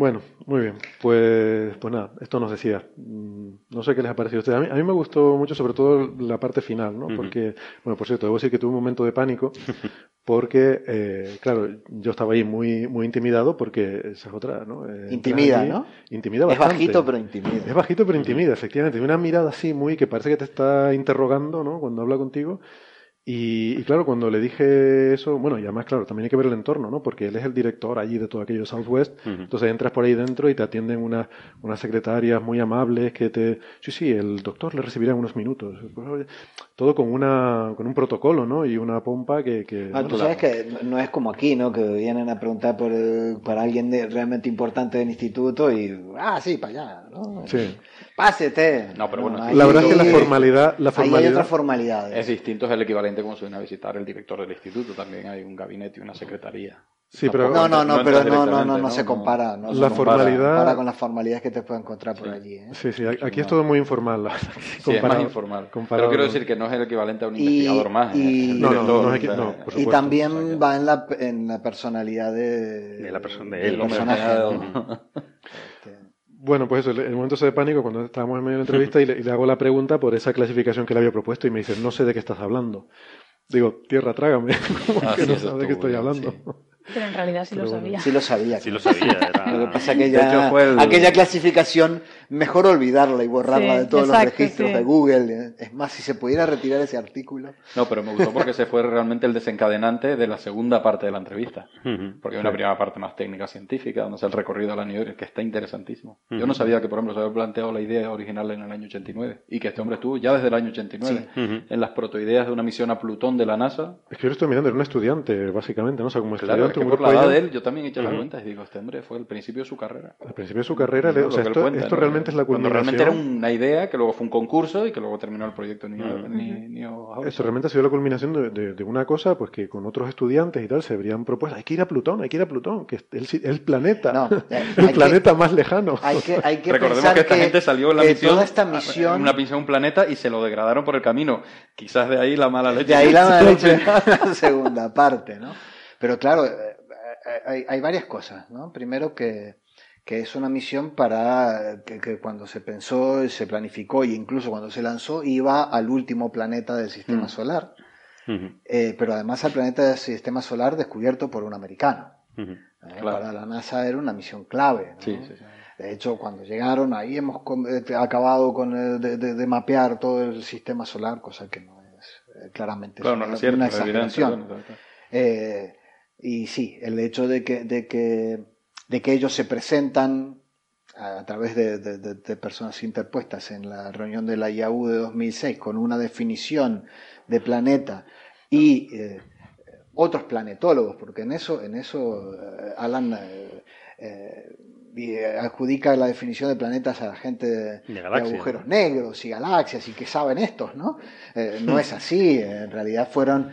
Bueno, muy bien. Pues, pues nada, esto nos decía. Mm, no sé qué les ha parecido a ustedes. A mí, me gustó mucho, sobre todo la parte final, ¿no? Porque, bueno, por cierto, debo decir que tuve un momento de pánico, porque, eh, claro, yo estaba ahí muy, muy intimidado, porque esa es otra, ¿no? Eh, intimida, ¿no? Intimida bastante. Es bajito, pero intimida. Es bajito, pero intimida, efectivamente. Una mirada así muy que parece que te está interrogando, ¿no? Cuando habla contigo. Y, claro, cuando le dije eso, bueno, y además, claro, también hay que ver el entorno, ¿no? Porque él es el director allí de todo aquello Southwest. Entonces entras por ahí dentro y te atienden unas, unas secretarias muy amables que te. Sí, sí, el doctor le recibirá en unos minutos. Todo con una con un protocolo, ¿no? Y una pompa que. que ah, tú sabes que no es como aquí, ¿no? Que vienen a preguntar por, por alguien realmente importante del instituto y. Ah, sí, para allá, ¿no? Sí. Pásete. No, pero bueno. la verdad es que la formalidad. La formalidad hay otras formalidades. Es distinto, es el equivalente como si viene a visitar el director del instituto. También hay un gabinete y una secretaría. Sí, pero no, no, no, pero no, no, no, no, ¿no? se compara. No, La se formalidad- compara con las formalidades que te puedes encontrar por allí. ¿eh? Sí, sí, aquí es todo muy informal. la verdad, Sí, es más informal. comparado Pero quiero decir que no es el equivalente a un Y- investigador más. y- No, no, director, no Y también va en la, en la personalidad de, De la persona- de del él, hombre personaje. Bueno, pues eso, el, el momento de pánico, cuando estábamos en medio de la entrevista y le, y le hago la pregunta por esa clasificación que le había propuesto y me dice, no sé de qué estás hablando. Digo, tierra, trágame. ¿Cómo Ah, que sí, no sabes de qué estoy hablando? sí. Pero en realidad sí lo sabía. Sí lo sabía. Sí lo sabía. Era... Lo que pasa es que De ya, el- aquella clasificación, mejor olvidarla y borrarla Sí, de todos exacto, los registros sí. de Google. Es más, si se pudiera retirar ese artículo. No, pero me gustó porque se fue realmente el desencadenante de la segunda parte de la entrevista. Porque hay una primera parte más técnica científica, donde es el recorrido a la New York, que está interesantísimo. Yo no sabía que, por ejemplo, se había planteado la idea original en el año 89 y que este hombre estuvo ya desde el año 89 Ujú. en las protoideas de una misión a Plutón de la NASA. Es que yo lo estoy mirando, era un estudiante, básicamente, ¿no? O sea, como Claro, estudiante, que por la edad de él yo también he hecho las Ujú. cuentas y digo, este hombre fue el principio de su carrera. al principio de su carrera, No, o sea, que esto, cuenta, esto ¿no? realmente es la Cuando culminación. realmente era una idea que luego fue un concurso y que luego terminó el proyecto Neo, Ni- Neo House. Esto realmente ha sido la culminación de, de- de una cosa pues que con otros estudiantes y tal se habrían propuesto, hay que ir a Plutón, hay que ir a Plutón, que es el, el planeta, No, eh, el planeta más lejano. Hay que, hay que Recordemos pensar que esta gente salió en la que misión, toda esta misión, una misión a un planeta y se lo degradaron por el camino. Quizás de ahí la mala leche. de ahí la mala leche segunda parte, ¿no? Pero claro, hay, hay varias cosas, ¿no? Primero que, que es una misión para que, que cuando se pensó, se planificó e incluso cuando se lanzó iba al último planeta del sistema Mm. solar, eh, pero además al planeta del sistema solar descubierto por un americano. ¿eh? Claro. Para la NASA era una misión clave. ¿no? Sí, sí, sí. De hecho, cuando llegaron ahí hemos eh, acabado con el de, de- de mapear todo el sistema solar, cosa que no es claramente Claro, no una, es cierto, una evidente, exageración. está. Eh, y sí, el hecho de que, de que, de que ellos se presentan a, través de, de- de- de personas interpuestas en la reunión de la IAU de 2006 con una definición de planeta y eh, otros planetólogos, porque en eso, en eso eh, Alan eh, eh, adjudica la definición de planetas a la gente de, agujeros negros y galaxias y que saben estos, ¿no? No es así, en realidad fueron,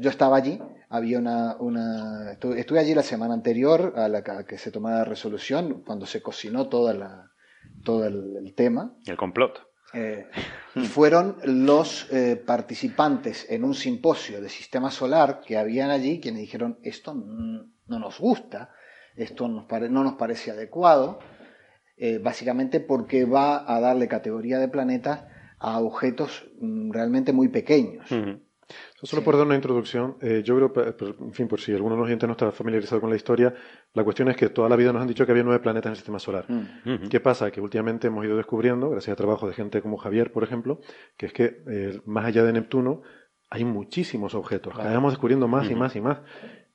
yo estaba allí, había una, una estuve, estuve allí la semana anterior a la que, a que se tomara la resolución, cuando se cocinó toda la, todo el, el tema, El complot. eh, fueron los eh, participantes en un simposio de sistema solar que habían allí quienes dijeron esto no nos gusta, esto nos pare- no nos parece adecuado, eh, básicamente porque va a darle categoría de planeta a objetos mm, realmente muy pequeños. Solo Sí. por dar una introducción, eh, yo creo, pero, en fin, por si alguno de los oyentes no está familiarizado con la historia, la cuestión es que toda la vida nos han dicho que había nueve planetas en el sistema solar. Mm. ¿Qué pasa? Que últimamente hemos ido descubriendo, gracias a trabajo de gente como Javier, por ejemplo, que es que eh, más allá de Neptuno hay muchísimos objetos. Cada vez vamos descubriendo más y más y más.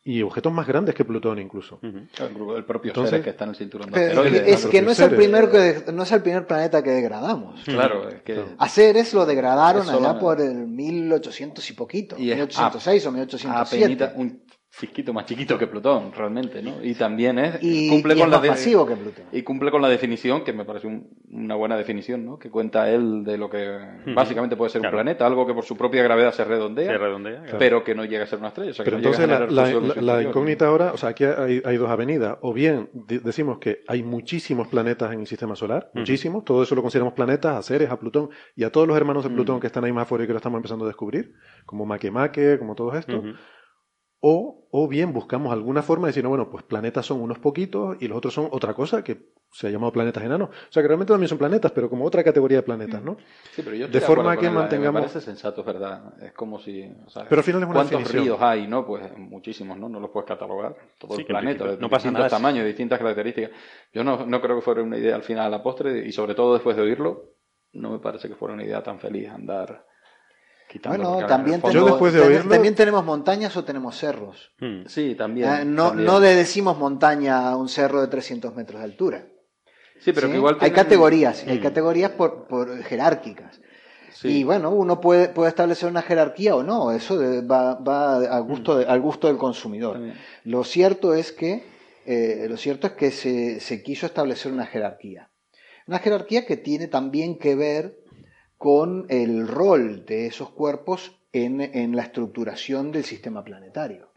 Y objetos más grandes que Plutón incluso. El, propio Entonces- Ceres que está en el cinturón de Pero es asteroides. que, es ¿no? que no es el que no es el primer planeta que degradamos. Claro, es que... A Ceres lo degradaron allá por el 1800 y poquito, Y es 1806 o a 1807. penita- un fisquito más chiquito que Plutón, realmente, ¿no? Y también es... y, cumple y con es la más masivo que Plutón. Y cumple con la definición, que me parece un- una buena definición, ¿no? Que cuenta él de lo que básicamente puede ser Claro. un planeta, algo que por su propia gravedad se redondea, Se redondea. claro. pero que no llega a ser una estrella. o sea, que Pero no llega a entonces la, incógnita ahora, o sea, aquí hay, hay dos avenidas. O bien de- decimos que hay muchísimos planetas en el sistema solar, muchísimos, todo eso lo consideramos planetas, a Ceres, a Plutón y a todos los hermanos de Plutón que están ahí más afuera y que lo estamos empezando a descubrir, como Makemake, como todo esto. Ujú. O, o bien buscamos alguna forma de decir, no, bueno, pues planetas son unos poquitos y los otros son otra cosa que se ha llamado planetas enanos. O sea, que realmente también son planetas, pero como otra categoría de planetas, ¿no? Sí, pero yo de estoy forma acuerdo que mantengamos- Me parece sensato, es verdad. Es como si... o sea, Pero al final es una ¿Cuántos definición. ríos hay, no? Pues muchísimos, ¿no? No los puedes catalogar. Todo Sí, el planeta, de no pasa distintos nada. tamaños, distintas características. Yo no, no creo que fuera una idea al final, a la postre, y sobre todo después de oírlo, no me parece que fuera una idea tan feliz andar quitando... Bueno, también, tenemos, después de ten- oírlo- también tenemos montañas o tenemos cerros. Mm. Sí, también. Ah, no, también. no le decimos montaña a un cerro de 300 metros de altura. Sí, pero ¿sí? que igual Hay categorías, hay Mm. categorías por, por jerárquicas. Sí. Y bueno, uno puede, puede establecer una jerarquía o no, eso de- va, va a gusto de- al gusto del consumidor. También. Lo cierto es que, eh, lo cierto es que se, se quiso establecer una jerarquía. Una jerarquía que tiene también que ver con el rol de esos cuerpos en, en la estructuración del sistema planetario.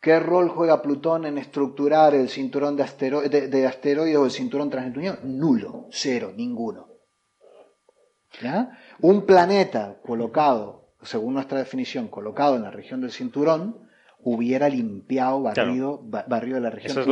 ¿Qué rol juega Plutón en estructurar el cinturón de, de, asteroides o el cinturón transneptuniano? Nulo, cero, ninguno. ¿Ya? Un planeta colocado, según nuestra definición, colocado en la región del cinturón, hubiera limpiado, barrido, barrido la región.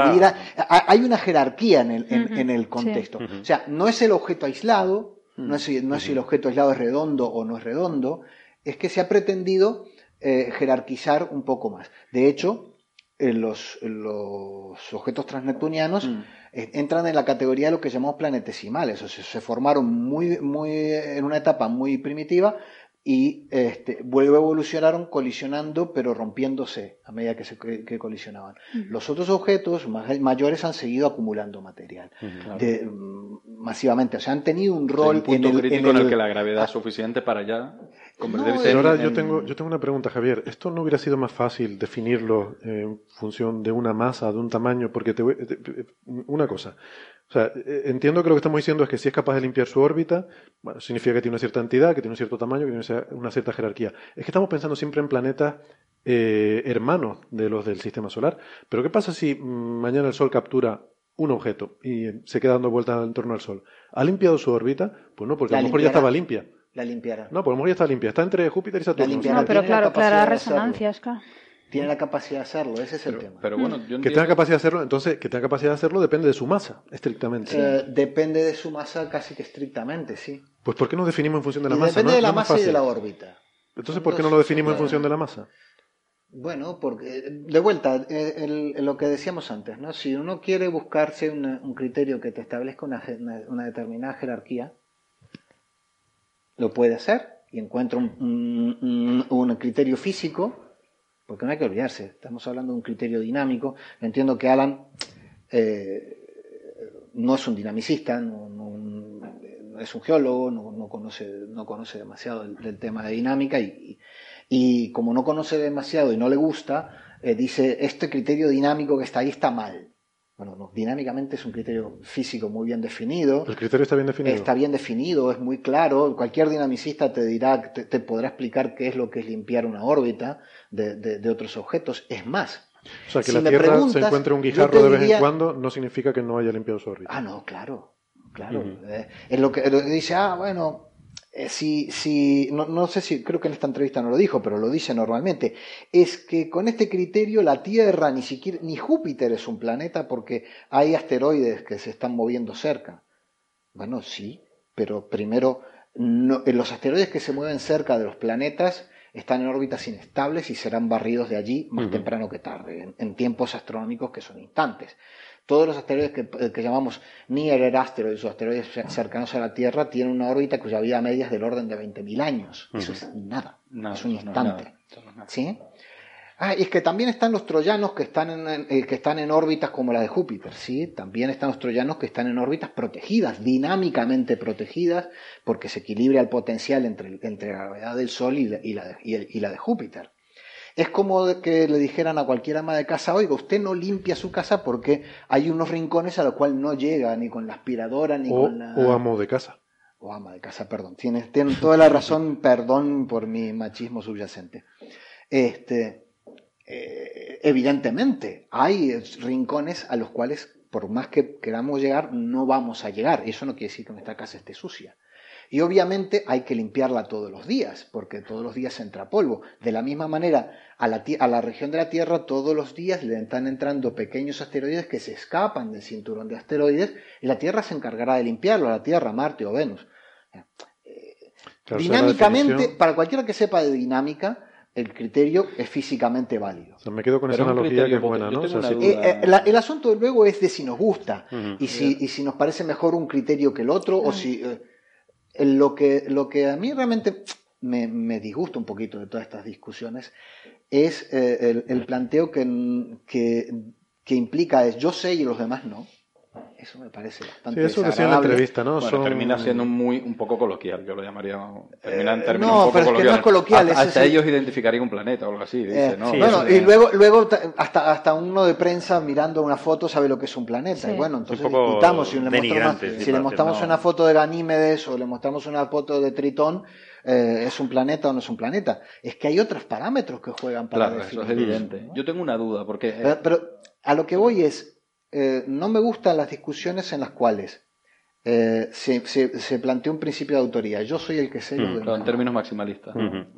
Hay una jerarquía en el, en, el contexto. O sea, no es el objeto aislado, no, es, no es si el objeto aislado es redondo o no es redondo, es que se ha pretendido eh, jerarquizar un poco más. De hecho, los, los objetos transneptunianos mm. eh, entran en la categoría de lo que llamamos planetesimales, o sea, se formaron muy, muy, en una etapa muy primitiva y este, luego evolucionaron colisionando pero rompiéndose a medida que se que colisionaban. Los otros objetos mayores han seguido acumulando material. Mm, masivamente, o sea, han tenido un rol en, el, crítico en, el, que la gravedad es suficiente para ya convertirse no, ahora yo tengo yo tengo una pregunta, Javier. ¿Esto no hubiera sido más fácil definirlo en función de una masa, de un tamaño? Porque te, una cosa, o sea, e, entiendo que lo que estamos diciendo es que si es capaz de limpiar su órbita, bueno, significa que tiene una cierta entidad, que tiene un cierto tamaño, que tiene una cierta jerarquía. Es que estamos pensando siempre en planetas eh, hermanos de los del sistema solar. Pero ¿qué pasa si mm, mañana el Sol captura un objeto y se queda dando vueltas en torno al Sol? ¿Ha limpiado su órbita? Pues no, porque a lo mejor ya estaba limpia. La limpiará. No, pues a lo mejor ya está limpia. Está entre Júpiter y Saturno. No, pero claro, clara resonancias, claro tiene la capacidad de hacerlo, ese es el tema. Pero bueno, que tenga capacidad de hacerlo, entonces, que tenga capacidad de hacerlo depende de su masa, estrictamente. Eh, depende de su masa casi que estrictamente, sí. Pues ¿por qué no definimos en función de la masa? Depende de la masa y de la órbita. Entonces, ¿por qué no lo definimos en función de la masa? Bueno, porque, de vuelta, eh, lo que decíamos antes, ¿no? Si uno quiere buscarse un criterio que te establezca una, determinada jerarquía, lo puede hacer y encuentra un criterio físico porque no hay que olvidarse, estamos hablando de un criterio dinámico. Entiendo que Alan eh, no es un dinamicista, no, es un geólogo, no, conoce, no conoce demasiado del, tema de dinámica y, como no conoce demasiado y no le gusta, eh, dice, este criterio dinámico que está ahí está mal. Bueno, no, dinámicamente es un criterio físico muy bien definido. El criterio está bien definido. Está bien definido, es muy claro. Cualquier dinamicista te dirá, te, podrá explicar qué es lo que es limpiar una órbita de, otros objetos. Es más. O sea, que la Tierra se encuentre un guijarro de vez en cuando no significa que no haya limpiado su órbita. Ah, no, claro. Claro. Eh, es lo que dice, ah, bueno, eh, si, si no, no, sé si, creo que en esta entrevista no lo dijo, pero lo dice normalmente, es que con este criterio la Tierra, ni siquiera, ni Júpiter es un planeta porque hay asteroides que se están moviendo cerca. Bueno, sí, pero primero, no, eh, los asteroides que se mueven cerca de los planetas están en órbitas inestables y serán barridos de allí más temprano que tarde, en, tiempos astronómicos que son instantes. Todos los asteroides que, eh, llamamos Near asteroides o asteroides cercanos a la Tierra tienen una órbita cuya vida media es del orden de 20.000 años. Eso es nada, es un instante. ¿Sí? Ah, y es que también están los troyanos que están en, eh, que están en órbitas como la de Júpiter, ¿sí? También están los troyanos que están en órbitas protegidas, dinámicamente protegidas, porque se equilibra el potencial entre, entre la gravedad del Sol y y la, y la de Júpiter. Es como que le dijeran a cualquier ama de casa, oiga, usted no limpia su casa porque hay unos rincones a los cuales no llega ni con la aspiradora ni con la... O amo de casa. O ama de casa, perdón. Tienen, tienen toda la razón, perdón por mi machismo subyacente. Este, eh, evidentemente, hay rincones a los cuales, por más que queramos llegar, no vamos a llegar. Y eso no quiere decir que nuestra casa esté sucia. Y obviamente hay que limpiarla todos los días, porque todos los días entra polvo. De la misma manera, a la, a la región de la Tierra todos los días le están entrando pequeños asteroides que se escapan del cinturón de asteroides y la Tierra se encargará de limpiarlo, la Tierra, Marte o Venus. Eh, dinámicamente, para cualquiera que sepa de dinámica, el criterio es físicamente válido. me quedo con esa analogía que es buena, ¿no? Eh, eh, el asunto luego es de si nos gusta y, si, y si nos parece mejor un criterio que el otro o si lo que, lo que a mí realmente me, disgusta un poquito de todas estas discusiones es eh, el, planteo que, que, que, implica es yo sé y los demás no. Eso me parece bastante sí, eso decía en la entrevista, ¿no? termina siendo muy, un poco coloquial, yo lo llamaría. Termina en eh, términos no, un poco pero es que no es coloquial. Hasta, ellos identificarían un planeta o algo así. Dice, eh, bueno, y luego, luego hasta, hasta uno de prensa mirando una foto sabe lo que es un planeta. Y bueno, entonces discutamos si le mostramos, si le mostramos una foto de Ganímedes o le mostramos una foto de Tritón, eh, es un planeta o no es un planeta. Es que hay otros parámetros que juegan para Claro, eso definir. es evidente. Yo tengo una duda, porque... eh, Pero, pero a lo que voy es, eh, no me gustan las discusiones en las cuales eh, se, se- se plantea un principio de autoría. Yo soy el que sé claro, demás. en términos maximalistas.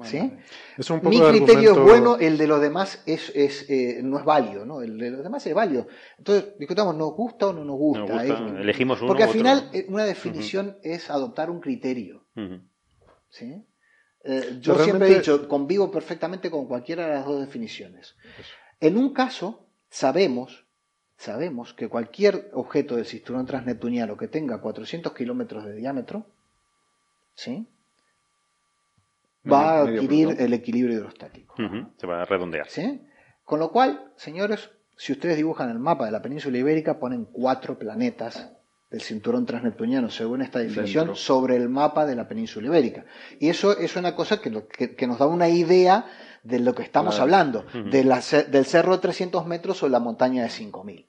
¿Sí? Es un poco Mi de criterio argumento- es bueno, el de los demás es, es, eh, no es válido, ¿no? El de los demás es válido. Entonces, discutamos, ¿nos gusta o no nos gusta? Nos gusta, Es- elegimos uno Porque al otro. final, una definición es adoptar un criterio. ¿sí? Eh, yo Pero siempre he dicho, convivo perfectamente con cualquiera de las dos definiciones. En un caso, sabemos, sabemos que cualquier objeto del cinturón transneptuniano que tenga 400 kilómetros de diámetro, ¿sí? va a adquirir el equilibrio hidrostático. Se va a redondear. ¿sí? Con lo cual, señores, si ustedes dibujan el mapa de la península ibérica, ponen cuatro planetas del cinturón transneptuniano, según esta definición, Dentro. sobre el mapa de la península ibérica. Y eso es una cosa que- que nos da una idea de lo que estamos Claro. hablando, de la del cerro de 300 metros o la montaña de 5000.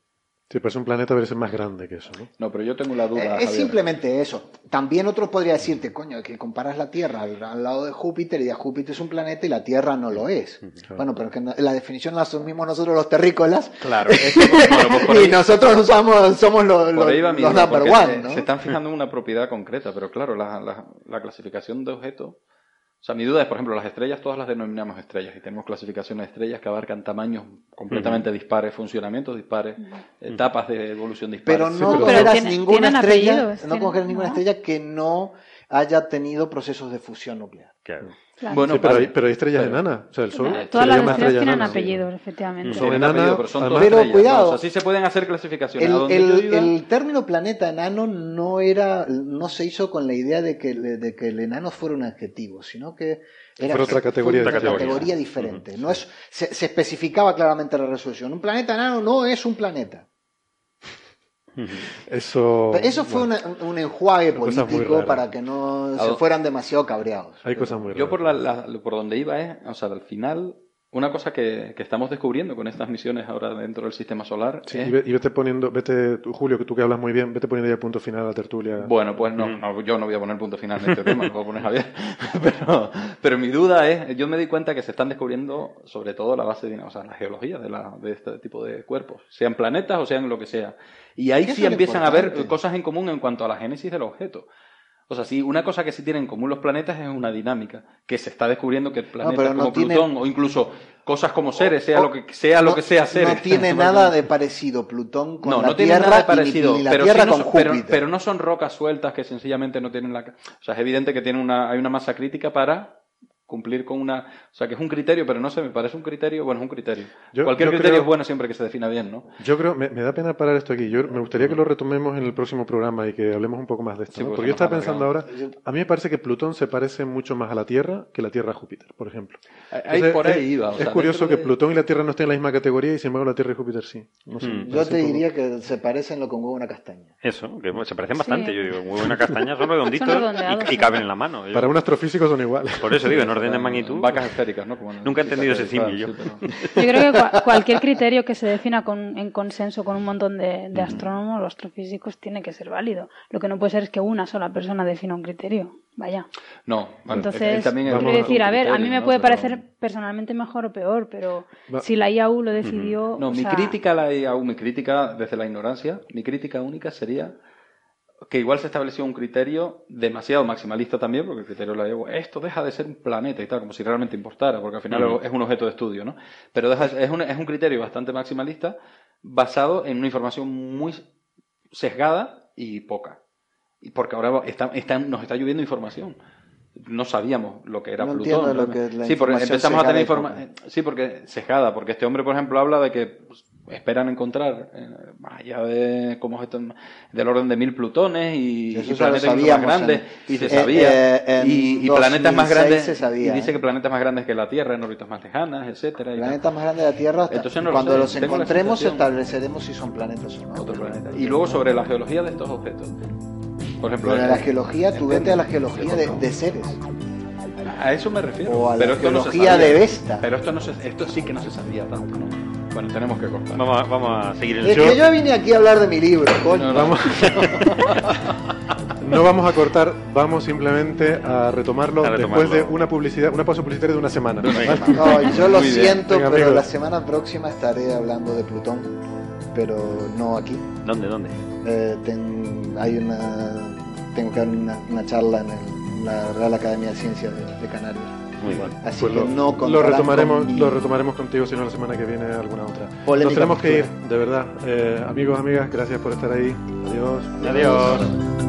Sí, pues un planeta debe ser más grande que eso, ¿no? No, pero yo tengo la duda. Eh, es Javier. simplemente eso. También otro podría decirte, coño, que comparas la Tierra al, al lado de Júpiter y ya Júpiter es un planeta y la Tierra no lo es. Bueno, pero que no- la definición la asumimos nosotros los terrícolas Claro, es que- bueno, y nosotros usamos, somos los, los, Por ahí va mi los number one, se, ¿no? se están fijando en una propiedad concreta, pero claro, la, la- la clasificación de objetos. O sea, mi duda es, por ejemplo, las estrellas, todas las denominamos estrellas y tenemos clasificaciones de estrellas que abarcan tamaños completamente dispares, funcionamientos dispares, etapas de evolución dispares. Pero no Sí, pero- cogerás tiene- ninguna estrella, no ninguna ¿no? estrella que no haya tenido procesos de fusión nuclear. Claro. Claro. Bueno, Sí, pero, hay, pero hay estrellas Pero- enanas. O sea, el Sol. Todas las estrellas estrella tienen enana. apellidos, efectivamente. Son enana, apellidos, pero son Pero estrellas, cuidado. ¿no? O sea, sí se pueden hacer clasificaciones. El, término planeta enano no era, no se hizo con la idea de que, de que el enano fuera un adjetivo, sino que era otra categoría fue categoría. categoría diferente. No es, se, se especificaba claramente la resolución. Un planeta enano no es un planeta. Eso. Pero eso fue bueno, una- un enjuague político para que no se fueran demasiado cabreados. Hay cosas muy raras. Yo por, la, la- por donde iba es, o sea, al final, una cosa que, que estamos descubriendo con estas misiones ahora dentro del sistema solar Sí, es y, ve- y vete poniendo, vete, Julio, que tú que hablas muy bien, vete poniendo ya el punto final a la tertulia. Bueno, pues no, no, yo no voy a poner punto final en este tema, lo voy a poner Javier. Pero, pero mi duda es, yo me di cuenta que se están descubriendo sobre todo la base, de, o sea, la geología de, la, de este tipo de cuerpos, sean planetas o sean lo que sea. Y ahí sí empiezan a haber cosas en común en cuanto a la génesis del objeto. O sea, sí, una cosa que sí tienen en común los planetas es una dinámica, que se está descubriendo que planetas no como tiene- Plutón o incluso cosas como seres, sea O- lo que sea lo no- que sea seres. No tiene nada de parecido Plutón con no, la no tiene Tierra nada de parecido, la pero, Tierra sí con son- pero- Júpiter. pero no son rocas sueltas que sencillamente no tienen la... O sea, es evidente que tiene una, hay una masa crítica para cumplir con una... O sea, que es un criterio, pero no sé, me parece un criterio, bueno, es un criterio. Yo- Cualquier yo criterio creo- es bueno siempre que se defina bien, ¿no? Yo creo, me, me da pena parar esto aquí. Yo me gustaría que lo retomemos en el próximo programa y que hablemos un poco más de esto. Sí, ¿no? porque Porque yo estaba pensando ahora, a mí me parece que Plutón se parece mucho más a la Tierra que la Tierra a Júpiter, por ejemplo. Ahí Entonces, por ahí es, iba. o es sea, curioso dentro que de- Plutón y la Tierra no estén en la misma categoría y sin embargo la Tierra y Júpiter sí. No sé, Mm. Yo te diría que se parecen lo con huevo a una castaña. Eso, que se parecen Sí. bastante. Yo digo, muy buena castaña, son redonditos Son y, y caben en la mano. Yo- Para un astrofísico son iguales. Por eso digo, en orden de magnitud. Vacas esféricas, ¿no? Como Nunca he entendido ese símil yo. sí, pero- Yo creo que cua- cualquier criterio que se defina con- en consenso con un montón de, de astrónomos o astrofísicos tiene que ser válido. Lo que no puede ser es que una sola persona defina un criterio. Vaya. No, bueno, Entonces, él también es quiero decir, a ver, a mí me ¿no? puede Pero- parecer personalmente mejor o peor, pero Va- si la IAU lo decidió. No, o mi sea, crítica a la IAU, mi crítica desde la ignorancia, mi crítica única sería que igual se estableció un criterio demasiado maximalista también, porque el criterio de la IAU, esto deja de ser un planeta y tal, como si realmente importara, porque al final es un objeto de estudio, ¿no? Pero deja- es, un, es un criterio bastante maximalista basado en una información muy sesgada y poca. Y porque ahora está, está- nos está lloviendo información. No sabíamos lo que era No Plutón. entiendo lo que es la sí, porque empezamos a tener información. Sí, porque sesgada, porque este hombre, por ejemplo, habla de que pues, esperan encontrar, eh, más allá de como objetos del orden de mil plutones y, y planetas más grandes, en- y se eh, sabía, eh, y, y planetas más 2006 grandes, se sabía, y dice ¿eh? que planetas más grandes que la Tierra en órbitas más lejanas, etcétera. Planetas más grandes de la Tierra, hasta- Entonces no lo cuando sé, los encontremos estableceremos si son planetas o no. otro planeta. Y luego sobre la geología de estos objetos. Por ejemplo, Pero la geología, tú vete a la geología de, de seres. A eso me refiero. O a la pero esto no se geología sabía. de Vesta. Pero esto, no se, esto sí que no se sabía tanto, ¿no? Bueno, tenemos que cortar. Vamos a, vamos a seguir el Es que yo vine aquí a hablar de mi libro, coño. No, no. no vamos a cortar, vamos simplemente a retomarlo, A después de una publicidad, una pausa publicitaria de una semana. No, yo lo Muy siento, Venga, pero amigos. la semana próxima estaré hablando de Plutón, pero no aquí. ¿Dónde, dónde? Eh, ten- hay una, tengo que dar una, una charla en, el- en la Real Academia de Ciencias de, de Canarias. Muy bien. Así Pues que lo, no lo retomaremos, con mi- lo retomaremos contigo, si no la semana que viene alguna otra. Nos tenemos que ir, de verdad. Eh, amigos, amigas, gracias por estar ahí. Adiós. Adiós.